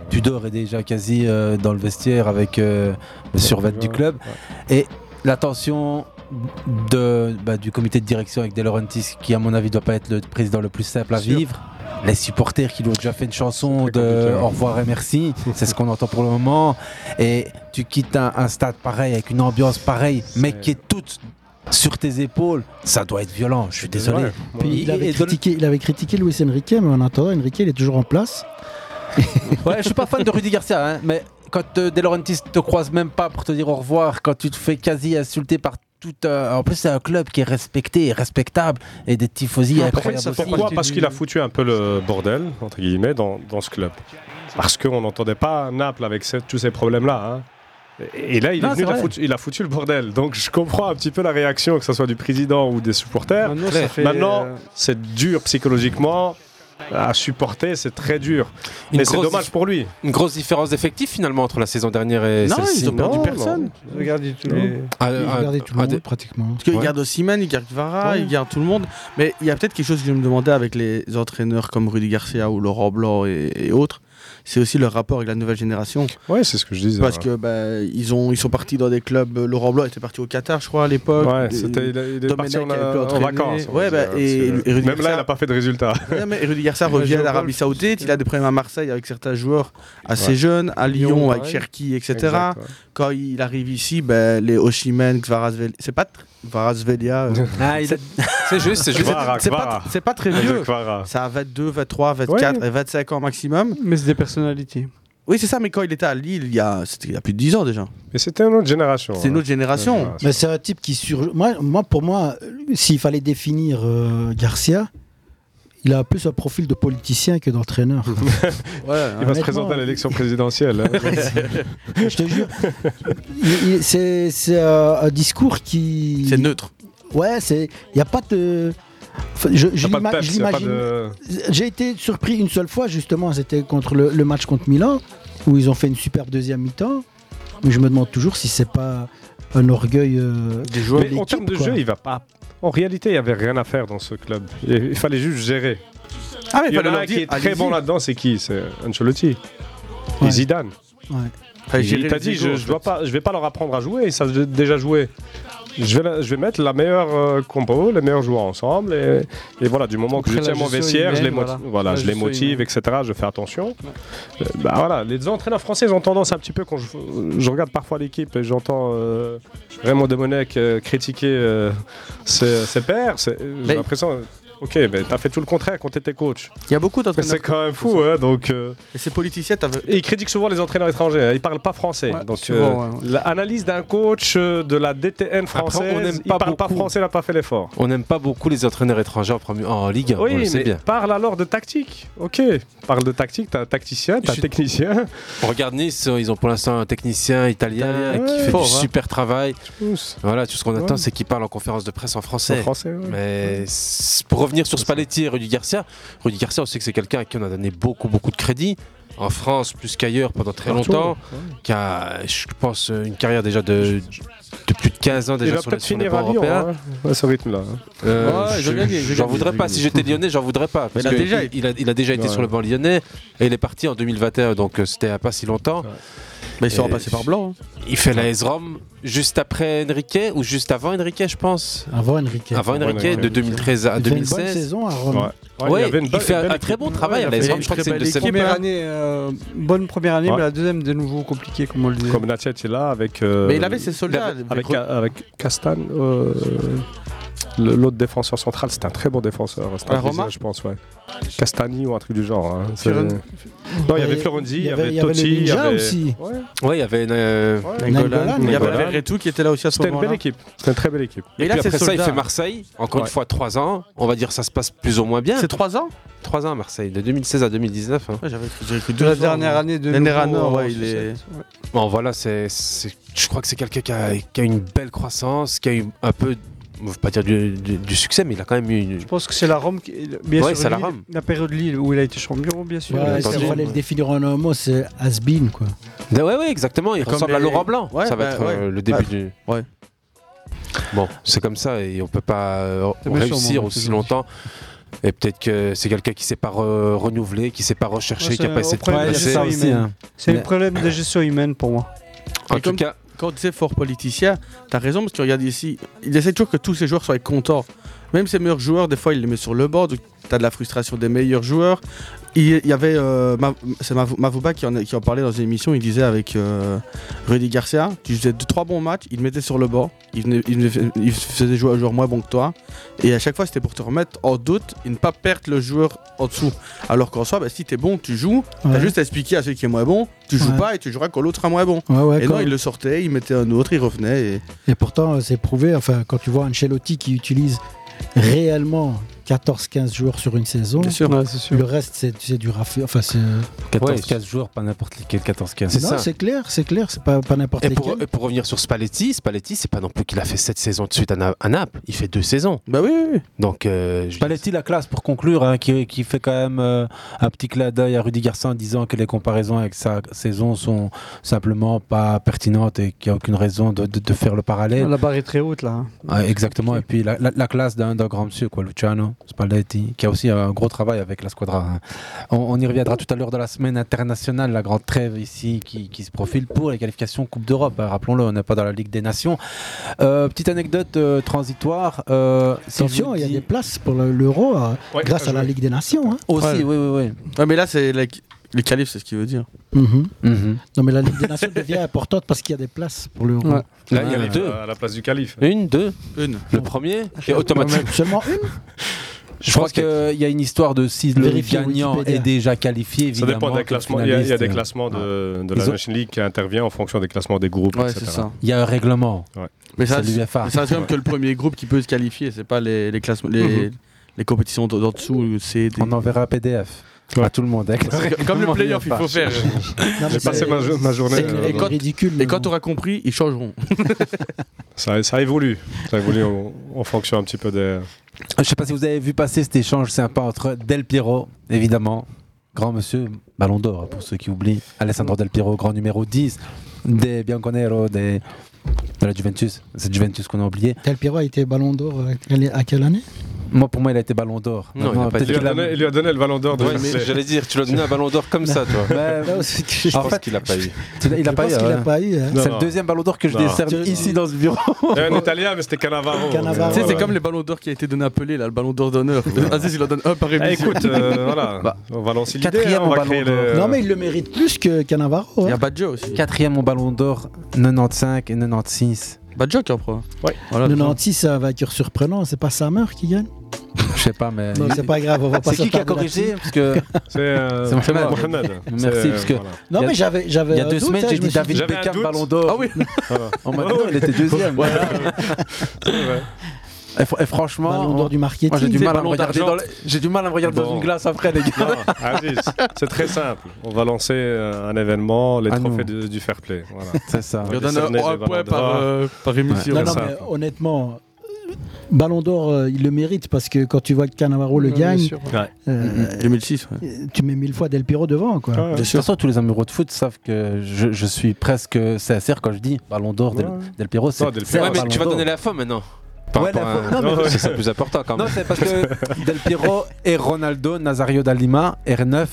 S9: Tudor est déjà quasi euh, dans le vestiaire avec euh, le survêt du club. Et l'attention de, bah, du comité de direction avec De Laurentiis, qui à mon avis doit pas être le président le plus simple à vivre. Les supporters qui lui ont déjà fait une chanson de au revoir et merci, c'est ce qu'on entend pour le moment. Et tu quittes un, un stade pareil avec une ambiance pareille, mais qui est toute sur tes épaules, ça doit être violent. Je suis désolé.
S15: Puis il, avait critiqué, il avait critiqué Luis Enrique, mais en attendant, Enrique il est toujours en place.
S9: Ouais, je suis pas fan de Rudy Garcia, hein, mais quand euh, De Laurentiis te croise même pas pour te dire au revoir, quand tu te fais quasi insulter par tout. euh, en plus, c'est un club qui est respecté et respectable et des tifosi incroyables.
S16: Pourquoi Parce qu'il a foutu un peu le bordel, entre guillemets, dans, dans ce club. Parce qu'on n'entendait pas Naples avec ce- tous ces problèmes-là. hein. Et là, il,
S9: Non,
S16: est venu,
S9: c'est
S16: il, a foutu, il a foutu le bordel. Donc, je comprends un petit peu la réaction, que ce soit du président ou des supporters.
S11: Maintenant, euh,
S16: c'est dur psychologiquement à supporter, c'est très dur. Mais c'est dommage pour lui.
S10: Une grosse différence d'effectif finalement entre la saison dernière et
S12: Non,
S10: celle-ci.
S12: ils ont perdu
S10: non
S12: personne.
S11: Regardez tous
S12: Non.
S11: les.
S10: Ah,
S15: Il
S10: ah,
S15: regardait tout
S10: ah,
S15: le
S10: des-
S15: monde pratiquement.
S12: Parce qu'il
S10: Ouais.
S12: garde Osimhen, il garde Vara,
S11: Ouais.
S12: il garde tout le monde. Mais il y a peut-être quelque chose que je me demandais avec les entraîneurs comme Rudy Garcia ou Laurent Blanc et, et autres. C'est aussi leur rapport avec la nouvelle génération.
S16: Ouais, c'est ce que je disais.
S12: Parce
S16: ouais.
S12: que bah, ils, ont, ils sont partis dans des clubs. euh, Laurent Blanc était parti au Qatar, je crois, à l'époque.
S16: Ouais, c'était, il, est parti en, vacances.
S12: Ouais, bah,
S16: dire,
S12: et, Rudy
S16: même là, il n'a pas fait de résultat.
S12: Ouais, mais Rudy Garcia revient d'Arabie Saoudite, il a des problèmes à Marseille avec certains joueurs assez
S16: Ouais.
S12: jeunes, à Lyon,
S11: Lyon,
S12: avec. Cherki, etc.
S16: Exact, ouais.
S12: Quand il arrive ici, ben, les Oshimen, Kvarazvelia, c'est pas Kvarazvelia, euh,
S9: Ah,
S10: C'est juste, c'est juste.
S12: C'est pas, très vieux. Ça a 22, 23, 24
S16: Ouais.
S12: et 25 ans maximum.
S11: Mais c'est des
S12: Oui, c'est ça, mais quand il était à Lille, il y a, il y a plus de 10 ans déjà.
S16: Mais c'était une autre génération.
S12: C'est une
S16: hein.
S12: autre génération.
S16: Ouais,
S15: Mais c'est un type qui sur. Moi, moi pour moi, s'il fallait définir euh, Garcia, il a plus un profil de politicien que d'entraîneur.
S12: Ouais,
S16: Il va se présenter à l'élection présidentielle. hein.
S15: Je te jure. C'est euh, un discours qui.
S12: c'est neutre.
S15: Ouais, c'est. Il n'y a pas de. Je je
S16: Y de y
S15: l'imagine.
S16: de-
S15: J'ai été surpris une seule fois, justement, c'était contre le, le match contre Milan, où ils ont fait une superbe deuxième mi-temps. Mais je me demande toujours si c'est pas un orgueil euh,
S12: Des joueurs.
S15: de
S16: Mais en
S15: l'équipe,
S16: termes de
S15: quoi.
S16: jeu, il va pas. En réalité, il n'y avait rien à faire dans ce club. Il fallait juste gérer.
S12: Ah, mais
S16: Il y en a un qui est très bon là-dedans, c'est qui? C'est Ancelotti.
S15: Ouais.
S16: Et Zidane.
S15: Ouais.
S16: Il t'a dit,
S12: égos,
S16: je,
S12: en fait.
S16: pas, je vais pas leur apprendre à jouer, ils savent dé- déjà jouer. Je vais, la- je vais mettre la meilleure euh, compo, les meilleurs joueurs ensemble. Et, et voilà, du moment que
S11: Après,
S16: je tiens mon vestiaire, je les,
S11: voilà.
S16: je les motive, etc. Je fais attention. Euh, bah voilà, les entraîneurs français ils ont tendance un petit peu, quand je, je regarde parfois l'équipe et j'entends euh, Raymond Demonec euh, critiquer ses, ses pairs, j'ai l'impression. Ok, mais t'as fait tout le contraire quand t'étais coach.
S12: Il y a beaucoup d'entraîneurs.
S16: c'est quand même fou, hein, donc. euh,
S12: Et ces politiciens, t'avais-
S16: et ils critiquent souvent les entraîneurs étrangers, hein, ils parlent pas français.
S11: Ouais,
S16: donc
S11: souvent,
S16: euh,
S11: ouais,
S16: l'analyse d'un coach euh, de la DTN
S10: Après,
S16: française,
S10: on n'aime
S16: il
S10: pas
S16: parle pas
S10: beaucoup.
S16: français, il n'a pas fait l'effort.
S10: On n'aime pas beaucoup les entraîneurs étrangers en, premier- en Ligue 1, on
S16: Oui,
S10: le sait
S16: mais
S10: bien.
S16: parle alors de tactique. Ok, parle de tactique, t'as un tacticien, t'as un
S10: Je-
S16: technicien.
S10: On regarde Nice, ils ont pour l'instant un technicien italien
S16: Italien,
S10: qui
S16: ouais.
S10: fait
S16: Fort,
S10: du
S16: hein.
S10: super travail.
S16: Tous.
S10: Voilà, tout ce qu'on attend,
S16: Ouais.
S10: c'est qu'il parle en conférence de presse en français.
S16: En français, ouais.
S10: Mais c'est- pour revenir sur Spalletti et Rudy Garcia, Rudy Garcia, on sait que c'est quelqu'un à qui on a donné beaucoup, beaucoup de crédit. En France, plus qu'ailleurs, pendant très
S16: Partout,
S10: longtemps.
S16: ouais.
S10: Qui a, je pense, une carrière déjà de, de plus de 15 ans déjà sur, sur bancs
S16: Lyon,
S10: européens.
S16: hein, à ce rythme-là. hein.
S10: Euh,
S12: Ouais,
S10: je-
S12: je je
S10: j'en
S12: gagne,
S10: voudrais
S12: je
S10: pas. Si j'étais lyonnais, j'en voudrais pas. Parce
S12: il a déjà
S10: il, il a, il a déjà été
S16: Ouais.
S10: sur le banc lyonnais et il est parti en 2021, donc euh, c'était pas si longtemps.
S12: Mais ils sont
S10: Et-
S12: repassés par Blanc. hein.
S10: Il fait la S-ROM juste après Enrique ou juste avant Enrique, je pense?
S15: Avant Enrique.
S10: Avant Enrique, de 2013 à
S15: Il fait une bonne
S10: 2016.
S15: saison à Rome.
S16: Ouais. Ouais,
S10: Ouais,
S16: il, avait une
S10: il fait un, très bon travail
S16: Ouais,
S10: à
S16: il
S10: la S-ROM. Je crois que c'est une de ses meilleures.
S11: euh, bonne première année,
S16: Ouais.
S11: mais la deuxième de nouveau compliquée, comme on le disait.
S16: Comme Natchez est là avec. euh,
S12: Mais il avait ses soldats.
S16: Avec, avec Castan. euh, l'autre défenseur central, c'était un très bon défenseur. C'était un
S12: Roma
S16: je pense, ouais. Castani ou un truc du genre. hein. C'est- Non, il y avait Florenzi, il y avait
S15: il y avait le
S16: Totti, il y
S15: Ninja
S16: avait.
S15: aussi.
S16: Ouais.
S10: Il y avait une, euh.
S12: Il y avait. Verretou qui était là aussi à ce
S16: C'était une
S12: moment-là.
S16: belle équipe. C'était une très belle équipe.
S12: Et
S10: Et
S12: là,
S10: puis
S12: c'est
S10: après ça, il fait Marseille. Encore
S16: Ouais.
S10: une fois, 3 ans. On va dire ça se passe plus ou moins bien.
S12: C'est 3 ans
S10: 3 ans à Marseille, de 2016 à 2019. hein.
S12: Ouais, j'avais j'avais cru
S11: la
S12: ans,
S11: dernière année de
S12: ouais, il est.
S10: Bon, voilà, c'est, c'est- je crois que c'est quelqu'un qui a une belle croissance, qui a eu un peu, je ne veux pas dire du, du- du succès, mais il a quand même eu une.
S11: Je pense que c'est la Rome. Qui... Bien
S10: Ouais,
S11: sûr,
S10: c'est la Rome.
S11: La période Lille où il a été champion, bien sûr.
S15: Ouais,
S10: entendu.
S15: s'il fallait le définir en un mot, c'est has-been, quoi.
S10: Ouais, ouais, exactement. Il
S12: Comme
S10: ressemble à Laurent Blanc.
S12: Ouais,
S10: ça va
S12: bah,
S10: être euh, le début du.
S12: Ouais.
S10: Bon, c'est comme ça et on peut pas euh, réussir aussi longtemps. Et peut-être que c'est quelqu'un qui sait pas re- renouveler, qui sait pas rechercher,
S11: Ouais,
S10: qui a
S11: c'est
S10: pas essayé de progresser.
S11: gestion
S9: aussi,
S11: humaine.
S9: hein.
S11: C'est le problème de gestion humaine pour moi.
S10: En
S12: Et
S10: tout cas,
S12: Quand tu sais fort politicien, t'as raison parce que regarde ici, il essaie toujours que tous ses joueurs soient contents. Même ses meilleurs joueurs, des fois, il les met sur le donc T'as de la frustration des meilleurs joueurs. Il y avait, euh, c'est Mav- Mavouba qui en, qui en parlait dans une émission. Il disait avec euh, Rudy Garcia, tu faisais deux, trois bons matchs, il te mettait sur le banc. Il, venait- il venait- il faisait jouer un joueur moins bon que toi. Et à chaque fois, c'était pour te remettre en doute et ne pas perdre le joueur en dessous. Alors qu'en soi, bah, si t'es bon, tu joues. T'as juste à expliquer à celui qui est moins bon, tu joues
S15: Ouais.
S12: pas et tu joueras quand l'autre sera moins bon.
S15: Ouais,
S12: et non, il le sortait, il mettait un autre, il revenait. Et...
S15: Et pourtant, euh, c'est prouvé, enfin, quand tu vois Ancelotti qui utilise réellement 14-15 joueurs sur une saison,
S12: Bien sûr.
S11: Ouais, c'est sûr.
S15: le reste, c'est c'est du raffiné. Enfin, c'est...
S9: 14-15 jours, pas n'importe lequel 14-15.
S10: C'est
S15: non,
S10: ça.
S15: c'est clair, c'est clair, c'est pas, pas n'importe
S10: et pour,
S15: lesquels.
S10: et pour revenir sur Spalletti, Spalletti, c'est pas non plus qu'il a fait 7 saisons de suite à, Na- à Naples. Il fait 2 saisons.
S12: Bah oui, oui, oui.
S10: Donc, euh,
S9: Spalletti, la classe pour conclure, hein, qui, qui fait quand même euh, un petit clin d'œil à Rudy Garcia en disant que les comparaisons avec sa saison sont simplement pas pertinentes et qu'il n'y a aucune raison de, de- de faire le parallèle.
S11: La barre est très haute là. hein.
S9: Ouais, exactement, et puis la, la- la classe d'un d'un grand monsieur, quoi, Luciano Spalletti, qui a aussi un gros travail avec la squadra. hein. On, on y reviendra tout à l'heure dans la semaine internationale, la grande trêve ici qui, qui se profile pour les qualifications Coupe d'Europe. hein. Rappelons-le, on n'est pas dans la Ligue des Nations. Euh, petite anecdote euh, transitoire. euh,
S15: Attention, il y a
S9: dis-
S15: des places pour le- l'Euro euh,
S16: Ouais,
S15: grâce à la. Ligue des Nations. hein.
S9: Aussi,
S12: Ouais.
S9: oui, oui, oui.
S12: Ouais, mais là, c'est la- les qualifs, c'est ce qu'il veut dire.
S15: Mhm.
S9: Mhm.
S15: Non, mais la Ligue des Nations devient importante parce qu'il y a des places pour l'Euro.
S11: Ouais.
S10: Là, il y en a
S9: Ouais.
S10: deux.
S16: À la place du calife.
S10: Une, deux.
S12: Une.
S10: Le premier, et automatique.
S15: Seulement une
S9: Je crois qu'il y a une histoire de si le gagnant
S15: Wikipédia.
S9: est déjà qualifié,
S16: Ça
S9: évidemment.
S16: dépend des classements. Il y a, il y a des
S9: euh,
S16: classements de, la
S9: ont-
S16: Nation League qui intervient en fonction des classements des groupes,
S12: Ouais,
S16: etc.
S12: c'est ça.
S9: Il y a un règlement.
S12: Mais ça,
S9: C'est l'UEFA.
S12: mais ça reste quand même que le premier groupe qui peut se qualifier, c'est pas les, les classements, les,
S9: Mhm.
S12: les compétitions d'en dessous, C, D.
S9: On enverra un PDF
S16: Ouais.
S9: à tout le monde. le
S12: Comme le playoff, il faut faire.
S16: J'ai passé ma, jo- ma journée.
S12: C'est-
S16: euh,
S12: et quand-
S15: ridicule. mais
S12: Et quand tu auras compris, ils changeront.
S16: ça, ça évolue. Ça évolue en, en fonction un petit peu des.
S9: Je sais pas si vous avez vu passer cet échange sympa entre Del Piero, évidemment, grand monsieur, Ballon d'Or, hein, pour ceux qui oublient, Alessandro Del Piero, grand numéro 10 des Bianconero, de la Juventus. C'est Juventus qu'on a oublié.
S15: Del Piero a été ballon d'or euh, à quelle année?
S9: Moi, pour moi, il a été Ballon d'Or.
S10: Non, il
S16: lui, a donné, il lui a donné le ballon d'or de
S10: Ouais, j'allais dire, tu l'as donné un ballon d'or comme ça, toi.
S15: Non, que-
S10: Je
S9: En
S10: pense
S9: fait-
S10: qu'il a pas eu.
S9: il a
S15: Je
S9: pas eu.
S15: qu'il
S9: ouais.
S15: a pas eu. hein.
S9: C'est le deuxième Ballon d'Or que je décerne ici dans ce bureau.
S16: C'est un italien, mais c'était Cannavaro.
S15: Cannavaro.
S12: Tu sais, c'est comme les ballons d'or qui a été donné à Pelé, là, le ballon d'or d'honneur. Aziz, il en donne un par
S16: Eh,
S12: émission.
S16: écoute, euh, voilà,
S9: Bah,
S16: on va lancer l'idée.
S9: quatrième
S16: hein,
S9: Ballon d'Or.
S15: Non, mais il le mérite plus que Cannavaro.
S12: Il y
S15: hein.
S12: a Badjo aussi.
S9: Quatrième au Ballon d'Or, 95 et 96.
S12: Badjo qui en prend.
S16: Ouais.
S12: Voilà,
S15: Le 96, c'est un vainqueur surprenant. C'est pas Samer qui gagne
S9: Je sais pas, mais.
S15: Non, c'est pas grave, on va pas
S9: C'est qui qui a corrigé. Parce que.
S16: C'est euh,
S9: C'est Mohamed.
S16: Mohamed.
S9: Merci,
S16: C'est,
S9: parce que-
S16: voilà.
S15: Non,
S9: y a-
S15: mais j'avais. j'avais
S9: Il y a
S15: un
S9: deux
S15: doute,
S9: semaines,
S15: hein,
S9: j'ai dit David Beckham. Ballon d'Or.
S12: Ah oui.
S9: On m'a dit il était deuxième.
S16: Ouais.
S9: Et, fr- et franchement,
S15: Ballon d'or du marketing.
S9: j'ai du mal à me regarder dans le- j'ai du mal à me regarder dans
S16: Bon.
S9: une glace après les gars.
S16: Non, c'est très simple. On va lancer euh, un événement, les
S9: À
S16: trophées du, du fair play. Voilà.
S9: C'est ça.
S16: Va
S12: donne un, point par, euh, par émission.
S15: Non, non,
S16: ça.
S15: mais honnêtement, Ballon d'Or, euh, il le mérite parce que quand tu vois que Cannavaro le
S11: Ouais,
S15: gagne,
S11: sûr.
S16: Ouais.
S15: euh,
S12: 2006, ouais.
S15: tu mets mille fois Del Piero devant. Quoi.
S16: Ouais.
S9: De toute façon, tous les amoureux de foot savent que je, je suis presque sincère quand je dis Ballon d'Or Del,
S16: Ouais.
S9: Del. C'est
S16: Non,
S10: Ouais,
S9: Ballon
S10: tu vas donner la fin maintenant. Par
S9: Ouais,
S10: rapport
S9: la
S10: à-
S9: fin- non, mais-
S10: C'est ça le plus important quand
S9: Non,
S10: même.
S9: c'est parce que Del Piero et Ronaldo, Nazario Dalima, R9,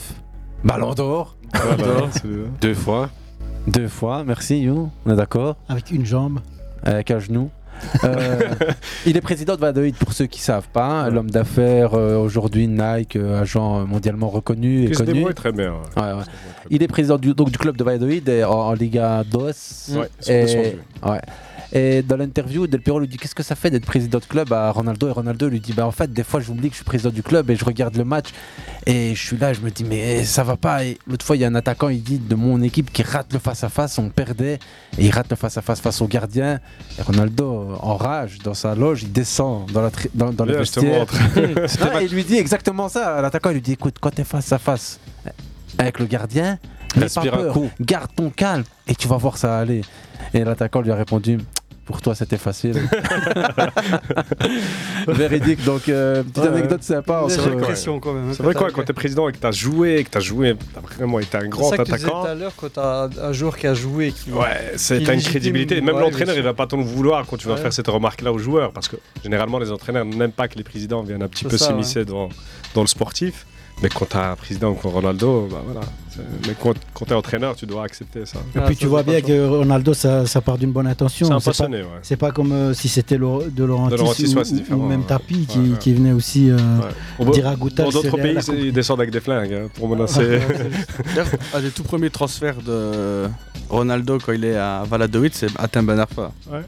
S9: Ballon d'Or.
S16: C'est-
S10: Deux fois.
S9: Deux fois, merci You, on est d'accord
S15: Avec une jambe.
S9: Avec un genou. Euh, il est président de Valladolid pour ceux qui savent pas, l'homme d'affaires euh, aujourd'hui Nike, euh, agent mondialement reconnu et connu.
S16: très bien. ouais.
S9: Ouais, ouais. Il est président du, donc, du club de Valladolid et en, en Liga 2.
S16: Ouais, ils sont
S9: et. Et dans l'interview, Del Piero lui dit Qu'est-ce que ça fait d'être président de club? À Ronaldo Et Ronaldo lui dit Bah, en fait, des fois, j'oublie que je suis président du club et je regarde le match. Et je suis là, je me dis Mais ça va pas. Et l'autre fois, il y a un attaquant, il dit De mon équipe qui rate le face-à-face, on perdait. Et il rate le face-à-face face au gardien. Et Ronaldo, en rage, dans sa loge, il descend dans, la dans, dans le vestiaire. Non, il lui dit exactement ça. L'attaquant, il lui dit Écoute, quand t'es face à face avec le gardien, n'aie pas
S10: Respire un
S9: peur,
S10: coup.
S9: garde ton calme et tu vas voir ça aller. Et l'attaquant lui a répondu Pour toi, c'était facile. Véridique. Donc, euh, petite
S16: Ouais,
S9: anecdote sympa.
S16: C'est
S9: entre-
S16: vrai, quoi. C'est vrai quoi, quand t'es président et que t'as joué, que t'as joué, t'as vraiment été un grand
S11: C'est ça que tu disais
S16: attaquant.
S11: tout à l'heure quand t'as un joueur qui a joué. Qui,
S16: Ouais, c'est t'as une crédibilité. Même
S11: ouais,
S16: l'entraîneur, il va pas t'en vouloir quand tu vas
S11: Ouais.
S16: faire cette remarque-là aux joueurs, parce que généralement les entraîneurs n'aiment pas que les présidents viennent un petit
S11: C'est
S16: peu s'immiscer dans, dans le sportif. Mais quand t'as un président comme Ronaldo, bah voilà. Mais quand, quand t'es entraîneur, tu dois accepter ça.
S15: Et puis tu vois bien que Ronaldo, ça, ça part d'une bonne intention.
S16: C'est un
S15: pas,
S16: passionné, ouais.
S15: c'est pas comme euh, si c'était de Laurentis,
S16: De Laurentiis,
S15: ou,
S16: ouais,
S15: ou même
S16: ouais.
S15: Tapi qui,
S16: Ouais, ouais.
S15: qui venait aussi euh, dire à Goutal,
S16: Dans d'autres pays, ils descendent avec des flingues hein, pour menacer.
S12: D'ailleurs, un des tout premiers transferts de Ronaldo quand il est à Valladolid, c'est Atem Ben Arfa.
S9: Ouais.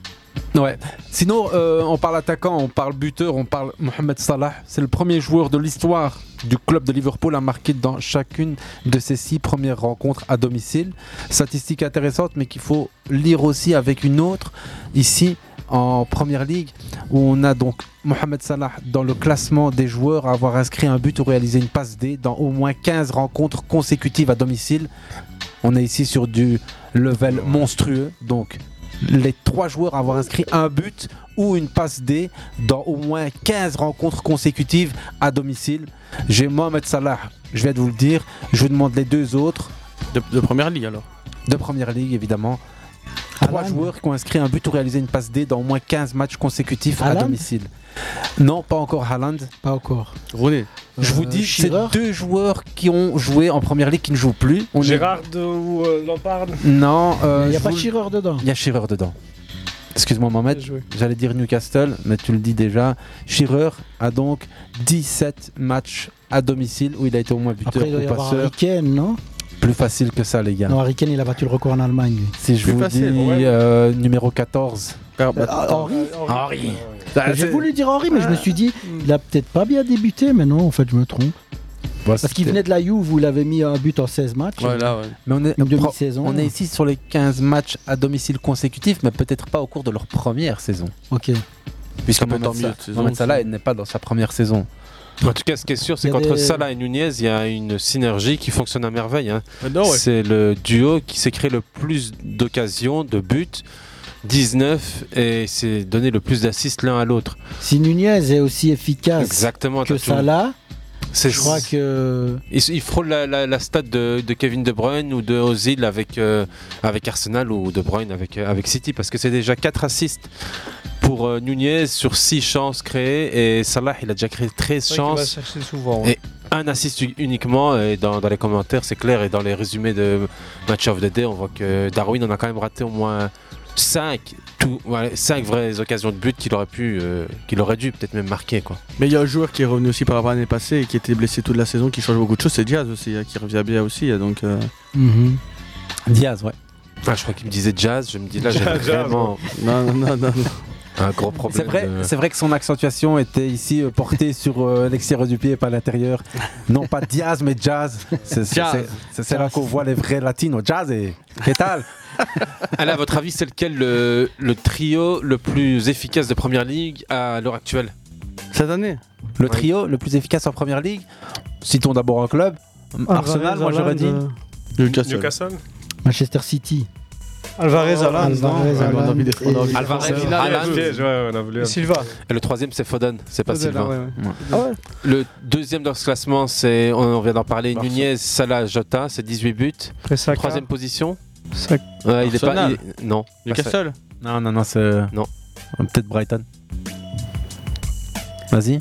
S9: Sinon, euh, on parle attaquant, on parle buteur, on parle Mohamed Salah. C'est le premier joueur de l'histoire du club de Liverpool à marquer dans chacune de ses six premières rencontres à domicile. Statistique intéressante, mais qu'il faut lire aussi avec une autre ici en première ligue où on a donc Mohamed Salah dans le classement des joueurs à avoir inscrit un but ou réalisé une passe D dans au moins 15 rencontres consécutives à domicile. On est ici sur du level monstrueux. Donc, les trois joueurs à avoir inscrit un but ou une passe D dans au moins 15 rencontres consécutives à domicile. J'ai Mohamed Salah, je viens de vous le dire. Je vous demande les deux autres.
S12: De, première ligue alors
S9: De première ligue, évidemment. Trois joueurs qui ont inscrit un but ou réalisé une passe D dans au moins 15 matchs consécutifs à domicile. Non, pas encore Haaland.
S15: Pas encore.
S12: Rooney.
S9: Je vous
S15: Euh,
S9: dis, c'est deux joueurs qui ont joué en première ligue qui ne jouent plus. On est-
S16: Gérard ou euh, Lampard
S9: Non. euh,
S15: Il n'y a pas
S9: vous-
S15: Shearer dedans.
S9: Il y a Shearer dedans. Excuse-moi Mohamed, j'allais dire Newcastle, mais tu le dis déjà. Shearer a donc 17 matchs à domicile où il a été au moins buteur
S15: Après, il doit y avoir. Harry Kane, non?
S9: Plus facile que ça les gars.
S15: Non, Harry Kane, il a battu le record en Allemagne. lui.
S9: Si je
S15: Plus
S9: vous
S15: facile,
S9: dis
S15: ouais.
S9: euh, numéro 14.
S15: Ah, Henry
S9: Henry.
S15: J'ai voulu dire Henry, mais je me suis dit, il a peut-être pas bien débuté, mais non, en fait, je me trompe. Parce qu'il venait de la Juve où il avait mis un but en 16 matchs.
S9: Mais on est,
S15: Une demi-saison.
S9: on est ici sur les 15 matchs à domicile consécutifs, mais peut-être pas au cours de leur première saison.
S15: Ok.
S9: Puisque
S12: Ça peut saison.
S9: Salah il n'est pas dans sa première saison.
S10: En tout cas, ce qui est sûr, c'est qu'entre
S9: des-
S10: Salah et Nunez, il y a une synergie qui fonctionne à merveille. hein.
S12: Ouais.
S10: C'est le duo qui s'est créé le plus d'occasions, de buts, 19, et c'est donné le plus d'assists l'un à l'autre.
S15: Si Nunez est aussi efficace
S10: Exactement.
S15: que. Salah, je crois que.
S10: Il, il frôle la, la, la stat de, de Kevin De Bruyne ou de Ozil avec, euh, avec Arsenal ou De Bruyne avec, euh, avec City parce que c'est déjà 4 assists pour euh, Nunez sur 6 chances créées et Salah il a déjà créé 13
S11: C'est vrai qu'il va
S10: chances
S11: chercher souvent, ouais.
S10: et un assist uniquement et dans, dans les commentaires c'est clair et dans les résumés de Match of the Day on voit que Darwin en a quand même raté au moins 5 tout, ouais, cinq vraies occasions de but qu'il aurait pu euh, qu'il aurait dû peut-être même marquer quoi.
S12: Mais il y a un joueur qui est revenu aussi par rapport à l'année passée et qui était blessé toute la saison, qui change beaucoup de choses, c'est Diaz aussi, hein, qui revient bien aussi. hein, Donc, euh,
S15: Mhm.
S9: Diaz, ouais.
S10: Ah, je crois qu'il me disait jazz, je me dis là j'ai vraiment
S12: Non, non, non, non.
S10: Un gros problème.
S9: C'est vrai,
S10: de-
S9: c'est vrai que son accentuation était ici euh, portée sur euh, l'extérieur du pied et pas l'intérieur. Non pas Diaz, mais Jazz. C'est là qu'on voit les vrais latinos. Jazz et qu'est-ce
S10: Allez, à votre avis, c'est lequel le, le trio le plus efficace de Première Ligue à l'heure actuelle?
S12: Cette année?
S9: Le trio le plus efficace en première ligue? Citons d'abord un club. Arsenal, moi j'aurais dit.
S15: euh,
S12: Newcastle.
S16: Newcastle
S15: Manchester City.
S11: Alvarez, Haaland,
S15: Alvarez,
S11: non
S15: Haaland,
S12: on a envie d'être- on a
S15: et-
S12: envie d'être-
S10: Alvarez,
S12: C'est
S10: Haaland.
S16: Ouais, ouais, on a voulu.
S11: Et Silva.
S10: Et le troisième, c'est Foden, c'est pas Sylvain.
S11: ah. Ah
S10: Le deuxième dans ce classement, c'est, on vient d'en parler. Nunez, Salah, Jota, c'est 18 buts. Troisième position il est pas. Non.
S12: Newcastle
S9: Non, non, non, c'est.
S10: Non.
S9: Peut-être Brighton. Vas-y.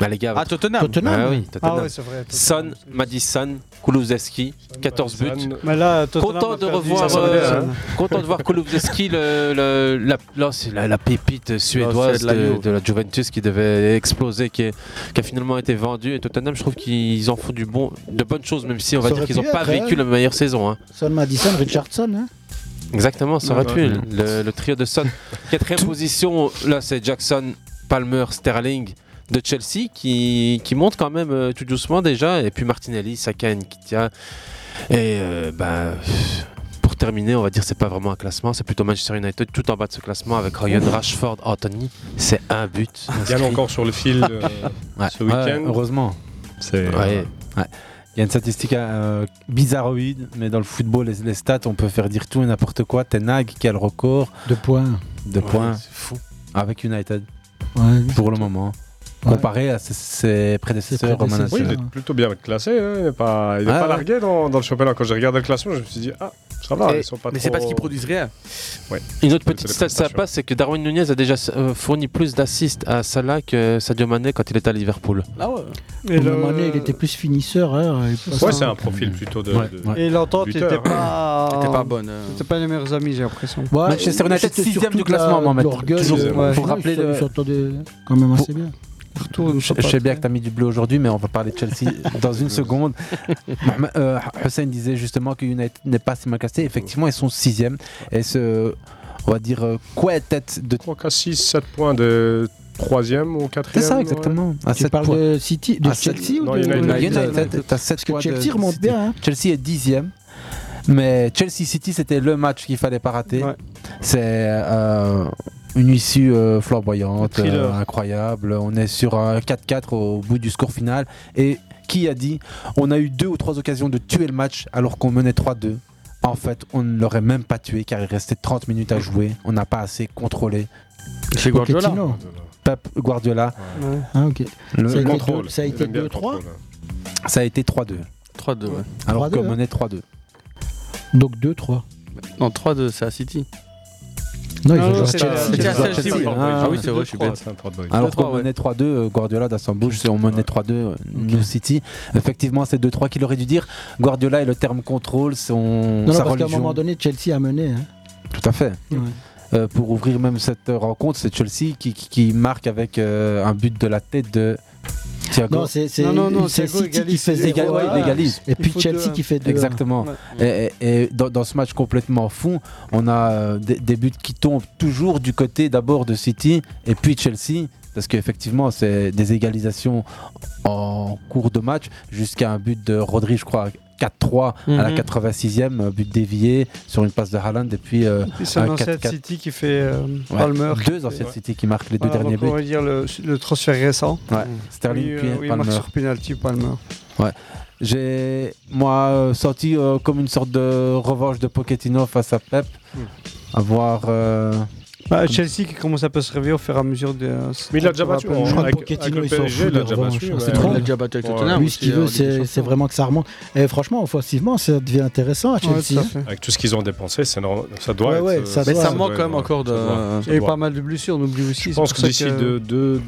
S10: Bah, les gars.
S12: Ah, Tottenham.
S15: Tottenham.
S10: Ah oui, Tottenham.
S11: Ah vrai.
S10: Son, Madison, Kulusevski, 14 buts.
S11: Mais là, Tottenham
S10: Content de revoir, euh, content de voir Kulusevski, le, le- la, là, c'est la, la pépite suédoise
S12: de la
S10: de, Juventus qui devait exploser, qui, est- qui a finalement été vendu. Et Tottenham, je trouve qu'ils en font du bon, de bonnes choses, même si on va
S15: Ça
S10: dire qu'ils n'ont pas vécu
S15: hein.
S10: la meilleure saison. hein.
S15: Son Madison, Richardson. Hein
S10: Exactement, ça aurait pu. Le, le trio de Son. Quatrième position, là c'est Jackson, Palmer, Sterling de Chelsea qui, qui monte quand même euh, tout doucement déjà. Et puis Martinelli, Saka, Nketiah. Et euh, bah, pour terminer, on va dire c'est pas vraiment un classement, c'est plutôt Manchester United tout en bas de ce classement avec Ryan Rashford, Anthony. C'est un but.
S16: Yann encore sur le fil euh,
S9: Ouais,
S16: ce
S9: ouais,
S16: week-end.
S9: heureusement.
S16: C'est
S9: Ouais, ouais. Il y a une statistique euh, bizarroïde, mais dans le football, les, les stats, on peut faire dire tout et n'importe quoi. Ten Hag qui a le record
S15: De points.
S9: de
S10: Ouais,
S9: points
S10: c'est fou.
S9: avec United
S15: Ouais.
S9: pour le moment.
S15: Ouais.
S9: Comparé à ses, ses prédécesseurs
S15: prédécesseurs.
S16: Oui, il est plutôt bien classé. hein, Il n'est pas, il est
S9: Ouais,
S16: pas
S9: ouais.
S16: largué dans, dans le championnat. Quand j'ai regardé le classement, je me suis dit, ah, ça va,
S12: Et-
S16: ils sont pas
S12: mais
S16: trop...
S12: c'est parce qu'ils produisent rien.
S16: Ouais.
S10: Une autre petite
S16: c'est
S10: stat sympa, c'est que Darwin Nunez a déjà euh, fourni plus d'assists à Salah que Sadio Mané quand il était à Liverpool.
S12: Ah ouais.
S11: Et, le-
S15: année, il était plus finisseur. Hein,
S16: Ouais, c'est un profil plutôt de.
S9: Ouais,
S16: de-
S9: ouais.
S11: et l'entente n'était
S16: hein.
S11: pas.
S12: C'était pas bonne. euh.
S11: C'était pas les meilleurs amis, j'ai l'impression.
S9: Manchester United,
S15: c'était
S9: sixième
S15: surtout
S9: du
S15: de la-
S9: classement, Mohamed. Toujours, faut
S15: ouais.
S9: rappeler
S15: Ils
S9: le-
S15: s'entendaient quand même assez bien.
S9: Je, je sais bien que tu as mis du bleu aujourd'hui, mais on va parler de Chelsea dans une seconde. Euh, Hussein disait justement que United n'est pas si mal classé. Effectivement, ils sont sixième. Et ce, on va dire, euh, quoi tête de
S16: 3, 4, 6, 7 points de troisième ou
S9: C'est
S16: quatrième.
S9: ça,
S16: ouais.
S9: exactement. À
S15: Tu parles
S9: points.
S15: de City, de Chelsea ou
S16: non,
S15: de
S16: United.
S9: United, t'as sept
S15: Parce que
S9: points de
S15: Chelsea remonte
S9: City.
S15: bien. hein.
S9: Chelsea est dixième. Mais Chelsea City, c'était le match qu'il fallait pas rater.
S11: Ouais.
S9: C'est euh, une issue euh, flamboyante, euh, incroyable. On est sur un 4-4 au bout du score final. Et qui a dit On a eu deux ou trois occasions de tuer le match alors qu'on menait 3-2. En fait, on ne l'aurait même pas tué car il restait 30 minutes à jouer. On n'a pas assez contrôlé.
S12: C'est Guardiola.
S9: Pep Guardiola,
S11: Ouais.
S15: Ah, ok.
S9: le
S15: Ça a été
S16: contrôle.
S15: deux- ça a été
S16: J'aime bien le
S15: 2-3
S16: contrôle.
S9: ça a été 3-2.
S12: 3-2, ouais.
S9: Alors
S15: 3-2,
S9: qu'on
S15: hein.
S9: menait 3-2.
S15: Donc 2-3.
S12: Non, 3-2, c'est à City.
S15: Non, ils ont joué à Chelsea.
S12: Chelsea, oui.
S9: hein.
S12: Ah oui, c'est vrai, je suis bête.
S16: C'est un 3 de break.
S9: Alors
S12: 2-3,
S9: qu'on menait 3-2, euh, Guardiola dans son bouche, c'est on menait 3-2, euh, New City. Effectivement, c'est 2-3 qu'il aurait dû dire. Guardiola et le terme contrôle, son,
S15: Non, parce qu'à un moment donné, Chelsea a mené. hein.
S9: Tout à fait. Euh, pour ouvrir même cette rencontre, c'est Chelsea qui, qui- qui marque avec euh, un but de la tête de Thiago.
S15: Non, c'est City qui fait
S9: Égal- ouais, égalise.
S15: Et puis Chelsea qui fait deux.
S9: Exactement.
S11: Ouais.
S9: Et, et- et dans, dans ce match complètement fou, on a euh, des, des buts qui tombent toujours du côté d'abord de City et puis Chelsea. Parce qu'effectivement, c'est des égalisations en cours de match jusqu'à un but de Rodri, je crois, 4-3 à la
S12: Mhm.
S9: 86e, un but dévié sur une passe de Haaland. Et puis euh,
S11: C'est un
S9: un
S11: ancien
S9: 4-4.
S11: City qui fait euh,
S9: Ouais,
S11: Palmer.
S9: Deux anciens City qui marquent les deux
S11: Voilà,
S9: derniers
S11: donc on
S9: buts.
S11: va dire le, le transfert récent.
S9: Ouais, Sterling
S11: Oui, euh,
S9: puis
S11: oui, il marque
S9: Palmer.
S11: sur penalty Palmer.
S9: Ouais. J'ai, moi, euh, senti euh, comme une sorte de revanche de Pochettino face à Pep. À voir. Euh,
S11: Bah, Chelsea qui commence peu à se réveiller au fur et à mesure des.
S16: Mais il a déjà battu.
S11: Je crois
S16: hein,
S11: que
S16: avec-
S15: Pochettino,
S16: avec le
S15: il s'en
S16: PSG,
S15: fout
S16: il a
S15: de
S16: déjà
S15: revanche,
S16: battu.
S15: hein,
S16: mais-
S15: c'est trop.
S12: Il a déjà battu avec. Tottenham.
S15: Lui, ce qu'il veut, c'est vraiment que ça remonte. Et franchement, offensivement, ça devient intéressant à Chelsea. hein.
S16: Avec tout ce qu'ils ont dépensé, ça doit être. euh,
S12: Mais ça manque quand même encore de.
S11: Il y a pas mal de blessures, on oublie aussi.
S16: Je pense que d'ici
S11: que-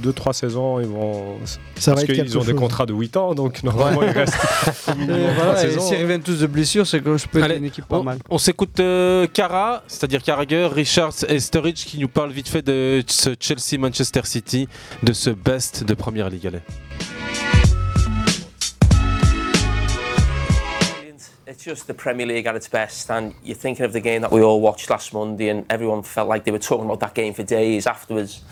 S16: 2-3 saisons, ils vont. Parce qu'ils ont des contrats de 8 ans, donc normalement, il reste. au
S11: Et
S16: minimum
S11: voilà,
S16: trois
S11: et
S16: saisons.
S11: s'ils reviennent tous de blessures, c'est que je peux être une équipe pas
S10: on,
S11: mal.
S10: on s'écoute euh, Cara, c'est-à-dire Carragher, Richards et Sturridge qui nous parlent vite fait de ce Chelsea-Manchester City, de ce best de Première Ligue. Allez.
S17: It's just the Premier League at its best, and you're thinking of the game that we all watched last Monday, and everyone felt like they were talking about that game for days afterwards.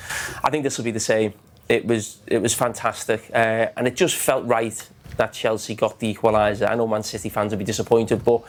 S17: I think this will be the same. It was it was fantastic, uh, and it just felt right that Chelsea got the equaliser. I know Man City fans will be disappointed, but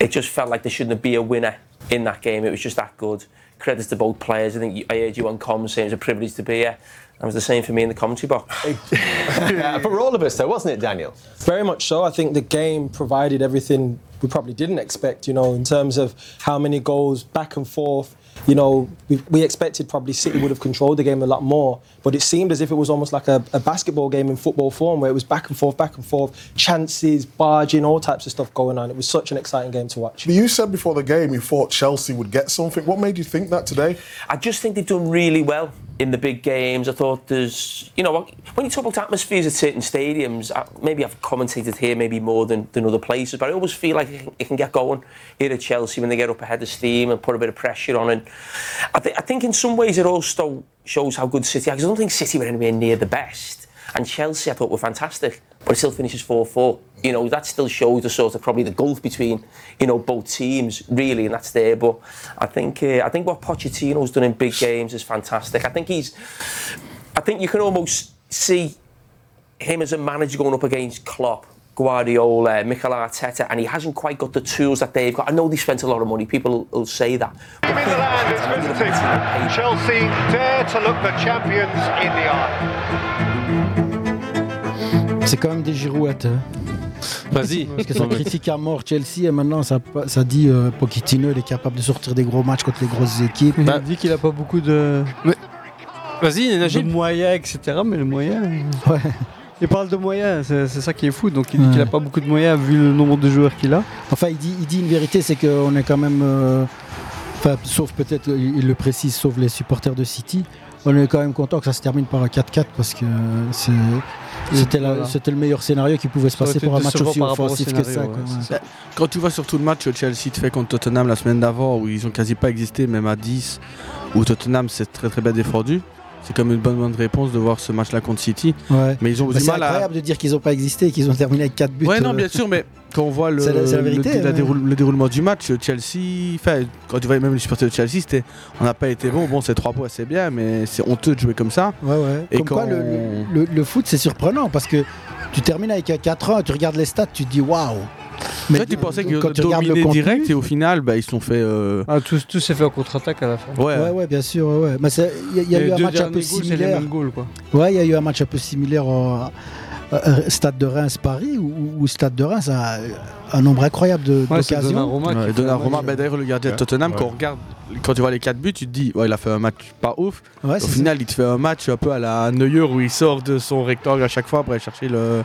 S17: it just felt like there shouldn't be a winner in that game. It was just that good. Credits to both players. I think you, I heard you on comms saying it was a privilege to be here. That was the same for me in the commentary box.
S18: for all of us, though, wasn't it, Daniel?
S19: Very much so. I think the game provided everything we probably didn't expect, you know, in terms of how many goals back and forth. You know, we, we expected probably City would have controlled the game a lot more, but it seemed as if it was almost like a, a basketball game in football form where it was back and forth, back and forth, chances, barging, all types of stuff going on. It was such an exciting game to watch.
S20: But you said before the game you thought Chelsea would get something. What made you think that today?
S17: I just think they've done really well in the big games. I thought there's, you know, when you talk about atmospheres at certain stadiums, maybe I've commentated here maybe more than, than other places, but I always feel like it can, get going here at Chelsea when they get up ahead of steam and put a bit of pressure on. And I, th- I think in some ways it also shows how good City are, because I don't think City were anywhere near the best. And Chelsea, I thought, were fantastic, but it still finishes 4 4. You know, that still shows the sort of probably the gulf between, you know, both teams really, and that's there. But I think uh, I think what Pochettino's done in big games is fantastic. I think he's, I think you can almost see him as a manager going up against Klopp. Guardiola, Mikel Arteta, and he hasn't quite got the tools that they've got. I know they spent a lot of money. People will say that.
S21: Chelsea dare to look the champions in the eye.
S15: C'est quand même des girouettes.
S10: Vas-y.
S15: Parce que ça critique à mort Chelsea et maintenant ça, ça dit euh, Pochettino il est capable de sortir des gros matchs contre les grosses équipes.
S11: Il dit qu'il a pas beaucoup de,
S10: Vas-y,
S11: de moyens, etc. Mais les moyens. euh, Il parle de moyens, c'est c'est ça qui est fou. Donc il dit qu'il a pas beaucoup de moyens vu le nombre de joueurs qu'il a.
S15: Enfin, il dit, il dit une vérité, c'est qu'on est quand même. euh, Enfin, sauf peut-être, il le précise, sauf les supporters de City. On est quand même content que ça se termine par un 4-4 parce que c'était
S11: Voilà.
S15: le meilleur scénario qui pouvait se passer pour un match aussi
S11: au
S15: offensif que quoi,
S11: ouais, ça.
S12: Quand tu vois surtout le match que Chelsea te fait contre Tottenham la semaine d'avant, où ils ont quasi pas existé, même à 10, où Tottenham s'est très très bien défendu, c'est comme une bonne, bonne réponse de voir ce match-là contre City.
S15: Ouais.
S12: Mais ils ont
S15: Bah,
S12: du
S15: c'est
S12: à.
S15: incroyable de dire qu'ils n'ont pas existé et qu'ils ont terminé avec 4 buts.
S12: Ouais, non,
S15: euh,
S12: bien sûr, mais quand on voit le,
S15: la- la
S12: déroule- déroulement du match, Chelsea, enfin, quand tu vois même les supporters de Chelsea, c'était, on n'a pas été bon. Bon, c'est trois points, c'est bien, mais c'est honteux de jouer comme ça.
S15: Ouais, ouais.
S12: Et
S15: Comme
S12: quand
S15: le,
S12: on-
S15: le- le foot, c'est surprenant parce que tu termines avec un 4 ans, tu regardes les stats, tu te dis waouh.
S12: Mais tu pensais que
S15: quand tu regardes le contenu-
S12: direct et au final, bah, ils se sont fait. euh,
S11: Ah, tout, tout s'est fait en contre-attaque à la fin.
S12: Ouais.
S15: Ouais, ouais, bien sûr. ouais. Mais il y a, y eu un match un peu similaire.
S11: goals, quoi.
S15: Ouais, il y a eu un match un peu similaire au euh, Stade de Reims-Paris où, où Stade de Reims a un nombre incroyable de-
S11: Ouais,
S15: d'occasions.
S11: Donnarumma
S12: Ouais, Donnarumma, bah, d'ailleurs, le gardien de Tottenham,
S11: Ouais.
S12: quand on regarde, quand tu vois les 4 buts, tu te dis, ouais, il a fait un match pas ouf.
S15: Ouais,
S12: Au final, il te fait un match un peu à la Neuer où il sort de son rectangle à chaque fois pour aller chercher le,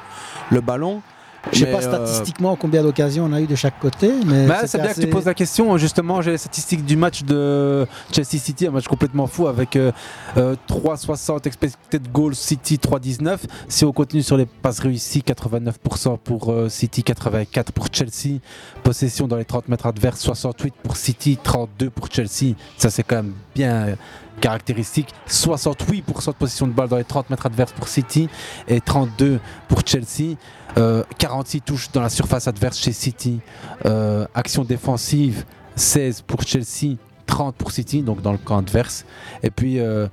S12: le ballon.
S15: Je sais pas
S12: euh,
S15: statistiquement combien d'occasions on a eu de chaque côté, mais
S9: Bah, c'est bien que tu poses la question. Justement, j'ai les statistiques du match de Chelsea City, un match complètement fou avec euh, euh, 3,60 expected goals City 3,19. Si on continue sur les passes réussies, 89% pour euh, City, 84% pour Chelsea. Possession dans les 30 mètres adverses, 68 pour City, 32 pour Chelsea. Ça, c'est quand même bien euh, caractéristique. 68% de possession de balle dans les 30 mètres adverses pour City et 32 pour Chelsea. Euh, 46 touches dans la surface adverse chez City. Euh, action défensive, 16 pour Chelsea, 30 pour City, donc dans le camp adverse. Et puis, euh,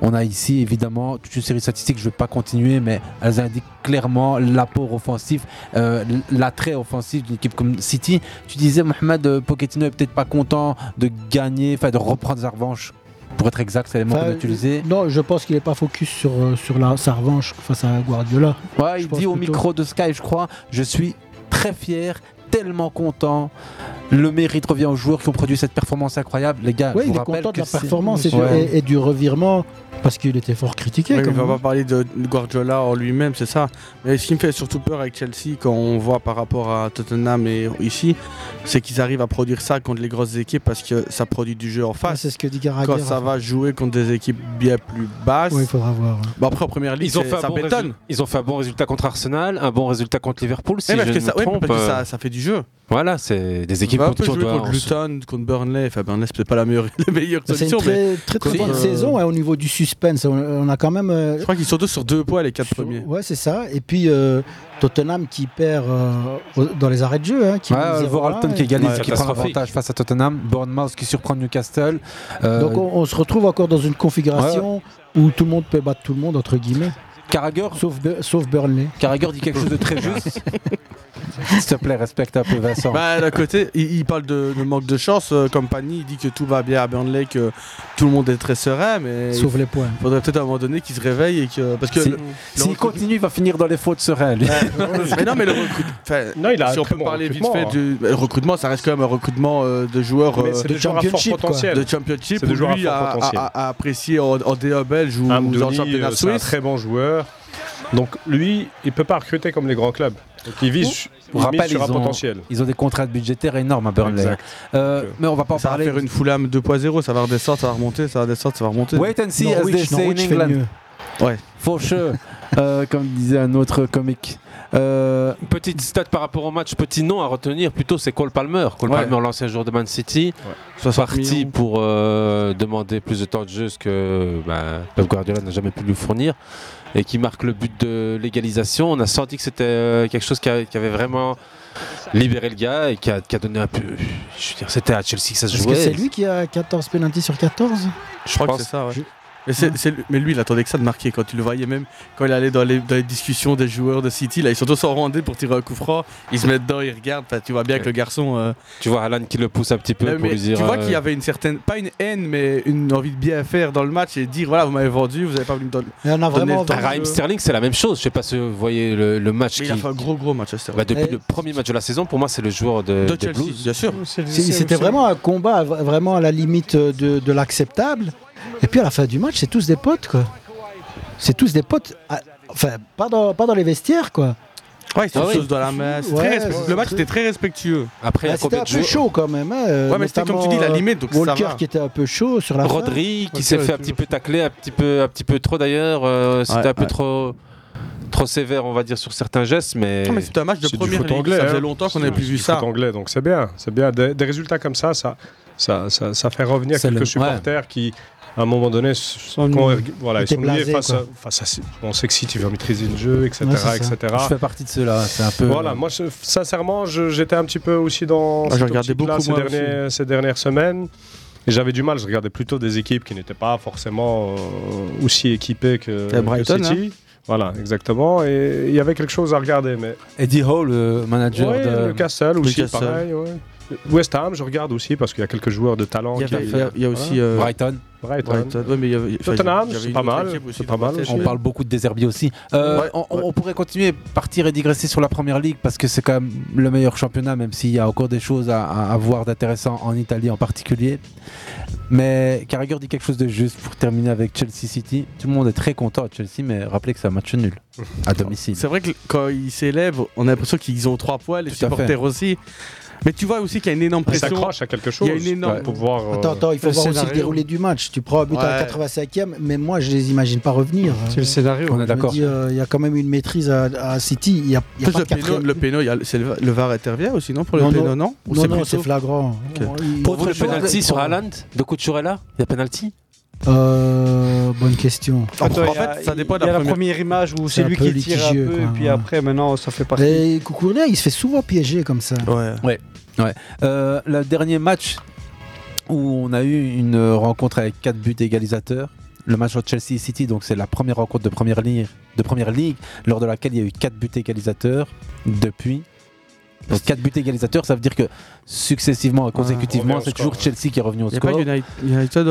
S9: on a ici évidemment toute une série de statistiques, je ne vais pas continuer, mais elles indiquent clairement l'apport offensif, euh, l'attrait offensif d'une équipe comme City. Tu disais, Mohamed Pochettino est peut-être pas content de gagner, enfin de reprendre sa revanche. Pour être exact, c'est les mots qu'on a utilisés.
S15: Non, je pense qu'il n'est pas focus sur, euh, sur la, sa revanche face à Guardiola.
S9: Ouais,
S15: Je
S9: il dit au
S15: plutôt-
S9: micro de Sky, je crois, je suis très fier, tellement content. Le mérite revient aux joueurs qui ont produit cette performance incroyable. Les gars,
S15: Oui,
S9: je vous
S15: il est content de
S9: que
S15: la performance et, du,
S9: Ouais.
S15: et- et du revirement parce qu'il était fort critiqué.
S12: Ouais, il va pas parler de Guardiola en lui-même, c'est ça. Mais ce qui me fait surtout peur avec Chelsea, quand on voit par rapport à Tottenham et ici, c'est qu'ils arrivent à produire ça contre les grosses équipes parce que ça produit du jeu en
S15: Ouais,
S12: face.
S15: c'est ce que dit Gallagher.
S12: quand ça va jouer contre des équipes bien plus basses.
S15: Oui, il faudra voir.
S12: Bon, après, en première ligue,
S10: Ils ont, fait un
S12: ça
S10: bon
S12: bétonne.
S10: ils ont fait un bon résultat contre Arsenal, un bon résultat contre Liverpool. Si
S12: Ouais, parce
S10: je
S12: que
S10: ne
S12: ça-
S10: me
S12: ouais,
S10: trompe,
S12: parce que ça-
S10: euh,
S12: ça fait du jeu.
S10: Voilà, c'est des équipes
S12: on va
S10: contre
S12: jouer contre Luton, contre Burnley. Enfin, Burnley, c'est peut-être pas la meilleure, la meilleure
S15: C'est une très,
S12: mais
S15: très, très bonne
S12: euh,
S15: saison et au niveau du suspense. On, on a quand même. euh,
S12: Je crois qu'ils sont tous sur deux points, les quatre premiers.
S15: Ouais, c'est ça. Et puis euh, Tottenham qui perd euh, dans les arrêts de jeu. Hein, qui
S9: Ouais,
S15: mène 0-1,
S9: Wolverhampton qui
S15: et-
S9: égalise,
S10: Ouais,
S9: qui prend l'avantage face à Tottenham. Bournemouth qui surprend Newcastle. Euh,
S15: Donc on, on se retrouve encore dans une configuration où tout le monde peut battre tout le monde, entre guillemets.
S9: Carragher,
S15: Sauf, sauf Burnley.
S9: Carragher dit quelque chose de très juste. S'il te plaît, respecte un peu Vincent.
S12: Bah, d'un côté, il, il parle de, de manque de chance. euh, Compagnie, il dit que tout va bien à Burnley, que tout le monde est très serein, mais
S15: Sauf
S12: il
S15: les points.
S12: faudrait peut-être à un moment donné qu'il se réveille et que. Parce que.
S9: Si- S'il continue, il va finir dans les fautes sereins. lui.
S12: mais non, mais le recrutement.
S16: Non, il a
S12: si on peut parler vite fait
S16: hein.
S12: du le recrutement, ça reste quand même un recrutement euh, de joueurs euh,
S16: c'est
S15: de
S16: à fort
S15: championship,
S16: potentiel.
S12: de championship
S16: joueurs à
S12: lui
S16: fort
S12: a,
S16: potentiel.
S12: a- a apprécié en, en DA belge ou, ou
S16: Amdouni,
S12: championnat
S16: euh, c'est un
S12: suisse.
S16: très bon joueur. Donc lui, il peut pas recruter comme les grands clubs. Donc il vise, il
S9: ils
S16: sur un
S9: ont,
S16: potentiel.
S9: ils ont des contrats budgétaires énormes à Burnley.
S16: Exact.
S9: Euh, mais on va pas en
S12: Ça va
S9: parler.
S12: faire une Fulham 2.0, ça va redesctre, ça va remonter, ça va redescendre, ça va remonter.
S9: Wait and see, as they
S15: Norwich,
S9: say in
S15: Norwich
S9: England.
S15: mieux.
S12: Ouais.
S9: For sure. Euh, comme disait un autre comique. Euh,
S10: Petite stat par rapport au match, petit nom à retenir plutôt, c'est Cole Palmer. Cole
S12: Ouais.
S10: Palmer, l'ancien joueur de Man City,
S12: 60
S10: parti
S12: millions.
S10: pour euh, demander plus de temps de jeu, ce que bah, Pep Guardiola n'a jamais pu lui fournir, et qui marque le but de l'égalisation. On a senti que c'était euh, quelque chose qui, a- qui avait vraiment libéré le gars et qui a, qui a donné un peu. Je veux dire, c'était à Chelsea que ça se
S15: Est-ce
S10: jouait.
S15: que c'est lui qui a 14 pénalties sur 14
S12: Je crois que c'est ça, ouais. Mais, c'est- c'est- mais lui, il attendait que ça de marquer quand tu le voyais même quand il allait dans les, dans les discussions des joueurs de City. Là, ils sont tous en randée pour tirer un coup franc. Ils se mettent dedans, ils regardent. Tu vois bien que le garçon. euh,
S10: Tu vois Alan qui le pousse un petit peu
S12: mais-
S10: pour
S12: mais
S10: lui dire.
S12: tu vois
S10: euh,
S12: qu'il y avait une certaine, pas une haine, mais une envie de bien faire dans le match et dire voilà, vous m'avez vendu, vous n'avez pas voulu me donner.
S15: Il y en a vraiment
S12: le.
S10: Ah, Raheem Sterling, c'est la même chose. Je sais pas si vous voyez le, le match.
S12: Mais
S10: qui...
S12: il a fait un gros gros match à Sterling.
S10: Bah, depuis
S15: Mais-
S10: le premier match de la saison, pour moi, c'est le joueur de,
S12: de
S10: des
S12: Chelsea,
S10: Blues.
S12: bien sûr.
S11: C'est-
S15: C'est-
S11: c'est-
S15: C'était
S11: c'est-
S15: vraiment un combat vraiment à la limite de, de l'acceptable. Et puis à la fin du match, c'est tous des potes, quoi. C'est tous des potes. à- Enfin, pas dans, pas dans les vestiaires, quoi.
S12: Ouais, ils sont
S15: Ah oui.
S12: tous dans la main. c'est
S15: Ouais,
S12: très respect-
S15: c'est-
S12: le match était très respectueux.
S10: Après, il y
S15: Ah,
S10: a
S15: C'était un
S10: de
S15: peu chaud quand même. hein, euh,
S12: Ouais, mais c'était comme tu dis, la
S15: euh,
S12: limite, donc ça
S15: Walker
S12: va.
S15: qui était un peu chaud sur la fin.
S10: Rodri qui
S11: Ok,
S10: s'est fait un petit peu tacler, un petit peu, un petit peu trop d'ailleurs. euh, C'était
S12: Ouais,
S10: un peu
S12: ouais.
S10: trop, trop sévère, on va dire, sur certains gestes, mais.
S12: Mais c'était un match de
S16: C'est
S12: première
S16: foot
S12: ligue.
S16: anglais,
S12: ça faisait
S16: hein.
S12: longtemps qu'on
S16: C'est
S12: n'avait plus vu ça.
S16: foot anglais, donc c'est bien. C'est bien. Des, des résultats comme ça, ça, ça, ça, ça, ça fait revenir
S9: C'est
S16: quelques
S9: le-
S16: supporters qui, à un moment donné, quand voilà, ils sont
S15: blasés,
S16: face, à,
S15: quoi.
S16: face à. On sait que si tu veux maîtriser le jeu, etc.
S15: Ouais,
S16: etc.
S9: je fais partie de ceux-là. C'est un peu.
S16: Voilà, moi je- sincèrement, je- j'étais un petit peu aussi dans
S12: Ah,
S16: cette
S12: regardé
S16: optique-là
S12: beaucoup,
S16: ces,
S12: moi
S16: derniers- ces dernières semaines. Et j'avais du mal, je regardais plutôt des équipes qui n'étaient pas forcément euh, aussi équipées que,
S12: Et Brighton,
S16: que City. Voilà, exactement. Et il y avait quelque chose à regarder. Mais
S9: Eddie Hall, le manager
S16: Ouais,
S9: de.
S16: le Castle aussi,
S12: Newcastle.
S16: pareil. ouais. West Ham, je regarde aussi parce qu'il y a quelques joueurs de talent.
S12: Il y,
S16: qui-
S12: avait- il y a aussi euh,
S9: Brighton.
S16: Brighton.
S12: Brighton. Ouais, mais il y avait-
S16: Tottenham, c'est pas mal,
S12: aussi
S16: pas
S12: ma
S16: mal.
S9: On parle beaucoup de Deserbi aussi. Euh,
S12: Ouais,
S9: on, on-
S12: ouais.
S9: on pourrait continuer, partir et digresser sur la première ligue parce que c'est quand même le meilleur championnat, même s'il y a encore des choses à, à- à voir d'intéressant en Italie en particulier. Mais Carragher dit quelque chose de juste pour terminer avec Chelsea City. Tout le monde est très content à Chelsea, mais rappelez que c'est un match nul à domicile.
S12: C'est vrai que quand ils célèbrent, on a l'impression qu'ils ont trois points, les supporters aussi. Mais tu vois aussi qu'il y a une énorme pression.
S16: s'accrochent à quelque chose.
S12: Il y a une énorme-
S16: pour pouvoir. euh,
S15: Attends, attends, il faut
S11: le
S15: voir aussi le déroulé du match. Tu prends un but à la
S12: Ouais.
S15: 85e, mais moi je les imagine pas revenir.
S11: C'est le scénario.
S9: On est d'accord.
S15: euh, Il y a quand même une maîtrise à, à City. Il y a, y a pas
S12: le
S15: de
S12: péno, le péno, y a- le, le VAR intervient aussi, non Pour le
S15: Non,
S12: péno,
S15: non.
S12: non Ou
S15: Non,
S12: c'est
S15: non,
S12: plutôt-
S15: c'est flagrant. Il-
S10: Pour vous, le penalty sur Haaland de Couturella Il y a penalty
S15: Euh, bonne question.
S12: En,
S11: Attends,
S12: en fait, ça dépend de la
S11: la
S12: première.
S11: image où
S15: C'est
S11: lui qui tire un peu,
S15: quoi.
S11: et puis après, maintenant, ça fait partie.
S15: Et Coucournet, il se fait souvent piéger comme ça.
S12: Ouais.
S9: Ouais. Euh, le dernier match où on a eu une rencontre avec 4 buts égalisateurs. Le match entre Chelsea et City, donc c'est la première rencontre de première ligue, de première ligue, lors de laquelle il y a eu 4 buts égalisateurs depuis. Donc 4 buts égalisateurs, ça veut dire que successivement et consécutivement,
S16: revient au
S9: c'est toujours Chelsea qui est revenu au
S12: Il n'y a pas
S9: score.
S12: United,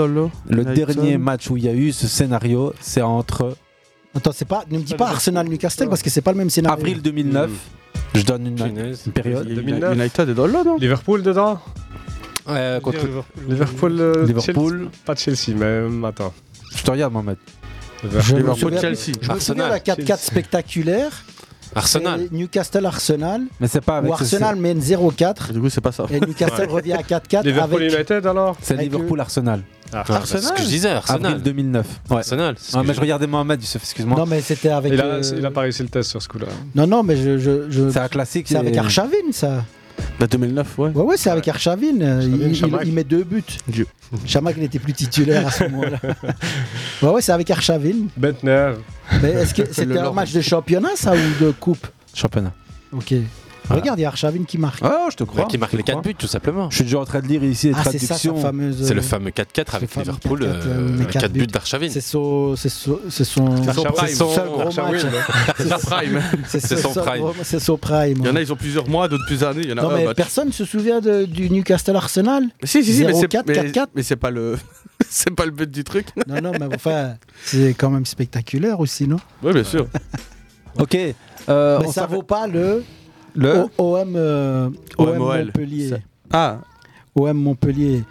S9: Le
S12: United.
S9: dernier match où il y a eu ce scénario, c'est entre
S15: Attends, c'est pas, ne me dis pas Arsenal Newcastle parce que c'est pas le même scénario.
S9: avril 2009. Je donne une, une période.
S12: Il y a
S16: 2009.
S12: United est dans l'eau, non
S16: Liverpool dedans
S10: Euh, contre-
S16: Liverpool. euh,
S9: Liverpool.
S16: Chelsea- Pas Chelsea, mais euh, attends.
S9: Je te regarde, Mohamed.
S12: Liverpool, Chelsea.
S15: je me souviens
S10: Arsenal.
S15: la 4-4 spectaculaire.
S10: Arsenal.
S15: Newcastle Arsenal.
S9: Mais c'est pas avec
S15: Où
S9: ce-
S15: Arsenal mène 0-4
S12: Du coup, c'est pas ça.
S15: et Newcastle revient à 4-4
S16: Liverpool
S15: avec.
S16: United alors
S9: C'est
S15: avec
S9: Liverpool Arsenal.
S16: Ah.
S10: Ah, c'est ce que je disais, Arsenal.
S9: Avril 2009. Ouais.
S10: Arsenal. que
S9: mais
S10: je-
S9: je regardais Mohamed, excuse-moi.
S15: Non mais c'était avec.
S16: il, a,
S15: euh,
S16: il a pas réussi le test sur ce coup-là.
S15: Non non mais je. je, je-
S9: C'est un classique.
S15: C'est avec
S9: et-
S15: Arshavin ça.
S12: La 2009, ouais.
S15: Ouais ouais c'est avec Arshavin. euh, il, il- met deux buts.
S12: Dieu.
S15: Chamac n'était plus titulaire à ce moment-là. ouais ouais c'est avec Arshavin.
S16: Bentner.
S15: Mais est-ce que c'était un match de championnat ça ou de coupe
S9: Championnat.
S15: Ok. Regarde il y a Arshavin qui marque.
S12: Ah, je te
S10: Bah,
S12: crois.
S10: qui marque les 4 buts, tout simplement.
S9: Je suis déjà en train de lire ici les
S15: Ah c'est
S9: traductions.
S15: fameuse.
S10: C'est le
S15: euh,
S10: fameux 4-4 avec Liverpool,
S15: 4-4,
S10: euh,
S15: euh, les
S10: 4
S15: quatre
S10: buts
S15: buts.
S10: d'Arshavin.
S15: C'est son, c'est son, c'est son,
S12: C'est son
S15: c'est
S12: prime.
S15: son.
S12: C'est prime.
S15: Son,
S10: prime.
S15: gros- C'est son prime.
S12: Il y en a, ils ont plusieurs mois, d'autres plus années. Il y en a
S15: Non
S12: un
S15: mais
S12: match.
S15: personne se souvient de- du Newcastle Arsenal?
S12: Si, si, si, mais c'est
S15: 0-4,
S12: mais-
S15: 4-4.
S12: mais c'est pas le. c'est pas le but du truc.
S15: Non non mais enfin c'est quand même spectaculaire aussi non?
S12: Oui, bien sûr.
S9: Ok. euh,
S15: Mais
S9: on
S15: ça vaut pas le,
S9: le
S15: O- OM euh,
S12: OM.
S15: Montpellier.
S12: Ça- Ah,
S15: OM Montpellier.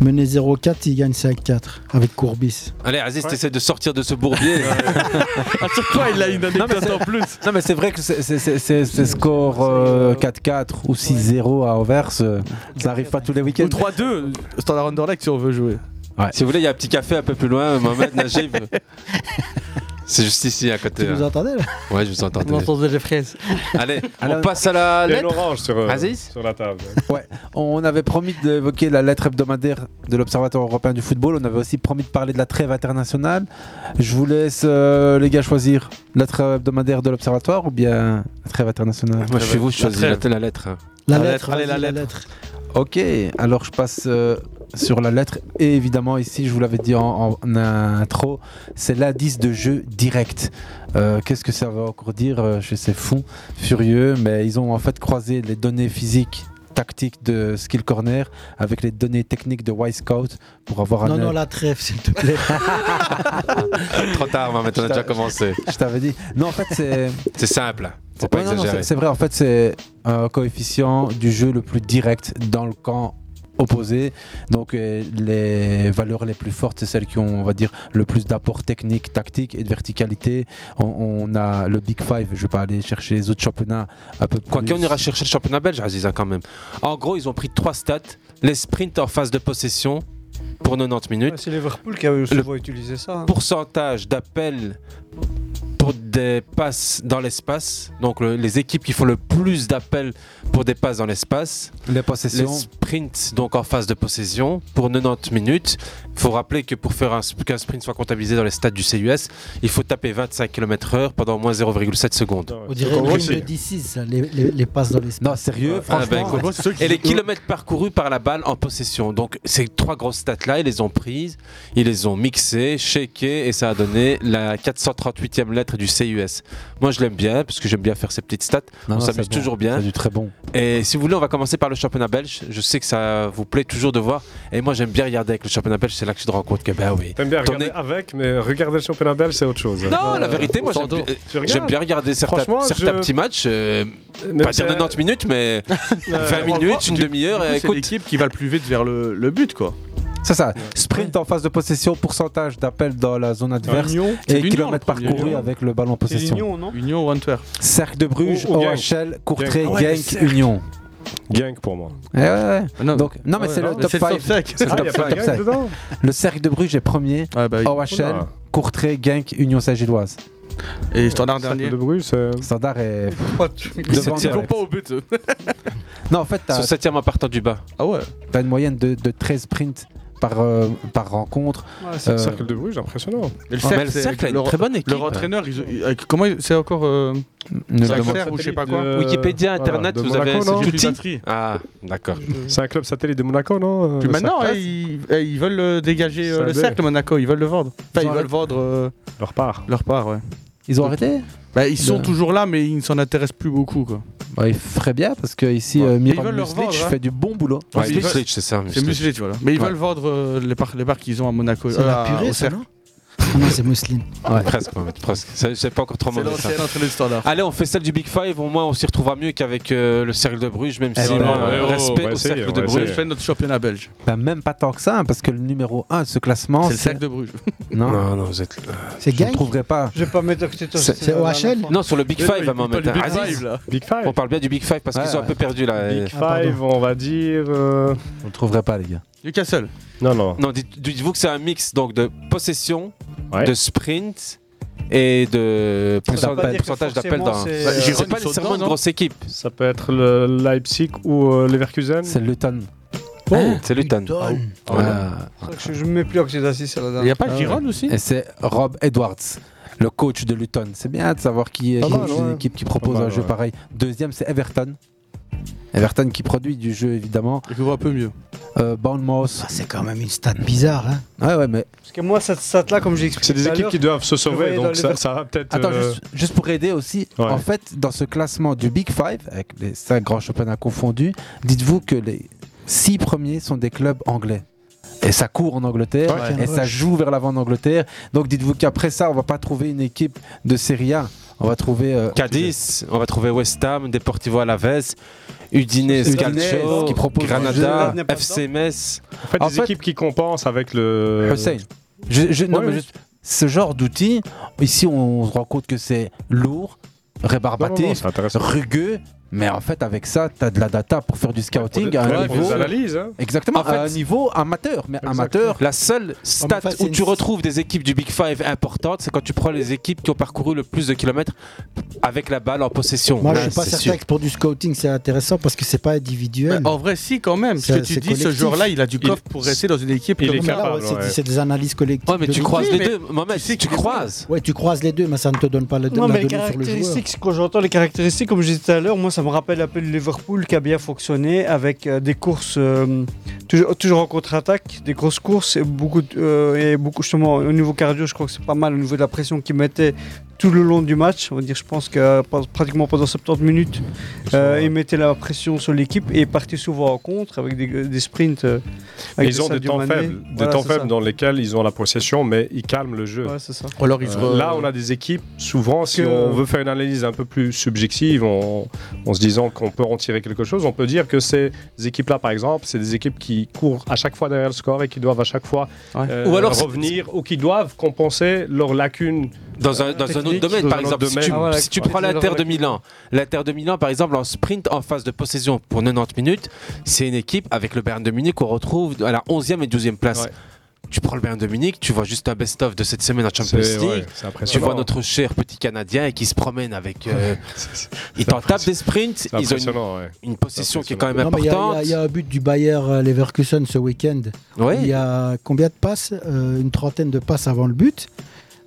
S15: Mené 0-4, il gagne 5-4 avec Courbis.
S10: Allez, Aziz, t'essaies de sortir de ce bourbier.
S12: à chaque fois, il a une
S9: Non, mais
S12: anecdote
S9: c'est-
S12: en plus.
S9: Non mais c'est vrai que c'est- c'est- c'est c'est- c'est score euh, 4-4 ou 6-0 à Anvers, euh, ça arrive pas tous les
S12: Ou
S9: week-ends.
S12: 3-2, Standard Underleg si on veut jouer.
S10: Si vous voulez, il y a un petit café un peu plus loin, Mohamed Najib. C'est juste ici à côté.
S15: Tu nous
S10: hein.
S15: entendais là?
S10: Ouais, je vous entendais.
S11: On entendait les fraises.
S10: Allez,
S9: Alors-
S10: on passe à la
S16: Il y a une
S10: lettre.
S16: orange sur, euh,
S9: Aziz?
S16: sur la table.
S9: Ouais, on avait promis d'évoquer la lettre hebdomadaire de l'Observatoire européen du football. On avait aussi promis de parler de la trêve internationale. Je vous laisse, euh, les gars, choisir la trêve hebdomadaire de l'Observatoire ou bien la trêve internationale?
S10: Moi, je suis vous, je choisis la, lettre.
S15: La,
S12: La
S15: lettre,
S12: lettre, allez, la lettre.
S9: Ok, alors je passe euh, sur la lettre. Et évidemment, ici, je vous l'avais dit en, en intro, c'est l'indice de jeu direct. Euh, Qu'est-ce que ça veut encore dire Je sais, fou, furieux, mais ils ont en fait croisé les données physiques tactiques de Skill Corner avec les données techniques de Y-Scout pour avoir
S15: Non,
S9: un
S15: non,
S9: œil-
S15: la trêve, s'il te plaît.
S10: Trop tard, Mohamed, on a déjà commencé.
S9: Je t'avais dit. Non, en fait, c'est.
S10: C'est simple. C'est pas
S9: non, non,
S10: exagéré.
S9: c'est vrai, en fait, c'est un coefficient du jeu le plus direct dans le camp opposé. Donc, euh, les valeurs les plus fortes, c'est celles qui ont, on va dire, le plus d'apport technique, tactique et de verticalité. On, on a le Big Five, je vais pas aller chercher les autres championnats un peu plus.
S10: Quoique, on ira chercher le championnat belge, Aziza, quand même. En gros, ils ont pris trois stats les sprints en phase de possession pour 90 minutes.
S11: C'est Liverpool qui a souvent utilisé ça. hein.
S10: pourcentage d'appels pour des passes dans l'espace. Donc le- les équipes qui font le plus d'appels pour des passes dans l'espace.
S9: Les possessions.
S10: Les sprints donc en phase de possession pour 90 minutes. Il faut rappeler que pour faire qu'un sprint soit comptabilisé dans les stades du CUS, il faut taper 25 km/h pendant au moins 0,7 secondes.
S15: On dirait le film de D6, ça, les, les, les passes dans l'espace.
S9: Non, sérieux,
S10: Ah ben,
S9: franchement.
S10: écoute, et les kilomètres parcourus par la balle en possession. Donc ces trois grosses stats-là, ils les ont prises, ils les ont mixées, shakées, et ça a donné la 438e lettre du CUS. Moi je l'aime bien, parce que j'aime bien faire ces petites stats.
S9: Non,
S10: on
S9: non,
S10: s'amuse
S9: bon.
S10: toujours bien.
S9: C'est du très bon.
S10: Et si vous voulez, on va commencer par le championnat belge. Je sais que ça vous plaît toujours de voir. Et moi j'aime bien regarder avec le championnat belge, c'est là que je te rends compte que ben oui.
S16: T'aimes bien regarder avec, mais regarder le championnat belge, c'est autre chose.
S10: non,
S16: Euh,
S10: la vérité, moi j'aime bien,
S16: Tu regardes
S10: j'aime bien regarder certains,
S16: Franchement,
S10: certains
S16: je-
S10: petits matchs. euh, pas dire
S16: c'est-
S10: 90 minutes, mais 20 minutes, une demi-heure. et
S12: C'est
S10: écoute,
S12: l'équipe qui va le plus vite vers le, le but, quoi.
S9: C'est ça. Sprint en phase de possession, pourcentage d'appels dans la zone adverse et kilomètres parcourus avec le ballon en possession.
S11: Union, non?
S12: Union ou Antwerp.
S9: Cercle de Bruges. OHL, Courtrai,
S16: Genk.
S9: Union.
S16: Gang pour moi.
S9: Eh ouais, ouais.
S12: Non.
S9: Donc, non, mais c'est le top
S12: c'est le
S9: 5.
S12: top cinq.
S9: C'est le
S16: Ah,
S9: top Le cercle de Bruges est premier.
S12: Ah bah,
S9: OHL. Courtrai, Genk, Union Saint-Gilloise.
S12: Et Standard
S16: Cercle
S12: dernier.
S16: de Bruges, c'est.
S9: Standard est.
S10: Ils
S9: direct.
S12: pas au but.
S9: Non, en fait,
S10: Ils sont
S9: t'as
S10: 7 en partant du bas.
S12: Ah ouais.
S9: as une moyenne de, de 13 sprints par, euh, par rencontre.
S16: Ouais, c'est le
S9: Euh,
S16: cercle de Bruges, impressionnant.
S12: Mais le
S10: Ouais, mais
S12: cercle,
S10: le
S12: c'est-
S10: cercle a une très bonne équipe.
S12: Leur entraîneur, ils- ils- comment c'est encore euh,
S9: ne
S12: ou je sais pas quoi
S16: de-
S10: Wikipédia,
S16: voilà,
S10: Internet,
S16: de
S10: vous
S16: Monaco,
S10: avez
S12: Batterie.
S10: Ah, d'accord.
S16: C'est un club satellite de Monaco, non euh,
S12: Puis maintenant, eh, ils, eh, ils veulent euh, dégager euh, le cercle Monaco, ils veulent le vendre. Enfin,
S9: Ils
S12: veulent vendre euh,
S16: Leur part.
S12: leur part, ouais.
S9: Ils ont arrêté?
S12: Bah, ils sont toujours là, mais ils ne s'en intéressent plus beaucoup, quoi.
S9: Ouais, Ils feraient bien parce que ici,
S12: Ouais.
S9: euh, Miran
S12: veulent leur
S9: Muslic
S12: vendre, hein.
S9: fait du bon boulot.
S10: Ouais,
S12: Muslic,
S10: c'est ça.
S12: C'est
S10: Muslic.
S12: Voilà. Mais ils
S9: Ouais.
S12: veulent vendre euh, les parts les qu'ils ont à Monaco.
S15: C'est
S12: euh,
S15: la
S12: à-
S15: purée, ça, non? Non, c'est Mousseline.
S9: Ouais.
S10: Presque, presque. C'est c'est pas encore trop mauvais. Allez, on fait celle du Big Five. Au moins, on s'y retrouvera mieux qu'avec euh, le cercle de Bruges, même si
S9: Eh
S10: moi,
S9: ben,
S10: euh,
S16: ouais,
S10: respect au cercle de
S12: Bruges fait notre championnat belge.
S9: Ben, même pas tant que ça, hein, parce que le numéro 1 de ce classement,
S12: C'est le cercle de Bruges.
S9: Non,
S10: Non, non, vous êtes.
S15: C'est
S9: je ne
S15: Gang
S9: trouverai pas.
S11: Je vais pas mettre.
S10: C'est-
S15: C'est OHL
S10: Non, sur le Big Five, à
S12: du Big Five, là.
S16: Big Five.
S10: on parle bien du Big Five parce qu'ils sont un peu perdus là.
S16: Big
S15: Ah.
S16: Five, on va dire. euh,
S9: On ne trouverait pas, les gars.
S12: Newcastle.
S16: Non, non.
S10: Non, dites- dites-vous que c'est un mix donc de possession,
S16: Ouais.
S10: de sprint et de pourcent-
S9: pas dire que
S10: pourcentage d'appels
S11: forcément,
S10: dans.
S11: c'est-
S12: Bah, Giron,
S10: C'est pas
S12: ils sont
S10: nécessairement
S12: dedans,
S10: une
S12: non
S10: grosse équipe.
S16: Ça peut être le Leipzig ou euh, Leverkusen.
S9: C'est Luton.
S10: Oh, c'est Luton.
S15: Luton.
S9: Voilà.
S11: Je ne mets plus Octito assis sur la
S12: Il n'y
S11: dernière.
S12: a pas
S9: Ah
S12: Giron aussi
S9: Et c'est Rob Edwards, le coach de Luton. C'est bien de savoir qui est
S16: Pas
S9: qui
S16: mal,
S9: est une
S16: ouais.
S9: équipe qui propose
S16: Pas mal,
S9: un jeu
S16: ouais.
S9: pareil. Deuxième, c'est Everton. Everton qui produit du jeu, évidemment.
S12: Je vois un peu mieux.
S9: Euh, Bournemouth.
S15: Ah, c'est quand même une stat bizarre. Hein.
S9: Ouais, ouais, mais
S11: Parce que moi, cette stat-là, comme j'ai expliqué.
S16: C'est des équipes qui doivent se sauver, donc ça, ça va peut-être.
S9: Attends,
S16: euh,
S9: juste, juste pour aider aussi,
S16: Ouais.
S9: en fait, dans ce classement du Big Five, avec les cinq grands championnats confondus, dites-vous que les six premiers sont des clubs anglais. Et ça court en Angleterre,
S15: Ouais.
S9: et ça joue vers l'avant en Angleterre. Donc dites-vous qu'après ça, on va pas trouver une équipe de Serie A. On va trouver euh,
S10: Cadiz, on va trouver West Ham, Deportivo Alavés, Udinese
S9: Udinese,
S10: Calcio,
S9: qui propose
S10: Granada. FC Metz.
S16: En fait,
S9: En
S16: des
S9: fait-
S16: équipes qui compensent avec le.
S9: Hussein. Je- je- non, mais ce genre d'outil, ici on se rend compte que c'est lourd,
S16: Non, non, non,
S9: rébarbatif, rugueux, Mais en fait, avec ça, tu as de la data pour faire du scouting à un
S16: ouais,
S9: niveau.
S16: analyses, hein.
S9: Exactement,
S10: En fait-
S9: à un niveau amateur. Mais amateur,
S10: La seule stat
S9: enfin, c'est
S10: où
S9: une-
S10: tu retrouves des équipes du Big Five importantes, c'est quand tu prends les équipes qui ont parcouru le plus de kilomètres avec la balle en possession.
S15: Moi,
S10: Là,
S15: je suis pas certain
S10: sûr.
S15: que pour du scouting, c'est intéressant parce que c'est pas individuel.
S12: En vrai, si, quand même. Parce que tu dis, ce
S15: collectif.
S12: joueur-là, il a du
S15: Il-
S12: coffre pour rester dans une équipe
S15: Non,
S12: comme
S15: mais
S12: ça.
S15: là, ouais, c'est- des analyses collectives.
S10: Ouais, mais tu croises les deux. Mohamed, tu croises.
S15: Ouais, tu croises les deux, mais ça ne te donne pas le,
S11: Non,
S15: la
S11: mais les caractéristiques, quand j'entends les caractéristiques, comme je disais tout à l'heure, moi ça me rappelle un peu le Liverpool qui a bien fonctionné avec euh, des courses euh, toujours, toujours en contre-attaque, des grosses courses et beaucoup, de- euh, et beaucoup justement au niveau cardio, je crois que c'est pas mal au niveau de la pression qu'ils mettaient tout le long du match. On va dire, je pense que euh, pratiquement pendant 70 minutes, euh, ils mettaient la pression sur l'équipe et partaient souvent en contre avec des, des sprints. euh, avec
S16: Ils ont des temps
S11: Mané.
S16: faibles, des
S11: Voilà,
S16: temps faibles
S11: ça.
S16: dans lesquels ils ont la possession, mais ils calment le jeu.
S11: Ouais, ça.
S12: Alors
S16: Euh, Là, on a des équipes, souvent, si
S11: Que-
S16: on veut faire une analyse un peu plus subjective, en, en se disant qu'on peut en tirer quelque chose, on peut dire que ces équipes-là, par exemple, c'est des équipes qui courent à chaque fois derrière le score et qui doivent à chaque fois euh,
S10: Ou alors c'est-
S16: revenir ou qui doivent compenser leurs lacunes.
S10: Dans un, dans un autre domaine, par exemple, si tu,
S16: Ah,
S10: si tu prends l'Inter de Milan, l'Inter de Milan, par exemple, en sprint en phase de possession pour 90 minutes, c'est une équipe avec le Bayern de Munich qu'on retrouve à la 11e et 12e place. Tu prends le Bayern de Munich, tu vois juste un best-of de cette semaine en Champions
S16: ouais,
S10: League. tu vois notre cher petit Canadien qui se promène avec. euh, ils t'en tapent des sprints, ils ont une,
S16: ouais.
S10: une possession qui est quand même
S15: Non, mais il y a-
S10: importante.
S15: il y, a- il y a un but du Bayer euh, Leverkusen ce week-end.
S10: Ouais.
S15: Il y a combien de passes Euh, Une trentaine de passes avant le but?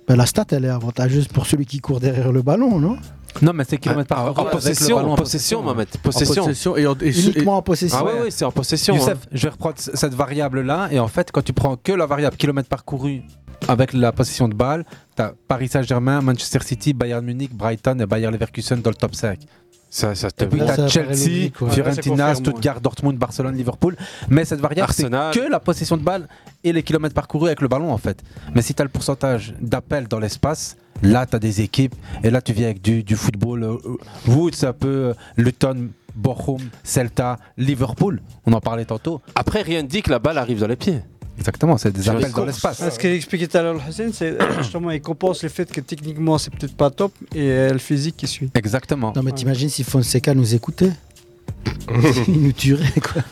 S15: Ben, la stat, elle est avantageuse pour celui qui court derrière le ballon, non?
S9: Non, mais c'est kilomètres par
S10: En
S9: heure le
S10: possession, en possession, Mohamed. Possession.
S15: Uniquement en possession.
S10: Ah ouais, ouais, c'est en possession.
S9: Youssef,
S10: hein.
S9: je vais reprendre cette variable-là. Et en fait, quand tu prends que la variable kilomètres parcourus avec la possession de balle, tu as Paris Saint-Germain, Manchester City, Bayern Munich, Brighton et Bayern Leverkusen dans le top 5.
S10: Ça, ça te
S9: et puis Chelsea,
S10: logique, ouais.
S9: Fiorentina, Stuttgart, Dortmund, Barcelone, Liverpool. Mais cette variable, c'est que la possession de balle et les kilomètres parcourus avec le ballon, en fait. Mais si tu as le pourcentage d'appels dans l'espace, là, tu as des équipes. Et là, tu viens avec du, du football. euh, Wood, c'est un peu euh, Luton, Bochum, Celta, Liverpool. On en parlait tantôt.
S10: Après, rien ne dit que la balle arrive dans les pieds.
S9: Exactement, c'est des appels dans l'espace.
S11: Ce qu'il expliquait tout à l'heure, Hussein, c'est euh, justement, il compense le fait que techniquement, c'est peut-être pas top et euh, le physique qui suit.
S9: Exactement.
S15: Non, mais t'imagines si Fonseca nous écoutait Il nous tuerait, quoi.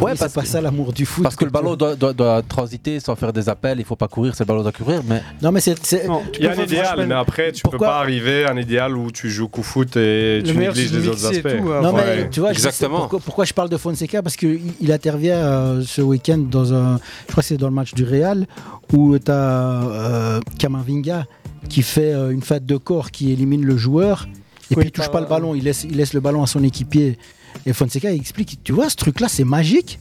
S9: Ouais,
S15: c'est
S9: parce
S15: pas ça l'amour du foot.
S9: Parce que le ballon doit, doit- doit transiter sans faire des appels, il faut pas courir, c'est le ballon doit courir. Mais
S15: Non, mais c'est. c'est-
S16: Il y a un idéal, mais après, tu peux
S15: Pourquoi
S16: pas arriver à un idéal où tu joues coup foot et tu négliges les autres aspects.
S11: tout, hein.
S15: Non, mais
S16: Ouais.
S15: tu vois, je sais pourquoi, pourquoi je parle de Fonseca Parce qu'il il intervient euh, ce week-end dans un. Je crois que c'est dans le match du Real où tu as euh, Kamavinga qui fait euh, une fête de corps qui élimine le joueur et puis il touche pas le ballon, il laisse, il laisse le ballon à son équipier. Et Fonseca explique Tu vois, ce truc-là, c'est magique,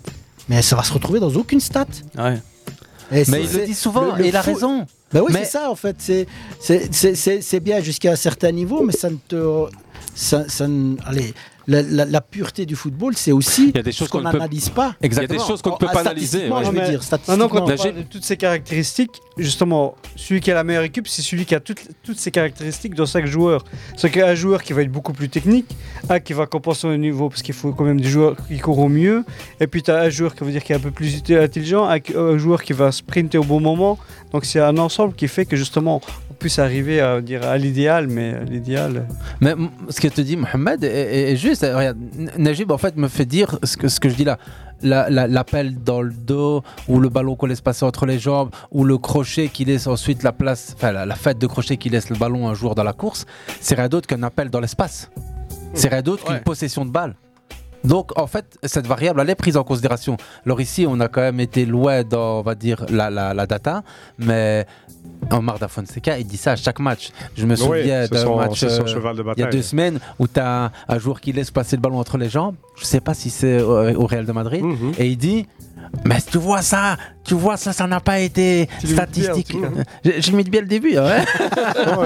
S15: mais ça va se retrouver dans aucune stat. Et
S9: Mais il le dit souvent, et il a raison.
S15: Ben oui,
S9: Mais-
S15: c'est ça en fait. C'est bien jusqu'à un certain niveau, mais ça ne te. Ça, ça ne- allez, la, la- la pureté du football, c'est aussi
S10: Il y a des choses
S15: ce qu'on
S10: qu'on ne peut-
S15: n'analyse pas.
S10: Il y a des choses qu'on ne peut
S15: Ah,
S10: pas analyser.
S15: statistiquement,
S10: ouais.
S15: je veux
S11: Mais
S15: dire,
S11: Maintenant,
S15: statistiquement.
S11: quand on
S10: Là,
S11: parle
S10: j'ai-
S11: de toutes ces caractéristiques, justement, celui qui a la meilleure équipe, c'est celui qui a toutes, toutes ces caractéristiques dans chaque joueur. C'est qu'un joueur qui va être beaucoup plus technique, un qui va compenser au niveau, parce qu'il faut quand même des joueurs qui courent au mieux, et puis tu as un joueur qui veut dire qui est un peu plus intelligent, un, un joueur qui va sprinter au bon moment. Donc c'est un ensemble qui fait que justement, on puisse arriver à, dire, à l'idéal, mais euh, l'idéal.
S9: Mais m- ce que te dit Mohamed est, juste. Regarde, Najib en fait me fait dire ce que, ce que je dis là. La- la- L'appel dans le dos, ou le ballon qu'on laisse passer entre les jambes, ou le crochet qui laisse ensuite la place, enfin la, la fête de crochet qui laisse le ballon un joueur dans la course, c'est rien d'autre qu'un appel dans l'espace. C'est rien d'autre qu'une possession de balle. Donc en fait, cette variable, elle est prise en considération. Alors ici, on a quand même été loin dans, on va dire, la, la, la data, mais Omar Da Fonseca, il dit ça à chaque match. Je me
S16: Oui,
S9: souviens
S16: c'est
S9: d'un
S16: son-
S9: match euh, il y a deux semaines où tu as un joueur qui laisse passer le ballon entre les jambes. Je sais pas si c'est au, au Real de Madrid.
S16: Mhm.
S9: Et il dit mais tu vois ça, tu vois ça, ça n'a pas été statistique. J'ai j'ai mis bien le début. hein.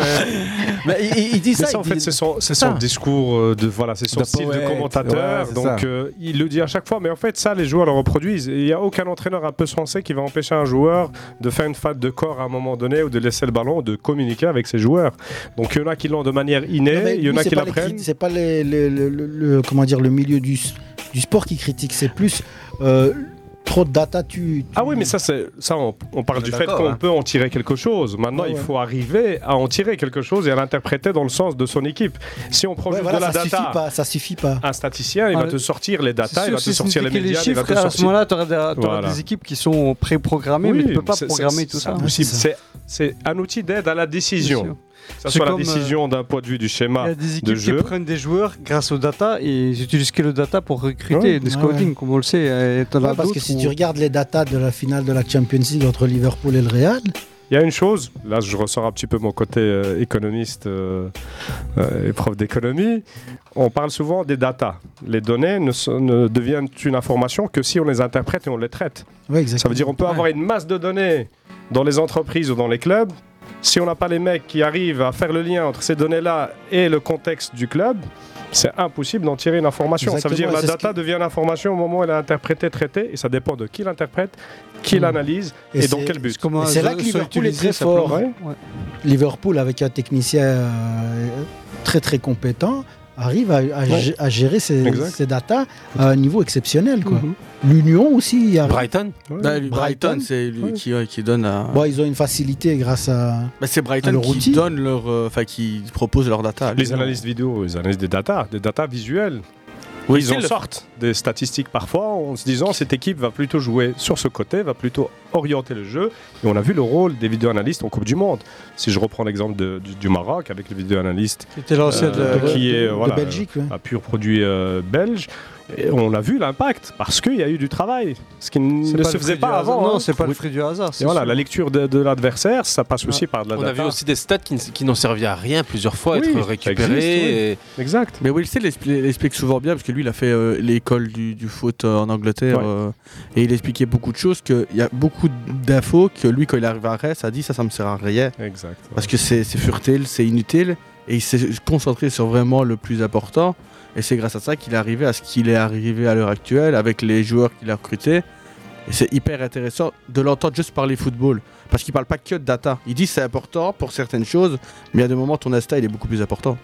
S9: Mais il, il- dit
S16: Mais
S9: ça.
S16: ça,
S9: il
S16: en fait, c'est son, son discours euh, de voilà, c'est son
S9: De
S16: style
S9: poète,
S16: de commentateur.
S9: ouais,
S16: donc euh, il le dit à chaque fois. Mais en fait, ça, les joueurs le reproduisent. Il n'y a aucun entraîneur un peu sensé qui va empêcher un joueur de faire une faute de corps à un moment donné ou de laisser le ballon, de communiquer avec ses joueurs. Donc il y en a qui l'ont de manière innée, il y en a qui
S15: les
S16: l'apprennent.
S15: C'est pas les- les- le, le- le- comment dire, le milieu du, du sport qui critique, c'est plus euh, trop de data, tu.
S16: Ah oui, mais ça, c'est ça on, on parle du fait qu'on
S15: hein.
S16: peut en tirer quelque chose. Maintenant,
S15: Ouais,
S16: il
S15: ouais.
S16: faut arriver à en tirer quelque chose et à l'interpréter dans le sens de son équipe. Si on prend
S15: Ouais,
S16: juste
S15: voilà,
S16: de la
S15: ça
S16: data,
S15: suffit pas. Ça suffit pas.
S16: un statisticien, il
S11: Ah,
S16: va te sortir les data, il va te
S11: si
S16: sortir les médias, il va te
S11: chiffres, à ce
S16: sortir.
S11: moment-là, tu auras,
S16: Voilà.
S11: des équipes qui sont préprogrammées, mais
S16: Oui,
S11: tu peux pas programmer tout
S16: c'est
S11: ça.
S16: c'est un outil d'aide à la décision.
S11: C'est
S16: soit la
S11: comme, euh,
S16: décision d'un point de vue du schéma
S11: Il y a des
S16: de
S11: équipes qui
S16: jeu.
S11: prennent des joueurs grâce aux data et ils utilisent que le data pour recruter
S15: Ouais.
S11: des scouting,
S15: ouais.
S11: comme on le sait.
S15: Ouais, parce que si tu regardes les datas de la finale de la Champions League entre Liverpool et le Real,
S16: Il y a une chose, là je ressors un petit peu mon côté euh, économiste euh, euh, et prof d'économie, on parle souvent des data. Les données ne, sont- ne deviennent une information que si on les interprète et on les traite.
S15: Ouais, exactement.
S16: Ça veut dire on peut avoir une masse de données dans les entreprises ou dans les clubs. Si on n'a pas les mecs qui arrivent à faire le lien entre ces données-là et le contexte du club, c'est impossible d'en tirer une information. ça veut dire la
S15: c'est ce
S16: data devient l'information au moment où elle est interprétée, traitée, et ça dépend de qui l'interprète, qui l'analyse et,
S15: Et
S16: dans quel but.
S15: Et c'est là que Liverpool est très fort. Liverpool, avec un technicien euh, très très compétent, arrive à, à
S16: Ouais.
S15: gé- à gérer ses,
S16: Exact.
S15: ses datas à un niveau exceptionnel. quoi. L'Union aussi.
S10: Brighton
S12: Bah, lui, Brighton, c'est lui qui, ouais, qui donne à.
S15: Bon, ils ont une facilité grâce à.
S12: Bah, c'est
S15: à
S12: Brighton
S15: leur
S12: qui
S15: outil.
S12: donne leur, euh, enfin qui propose leur data.
S16: Les analystes vidéo, les analystes des data, des data visuelles.
S12: Oui,
S16: ils en
S12: le-
S16: sortent des statistiques parfois en se disant cette équipe va plutôt jouer sur ce côté, va plutôt orienter le jeu. Et on a vu le rôle des vidéo-analystes en Coupe du Monde. Si je reprends l'exemple de- du, du Maroc avec le vidéo-analyste
S11: de-
S16: qui
S11: de-
S16: est
S11: de
S16: voilà,
S11: Belgique, ouais.
S16: un pur produit euh, belge. Et on a vu l'impact parce qu'il y a eu du travail, ce qui ne se faisait pas avant.
S11: Non,
S16: hein.
S11: c'est pas le fruit du hasard.
S16: Et voilà,
S11: sûr.
S16: la lecture de, de l'adversaire, ça passe aussi par de la
S10: On a
S16: data.
S10: vu aussi des stats qui, qui n'ont servi à rien plusieurs fois,
S16: Oui,
S10: être récupérés.
S16: existe, oui.
S10: et-
S16: Exact.
S12: Mais Will Steele l'expli- l'explique souvent bien parce que lui, il a fait euh, l'école du, du foot euh, en Angleterre
S16: Ouais.
S12: euh, et il expliquait beaucoup de choses. qu'il y a beaucoup d'infos que lui, quand il arrive à Rennes, a dit ça, ça me sert à rien.
S16: Exact.
S12: Parce que c'est c'est furtile, c'est inutile et il s'est concentré sur vraiment le plus important. Et c'est grâce à ça qu'il est arrivé à ce qu'il est arrivé à l'heure actuelle avec les joueurs qu'il a recrutés. Et c'est hyper intéressant de l'entendre juste parler football. Parce qu'il parle pas que de data. Il dit c'est important pour certaines choses, mais a des moments ton il est beaucoup plus important.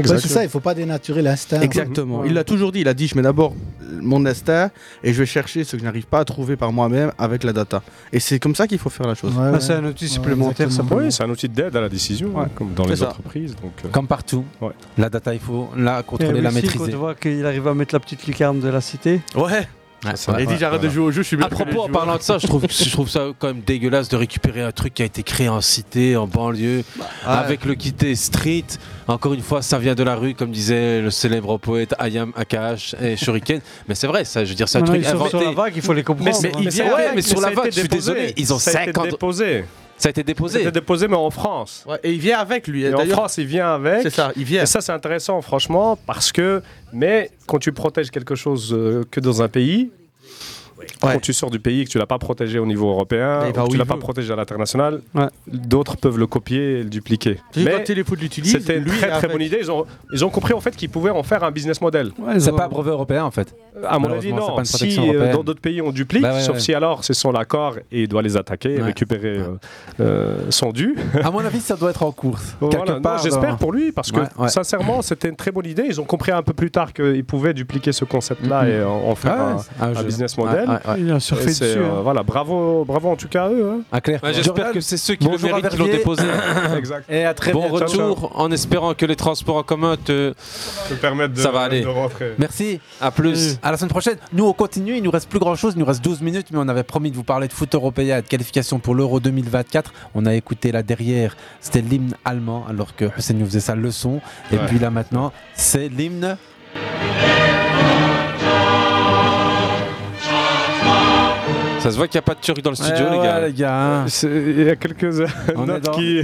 S15: Ouais, c'est ça, il faut pas dénaturer l'instinct.
S12: Exactement. Il l'a toujours dit. Il a dit je mets d'abord mon instinct et je vais chercher ce que je n'arrive pas à trouver par moi-même avec la data. Et c'est comme ça qu'il faut faire la chose.
S11: Ah, c'est un outil supplémentaire, ça
S16: Oui, c'est un outil d'aide à la décision, comme dans les
S12: ça.
S16: entreprises. Donc, euh,
S9: Comme partout. La data, il faut la contrôler,
S11: Et
S9: la maîtriser.
S11: Quand tu vois qu'il arrive à mettre la petite lucarne de la cité.
S12: Ouais.
S10: Ouais,
S12: il dit j'arrête de jouer au jeu, je suis bien
S10: À propos, en parlant de ça, je trouve, je trouve ça quand même dégueulasse de récupérer un truc qui a été créé en cité, en banlieue, avec le quitté street. Encore une fois, ça vient de la rue, comme disait le célèbre poète Ayam Akash et Shuriken. Mais c'est vrai, ça, je veux dire, c'est un
S11: Maintenant,
S10: truc inventé.
S11: sur la vague, il faut les comprendre.
S10: Mais, mais,
S11: Mais a
S10: ouais, mais sur la vague, je suis désolé, ils ont
S16: Ça a été
S10: 50
S16: déposé.
S10: Ça a été déposé.
S16: Mais en France.
S12: Ouais, et il vient avec lui.
S16: Et en France, il vient avec.
S12: C'est ça, il vient.
S16: Et ça, c'est intéressant, franchement, parce que. Mais quand tu protèges quelque chose euh, que dans un pays. Quand tu sors du pays et que tu l'as pas protégé au niveau européen,
S12: Il va
S16: ou tu l'as pas
S12: veut.
S16: protégé à l'international, d'autres peuvent le copier et le dupliquer.
S12: L'utilise,
S16: c'était une
S12: lui,
S16: très très bonne idée. Ils ont, ils ont compris en fait qu'ils pouvaient en faire un business model.
S9: c'est pas un brevet européen en fait.
S16: À mon avis, non. Si euh, dans d'autres pays on duplique,
S9: Bah ouais,
S16: sauf
S9: ouais.
S16: si alors c'est son accord et il doit les attaquer et
S9: Ouais.
S16: récupérer euh, euh, son dû.
S9: À mon avis, ça doit être en course.
S16: Voilà, J'espère pour lui parce que
S9: Ouais, ouais.
S16: sincèrement c'était une très bonne idée. Ils ont compris un peu plus tard qu'ils pouvaient dupliquer ce concept-là
S9: Mhm.
S16: et en, faire
S9: Ouais,
S16: un, business
S9: Ouais,
S16: model.
S9: ouais, ouais.
S11: Il a surfé dessus,
S16: euh,
S11: hein.
S16: Voilà, bravo, bravo en tout cas à eux. hein.
S9: Ah, clair.
S10: Ouais, J'espère que c'est ceux qui
S9: bonjour
S10: le méritent qui l'ont déposé.
S16: exact.
S9: Et à très
S10: bon retour en espérant que les transports en commun te,
S16: te permettent de,
S10: Ça va aller.
S16: de rentrer.
S9: Merci.
S10: À plus.
S9: À la semaine prochaine. Nous, on continue. Il nous reste plus grand chose. Il nous reste 12 minutes, mais on avait promis de vous parler de foot européen et de qualification pour l'Euro 2024. On a écouté là derrière. C'était l'hymne allemand, alors que Hussein nous faisait sa leçon. Et
S16: Ouais.
S9: puis là maintenant, c'est l'hymne.
S10: Ça se voit qu'il n'y a pas de turc dans le studio,
S9: Ouais,
S10: les
S9: ouais,
S10: gars.
S9: les gars. hein.
S16: C'est- Il y a quelques
S9: On
S16: notes
S9: dans-
S16: qui.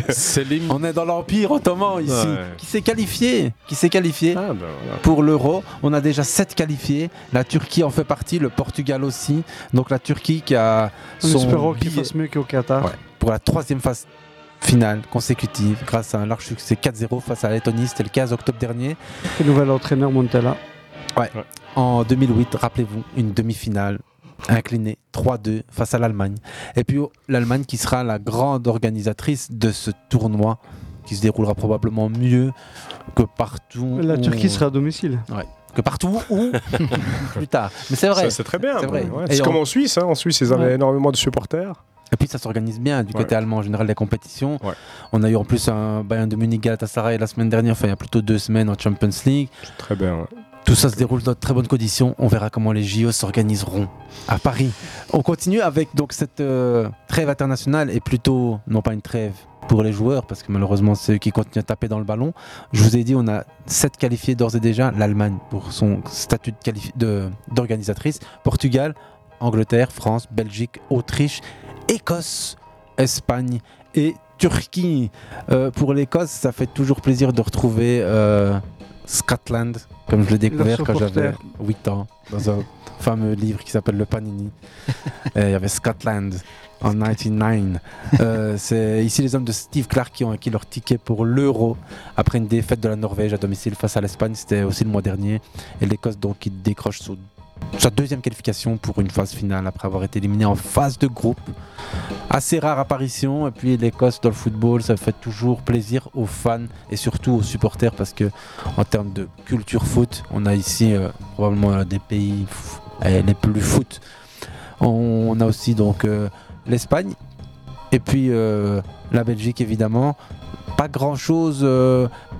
S9: On est dans l'Empire ottoman ici,
S16: Ouais.
S9: qui s'est qualifié, qui s'est qualifié
S16: Ah, ben voilà.
S9: pour l'Euro. On a déjà 7 qualifiés. La Turquie en fait partie, le Portugal aussi. Donc la Turquie qui a son
S11: espérant qu'il
S9: billet
S11: fasse mieux qu'au Qatar.
S9: Ouais, pour la troisième phase finale consécutive grâce à un large succès 4-0 face à la Lettonie. C'était le 15 octobre dernier.
S11: Le nouvel entraîneur Montella?
S9: Ouais. En 2008, rappelez-vous, une demi-finale inclinée 3-2 face à l'Allemagne. Et puis oh, l'Allemagne qui sera la grande organisatrice de ce tournoi qui se déroulera probablement mieux que partout.
S11: La
S9: où-
S11: Turquie sera à domicile.
S9: Ouais. que partout ou plus tard. Mais c'est vrai.
S16: C'est très bien.
S9: C'est vrai.
S16: ouais.
S9: On-
S16: comme en Suisse. hein. En Suisse, ils avaient
S9: Ouais.
S16: énormément de supporters.
S9: Et puis ça s'organise bien du côté
S16: Ouais.
S9: allemand en général des compétitions. On a eu en plus un Bayern de Munich Galatasaray la semaine dernière, enfin il y a plutôt deux semaines en Champions League.
S16: Très bien. ouais.
S9: Tout ça se déroule dans de très bonnes conditions. On verra comment les JO s'organiseront à Paris. On continue avec donc cette euh, trêve internationale et plutôt non pas une trêve pour les joueurs parce que malheureusement c'est eux qui continuent à taper dans le ballon. Je vous ai dit on a sept qualifiés d'ores et déjà. L'Allemagne pour son statut d'organisatrice, Portugal, Angleterre, France, Belgique, Autriche, Écosse, Espagne et Turquie. Euh, pour l'Écosse, ça fait toujours plaisir de retrouver euh, Scotland, comme je l'ai découvert quand j'avais
S11: supporters.
S9: 8 ans, dans un fameux livre qui s'appelle Le Panini. Et Il y avait Scotland en 99. Euh, c'est ici les hommes de Steve Clark qui ont acquis leur ticket pour l'Euro après une défaite de la Norvège à domicile face à l'Espagne. C'était aussi le mois dernier. Et l'Écosse donc qui décroche son- sa deuxième qualification pour une phase finale après avoir été éliminé en phase de groupe. Assez rare apparition. Et puis l'Écosse dans le football, ça fait toujours plaisir aux fans et surtout aux supporters parce que en termes de culture foot, on a ici euh, probablement des pays eh, les plus foot. On a aussi donc euh, l'Espagne et puis euh, la Belgique évidemment. Pas grand chose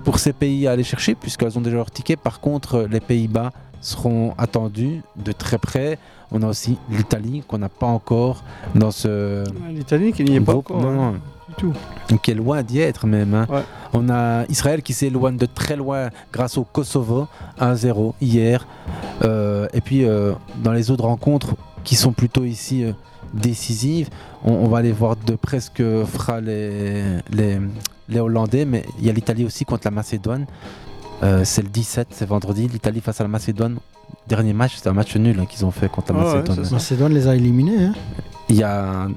S9: pour ces pays à aller chercher puisqu'elles ont déjà leur ticket. Par contre, euh, les Pays-Bas seront attendus de très près. On a aussi l'Italie qu'on n'a pas encore dans ce.
S11: L'Italie qui n'y est pas encore.
S9: Non,
S11: hein,
S9: non.
S11: du tout.
S9: Donc, qui est loin d'y être même. hein. On a Israël qui s'éloigne de très loin grâce au Kosovo 1-0 hier. Euh, et puis euh, dans les autres rencontres qui sont plutôt ici euh, décisives, on, on va aller voir de près ce que fera les, les, les Hollandais. Mais il y a l'Italie aussi contre la Macédoine. Euh, c'est le 17, c'est vendredi. L'Italie face à la Macédoine. Dernier match, c'était un match nul hein, qu'ils ont fait contre la
S15: ouais,
S9: Macédoine.
S15: c'est ça. Macédoine les a éliminés. hein.
S9: Il y a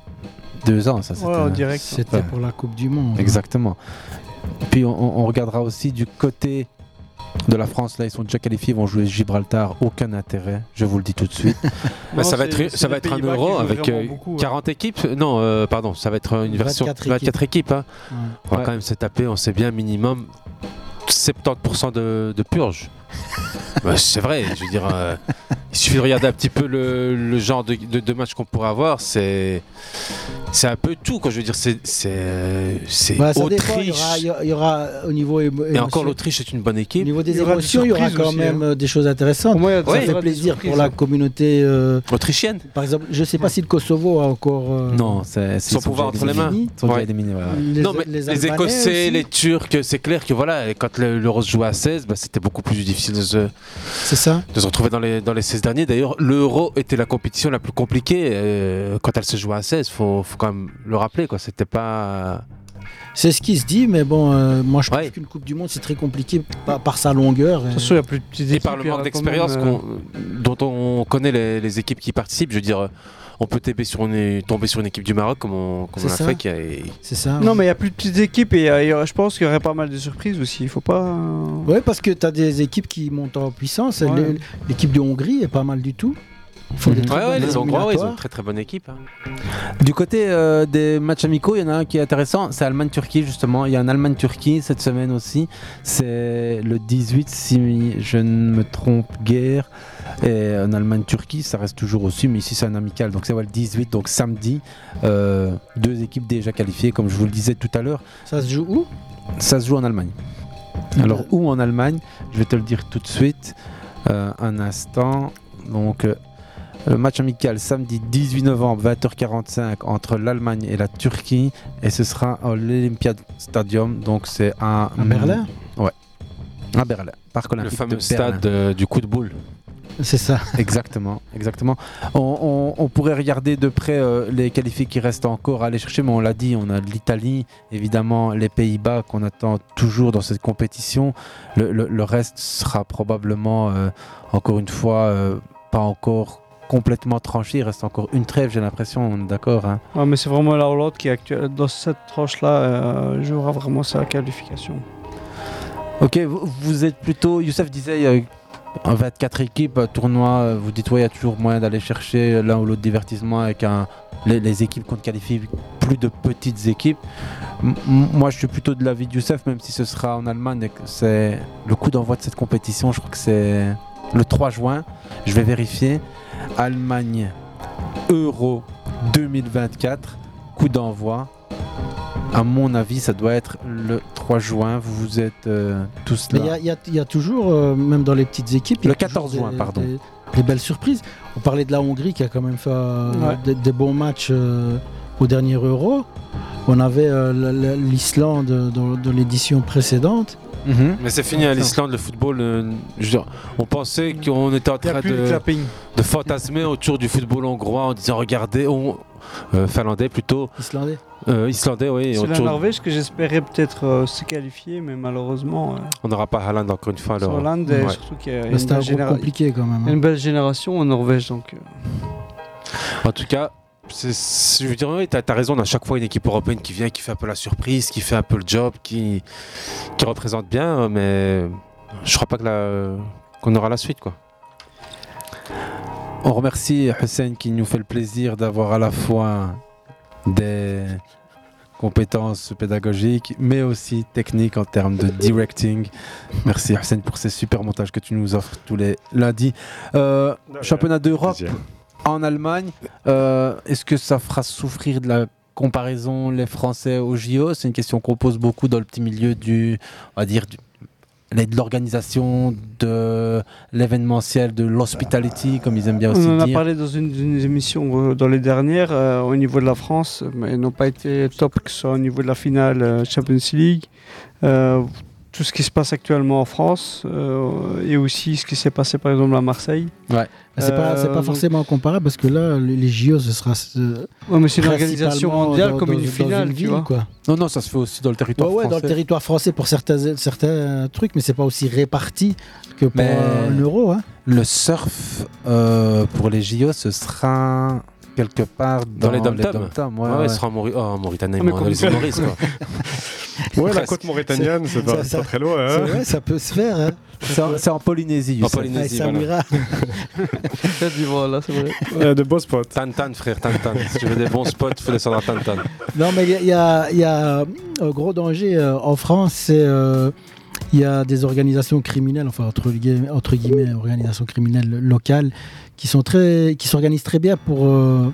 S9: deux ans, ça c'était.
S15: Ouais, en direct. C'était pour la Coupe du Monde.
S9: Exactement. Puis on, on regardera aussi du côté de la France. Là, ils sont déjà qualifiés, ils vont jouer Gibraltar. Aucun intérêt, je vous le dis tout de suite.
S10: Bah, ça va être, ça va être un euro avec euh, 40 équipes. Non, euh, pardon, ça va être une version
S9: 24
S10: 24 équipes. hein.
S9: Ouais.
S10: On va
S9: Ouais.
S10: quand même se taper, on sait bien, minimum 70% de, de purge. Bah, c'est vrai, je veux dire, euh, il suffit de regarder un petit peu le, le genre de, de, de match qu'on pourrait avoir. C'est c'est un peu tout, quoi. Je veux dire, c'est c'est
S15: Bah, ça dépend, il y
S10: Autriche.
S15: aura- il y, aura, il y aura au niveau émo-
S10: Et encore, l'Autriche est une bonne équipe.
S15: Au niveau des
S10: Il y aura des
S15: émotions, il y aura quand
S10: aussi,
S15: même
S10: hein.
S15: des choses intéressantes.
S10: moi, il y a-
S15: ça
S10: ouais.
S15: fait plaisir pour la communauté euh,
S10: autrichienne.
S15: Par exemple, je ne sais pas si le Kosovo a encore. euh,
S9: Non, c'est
S10: Sans pouvoir entre les mains. Ouais.
S15: Les-
S10: non, mais
S15: les
S10: Écossais,
S15: aussi.
S10: les Turcs, c'est clair que voilà, quand le- l'Euro se jouait à 16, bah, c'était beaucoup plus difficile de se,
S15: C'est ça.
S10: de se retrouver dans les, dans les 16 derniers. D'ailleurs, l'Euro était la compétition la plus compliquée euh, quand elle se jouait à 16. Faut, faut quand même le rappeler, quoi. C'était pas.
S15: C'est ce qui se dit, mais bon, euh, moi je trouve qu'une Coupe du Monde c'est très compliqué par, par sa longueur.
S11: De toute façon, il y a plus de petites
S10: Et par le manque d'expérience
S11: euh,
S10: qu'on- dont on connaît les, les équipes qui participent, je veux dire, on peut tomber sur une, tomber sur une équipe du Maroc comme on, comme on
S11: C'est
S10: a
S11: ça.
S10: fait. Qui a,
S15: C'est ça.
S11: Non, mais il y a plus de petites équipes et euh, aura- je pense qu'il y aurait pas mal de surprises aussi. Il faut pas.
S15: Ouais, parce que tu as des équipes qui montent en puissance.
S11: Ouais.
S15: L'équipe de Hongrie est pas mal du tout. Ils font des
S9: Mhm.
S15: très
S10: Ouais, les Hongrois, ouais, ils ont une très très bonne équipe. hein.
S9: Du côté euh, des matchs amicaux, il y en a un qui est intéressant, c'est Allemagne-Turquie justement. Il y a un Allemagne-Turquie cette semaine aussi. C'est le 18 si je ne me trompe guère. Et un Allemagne-Turquie, ça reste toujours aussi, mais ici c'est un amical. Donc c'est ouais, le 18, donc samedi. Euh, deux équipes déjà qualifiées, comme je vous le disais tout à l'heure.
S15: Ça se joue où?
S9: Ça se joue en Allemagne. Alors où en Allemagne? Je vais te le dire tout de suite. Euh, un instant. Donc euh, le match amical samedi 18 novembre 20h45 entre l'Allemagne et la Turquie et ce sera à l'Olympiad Stadium. Donc c'est à,
S15: À Berlin?
S9: Ouais. À Berlin. Parc
S10: Le
S9: olympique
S10: fameux
S9: de Berlin.
S10: stade euh, du coup de boule.
S15: C'est ça.
S9: Exactement, exactement. On, on- on pourrait regarder de près euh, les qualifiés qui restent encore à aller chercher, mais on l'a dit, on a l'Italie, évidemment les Pays-Bas qu'on attend toujours dans cette compétition. Le, le- le reste sera probablement, euh, encore une fois, euh, pas encore complètement tranché. Il reste encore une trêve, j'ai l'impression, on est d'accord. hein.
S11: Ouais, mais c'est vraiment la Hollande qui est actuelle. Dans cette tranche-là, euh, jouera vraiment sa qualification.
S9: Ok, vous, vous êtes plutôt, Youssef disait, euh, en 24 équipes, euh, tournoi, euh, vous dites, ouais, il y a toujours moyen d'aller chercher l'un ou l'autre divertissement avec un, les, les équipes qu'on qualifie plus de petites équipes. M- moi, je suis plutôt de l'avis de Youssef, même si ce sera en Allemagne et que c'est le coup d'envoi de cette compétition, je crois que c'est le 3 juin. Je vais vérifier. Allemagne Euro 2024. Coup d'envoi. À mon avis, ça doit être le 3 juin. Vous vous êtes euh, tous là.
S15: il y a- y, y toujours, euh, même dans les petites équipes,
S9: Le
S15: toujours
S9: 14 juin,
S15: des-
S9: pardon.
S15: Des, des belles surprises. On parlait de la Hongrie qui a quand même fait euh,
S11: Ouais.
S15: des, des bons matchs euh, au dernier Euro. On avait euh, la- la- l'Islande dans, dans l'édition précédente.
S10: Mais c'est fini à l'Islande, le football. euh, je veux dire, on pensait qu'on était en
S11: Il y a
S10: train
S11: plus de
S10: de,
S11: clapping.
S10: de fantasmer autour du football hongrois en disant regardez, on, euh, finlandais plutôt.
S15: Islandais
S10: Euh, Islandais, oui.
S11: C'est la
S10: autour-
S11: Norvège que j'espérais peut-être euh, se qualifier, mais malheureusement, euh,
S10: On n'aura pas Haaland encore une fois. alors.
S11: Hollande, et
S10: Ouais.
S11: surtout qu'il y a une
S15: c'était un
S11: belle,
S15: groupe
S11: généra-
S15: compliqué quand même.
S11: a une belle génération en Norvège. Donc, euh,
S10: En tout cas, je veux dire, oui, t'as as raison, on a chaque fois une équipe européenne qui vient, qui fait un peu la surprise, qui fait un peu le job, qui, qui représente bien, mais je crois pas que la- qu'on aura la suite. quoi.
S9: On remercie Hussein qui nous fait le plaisir d'avoir à la fois des compétences pédagogiques, mais aussi techniques en termes de directing. Merci Hussein pour ces super montages que tu nous offres tous les lundis. Euh, championnat d'Europe en Allemagne, euh, est-ce que ça fera souffrir de la comparaison les Français au JO C'est une question qu'on pose beaucoup dans le petit milieu du, on va dire, du- de l'organisation, de l'événementiel, de l'hospitality, comme ils aiment bien aussi
S11: on en a
S9: dire.
S11: parlé dans une, une émission euh, dans les dernières euh, au niveau de la France, mais ils n'ont pas été top, que ce soit au niveau de la finale Champions League. Euh, tout ce qui se passe actuellement en France euh, et aussi ce qui s'est passé par exemple à Marseille.
S9: Ouais.
S15: C'est pas, c'est
S11: Euh,
S15: pas
S11: donc-
S15: forcément comparable parce que là, les, JO, ce sera. euh,
S11: Ouais, mais c'est une organisation mondiale
S15: dans-
S11: comme
S15: dans-
S11: une finale, tu
S15: ville,
S11: vois.
S15: Quoi.
S9: Non, non, ça se fait aussi dans le territoire
S15: Ouais, ouais, dans
S9: français.
S15: le territoire français pour certains, certains trucs, mais c'est pas aussi réparti que pour
S9: Mais
S15: un euro. Hein.
S9: Le surf euh, pour les JO, ce sera quelque part dans,
S10: Dans les dom
S9: dom-toms, ouais,
S10: ouais,
S9: ouais.
S10: sera en. Oh, Mauritanie,
S9: Ah, mais
S10: dans
S9: comme-
S10: les îles Maurice, quoi.
S16: Ouais, la côte mauritanienne, c'est pas,
S15: ça-
S16: très loin.
S15: C'est
S16: Hein
S15: vrai, ça peut se faire. Hein.
S9: C'est en, c'est en Polynésie.
S10: En. Polynésie, voilà.
S15: Samira.
S11: là, c'est vrai.
S16: Euh, de beaux spots.
S10: Tantan, frère, Tantan. si tu veux des bons spots, il faut descendre à Tantan.
S15: Non, mais il y a, il y a- y a un gros danger euh, en France, c'est euh, il y a des organisations criminelles, enfin entre, guillemets- entre guillemets, organisations criminelles locales, qui sont très, qui s'organisent très bien pour, euh,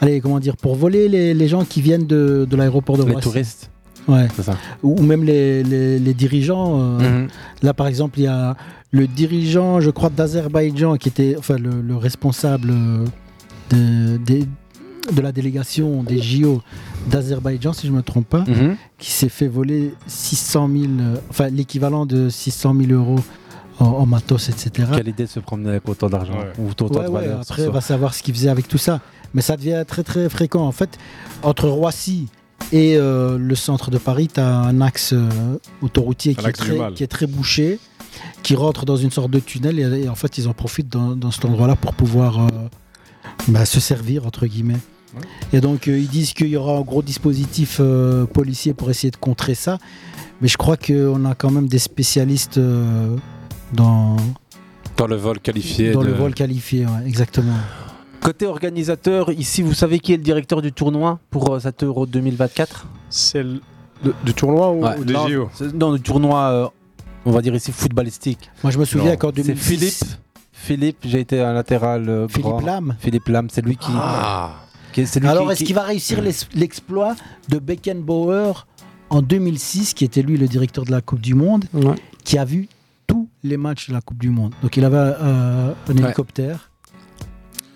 S15: allez, comment dire, pour voler les, les gens qui viennent de, de l'aéroport de
S9: Les
S15: Roissy.
S9: touristes.
S15: Ouais.
S9: C'est ça.
S15: Ou, même les, les- les dirigeants. euh,
S9: Mhm.
S15: Là, par exemple, il y a le dirigeant, je crois, d'Azerbaïdjan, qui était, enfin, le, le responsable euh, de, de la délégation des JO d'Azerbaïdjan, si je ne me trompe pas,
S9: Mhm.
S15: qui s'est fait voler 600 000, euh, enfin, l'équivalent de 600 000 euros en, en matos, etc.
S9: Quelle idée de se promener avec autant d'argent ou autant
S15: Ouais,
S9: de
S15: ouais,
S9: valeur sur
S15: après, on va savoir ce qu'il faisait avec tout ça. Mais ça devient très très fréquent. En fait, entre Roissy et euh, le centre de Paris, tu as un axe euh, autoroutier
S16: Un
S15: qui est,
S16: axe
S15: très, qui est très bouché, qui rentre dans une sorte de tunnel. Et, et en fait, ils en profitent dans, dans cet endroit-là pour pouvoir euh, bah, se servir, entre guillemets. Et donc, euh, ils disent qu'il y aura un gros dispositif euh, policier pour essayer de contrer ça. Mais je crois qu'on a quand même des spécialistes euh, dans,
S10: Dans le vol qualifié.
S15: dans
S10: de-
S15: le vol qualifié, ouais, exactement.
S9: Côté organisateur, ici, vous savez qui est le directeur du tournoi pour euh, cet Euro 2024
S16: C'est le- du tournoi ou,
S9: Ouais,
S16: ou des
S9: non,
S16: JO
S9: Non, du tournoi, euh, on va dire ici, footballistique.
S15: Moi, je me souviens
S9: Non.
S15: qu'en
S9: C'est
S15: 2006
S9: Philippe. Philippe, j'ai été un latéral euh,
S15: Philippe. Lam.
S9: Philippe Lam, c'est lui qui.
S10: Ah.
S9: Est-
S15: Alors, est-ce
S9: qui-
S15: qu'il va réussir l'exploit de Beckenbauer en 2006, qui était lui le directeur de la Coupe du Monde, qui a vu tous les matchs de la Coupe du Monde? Donc, il avait euh, un
S9: Ouais.
S15: hélicoptère.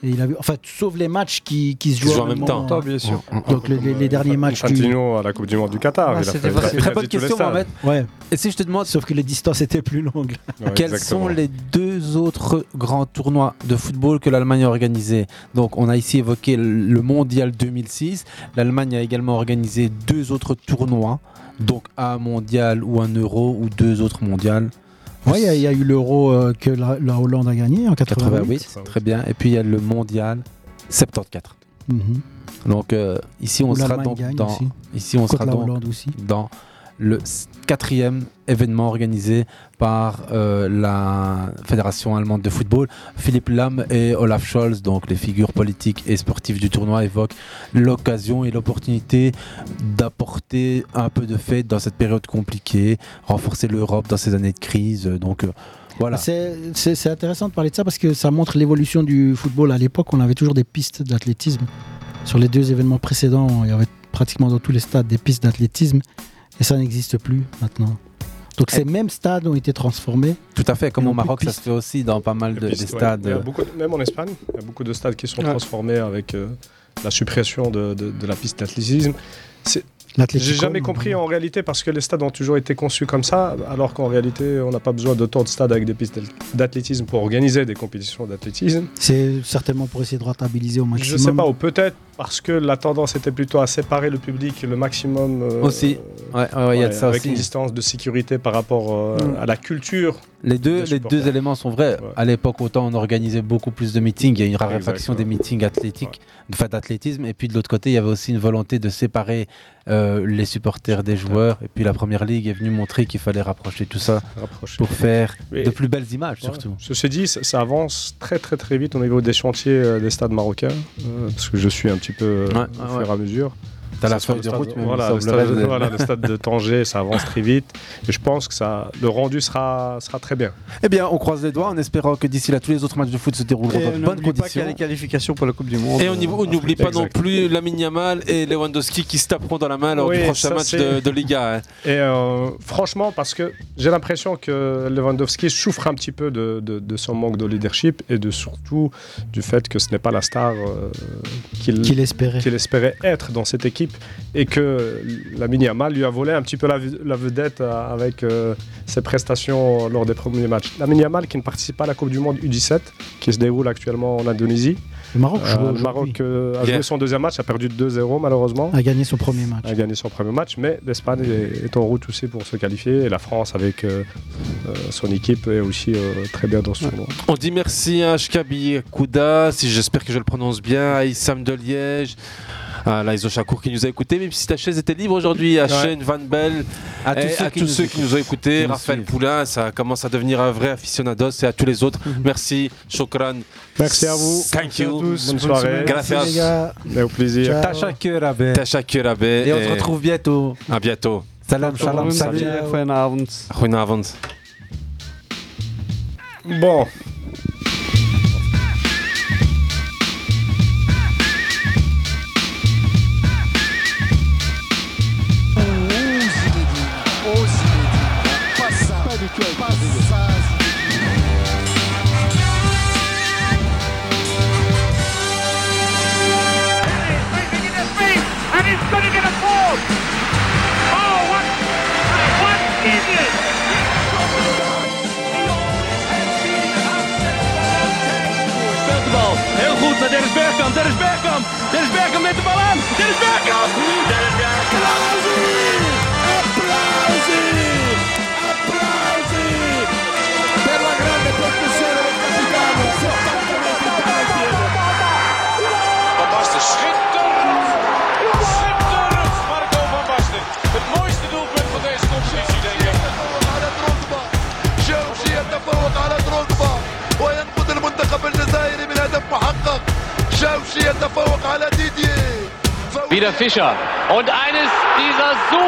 S15: Et il a vu, enfin, sauf les matchs qui, qui se jouent en
S10: en même temps.
S11: bien sûr.
S15: Donc, les, les- les derniers matchs du.
S16: Infantino à la Coupe du Monde du Qatar.
S11: Ah, c'était
S9: Très bonne question. Mohamed.
S15: Ouais.
S9: Et si je te demande,
S15: Sauf que les distances étaient plus longues.
S16: Ouais,
S9: Quels
S16: exactement.
S9: sont les deux autres grands tournois de football que l'Allemagne a organisés Donc, on a ici évoqué le Mondial 2006. L'Allemagne a également organisé deux autres tournois, donc un mondial ou un euro ou deux autres mondiales.
S15: Ouais, il y a- il y, a eu l'euro euh, que la, la Hollande a gagné en 88.
S9: 88, très bien. Et puis il y a le mondial 74.
S15: Mhm.
S9: Donc euh, ici on sera donc dans ici on sera donc
S15: aussi.
S9: dans le quatrième événement organisé par euh, la Fédération allemande de football. Philippe Lam et Olaf Scholz, donc les figures politiques et sportives du tournoi, évoquent l'occasion et l'opportunité d'apporter un peu de fête dans cette période compliquée, renforcer l'Europe dans ces années de crise. Donc euh, Voilà.
S15: C'est intéressant de parler de ça parce que ça montre l'évolution du football. À l'époque, on avait toujours des pistes d'athlétisme. Sur les deux événements précédents, il y avait pratiquement dans tous les stades des pistes d'athlétisme et ça n'existe plus maintenant. Donc ces mêmes stades ont été transformés.
S9: Tout à fait, comme au Maroc, ça se fait aussi dans pas mal de,
S16: ouais,
S9: stades.
S16: il y a beaucoup- même en Espagne, il y a beaucoup de stades qui sont
S9: Ouais.
S16: transformés avec euh, la suppression de, de- de la piste d'athlétisme. J'ai jamais compris en réalité parce que les stades ont toujours été conçus comme ça, alors qu'en réalité, on n'a pas besoin d'autant de stades avec des pistes d'athlétisme pour organiser des compétitions d'athlétisme.
S15: C'est certainement pour essayer de rentabiliser au maximum.
S16: Je sais pas, ou peut-être parce que la tendance était plutôt à séparer le public le maximum. euh,
S9: Aussi. Ouais, ouais, ouais, il y a de ça
S16: avec
S9: aussi.
S16: une distance de sécurité par rapport euh,
S9: Mm.
S16: à la culture.
S9: Les deux, les deux éléments sont vrais. À l'époque, autant on organisait beaucoup plus de meetings, il y a une raréfaction des meetings athlétiques, enfin d'athlétisme, et puis de l'autre côté, il y avait aussi une volonté de séparer euh, les supporters des joueurs. Et puis la première ligue est venue montrer qu'il fallait rapprocher tout ça
S16: Rapprocher.
S9: pour faire
S16: Mais-
S9: de plus belles images, surtout.
S16: Ceci dit, ça, ça avance très très très vite au niveau des chantiers euh, des stades marocains, euh, parce que je suis un petit peu euh,
S9: Ouais,
S16: au
S9: ouais,
S16: fur
S9: ouais.
S16: et à mesure.
S9: T'as la feuille
S16: le
S9: de route,
S16: voilà, le stade, voilà, le stade de Tanger, ça avance très vite. Et je pense que ça, le rendu sera, sera très bien.
S9: Eh bien, on croise les doigts en espérant que d'ici là, tous les autres matchs de foot se dérouleront dans de
S11: on
S9: bonnes
S11: n'oublie pas qu'il y
S9: conditions.
S11: a les qualifications pour la Coupe du Monde.
S10: Et on n'oublie pas non plus Lamine Yamal et Lewandowski qui se taperont dans la main lors
S16: Oui,
S10: du prochain
S16: ça,
S10: match de, de Liga. hein.
S16: Et euh, franchement, parce que j'ai l'impression que Lewandowski souffre un petit peu de, de- de son manque de leadership et de surtout du fait que ce n'est pas la star euh, qu'il
S15: Qu'il espérait.
S16: qu'il espérait être dans cette équipe et que Lamine Yamal lui a volé un petit peu la, vedette euh, avec euh, ses prestations lors des premiers matchs. Lamine Yamal qui ne participe pas à la Coupe du Monde U17 qui se déroule actuellement en Indonésie.
S15: Le Maroc joue
S16: Euh, le. Maroc euh, a joué son deuxième match, a perdu 2-0 malheureusement
S15: A gagné son premier match.
S16: a gagné son premier match, mais l'Espagne est, est en route aussi pour se qualifier et la France avec euh, euh, son équipe est aussi euh, très bien dans ce tournoi.
S10: On dit merci à Shkabi Kouda, si j'espère que je le prononce bien, à Issam de Liège, à Laizo Chakour qui nous a écoutés, même si ta chaise était libre aujourd'hui, à
S9: Ouais.
S10: Shane Van Bell,
S9: À tous ceux
S10: à
S9: qui
S10: tous
S9: nous
S10: ceux qui nous ont écoutés, Raphaël. Poulain, ça commence à devenir un vrai aficionados, et à tous les autres, merci, Shokran.
S16: Merci à vous.
S10: Thank
S16: Merci à
S10: you.
S16: tous. Bonne soirée.
S10: Gracias.
S16: Merci, les gars. Et au plaisir.
S9: Tacha Kurabe. Et on se retrouve bientôt.
S10: À bientôt.
S9: Salam, salam, salut.
S16: Bon.
S2: Wieder Fischer. Und eines dieser super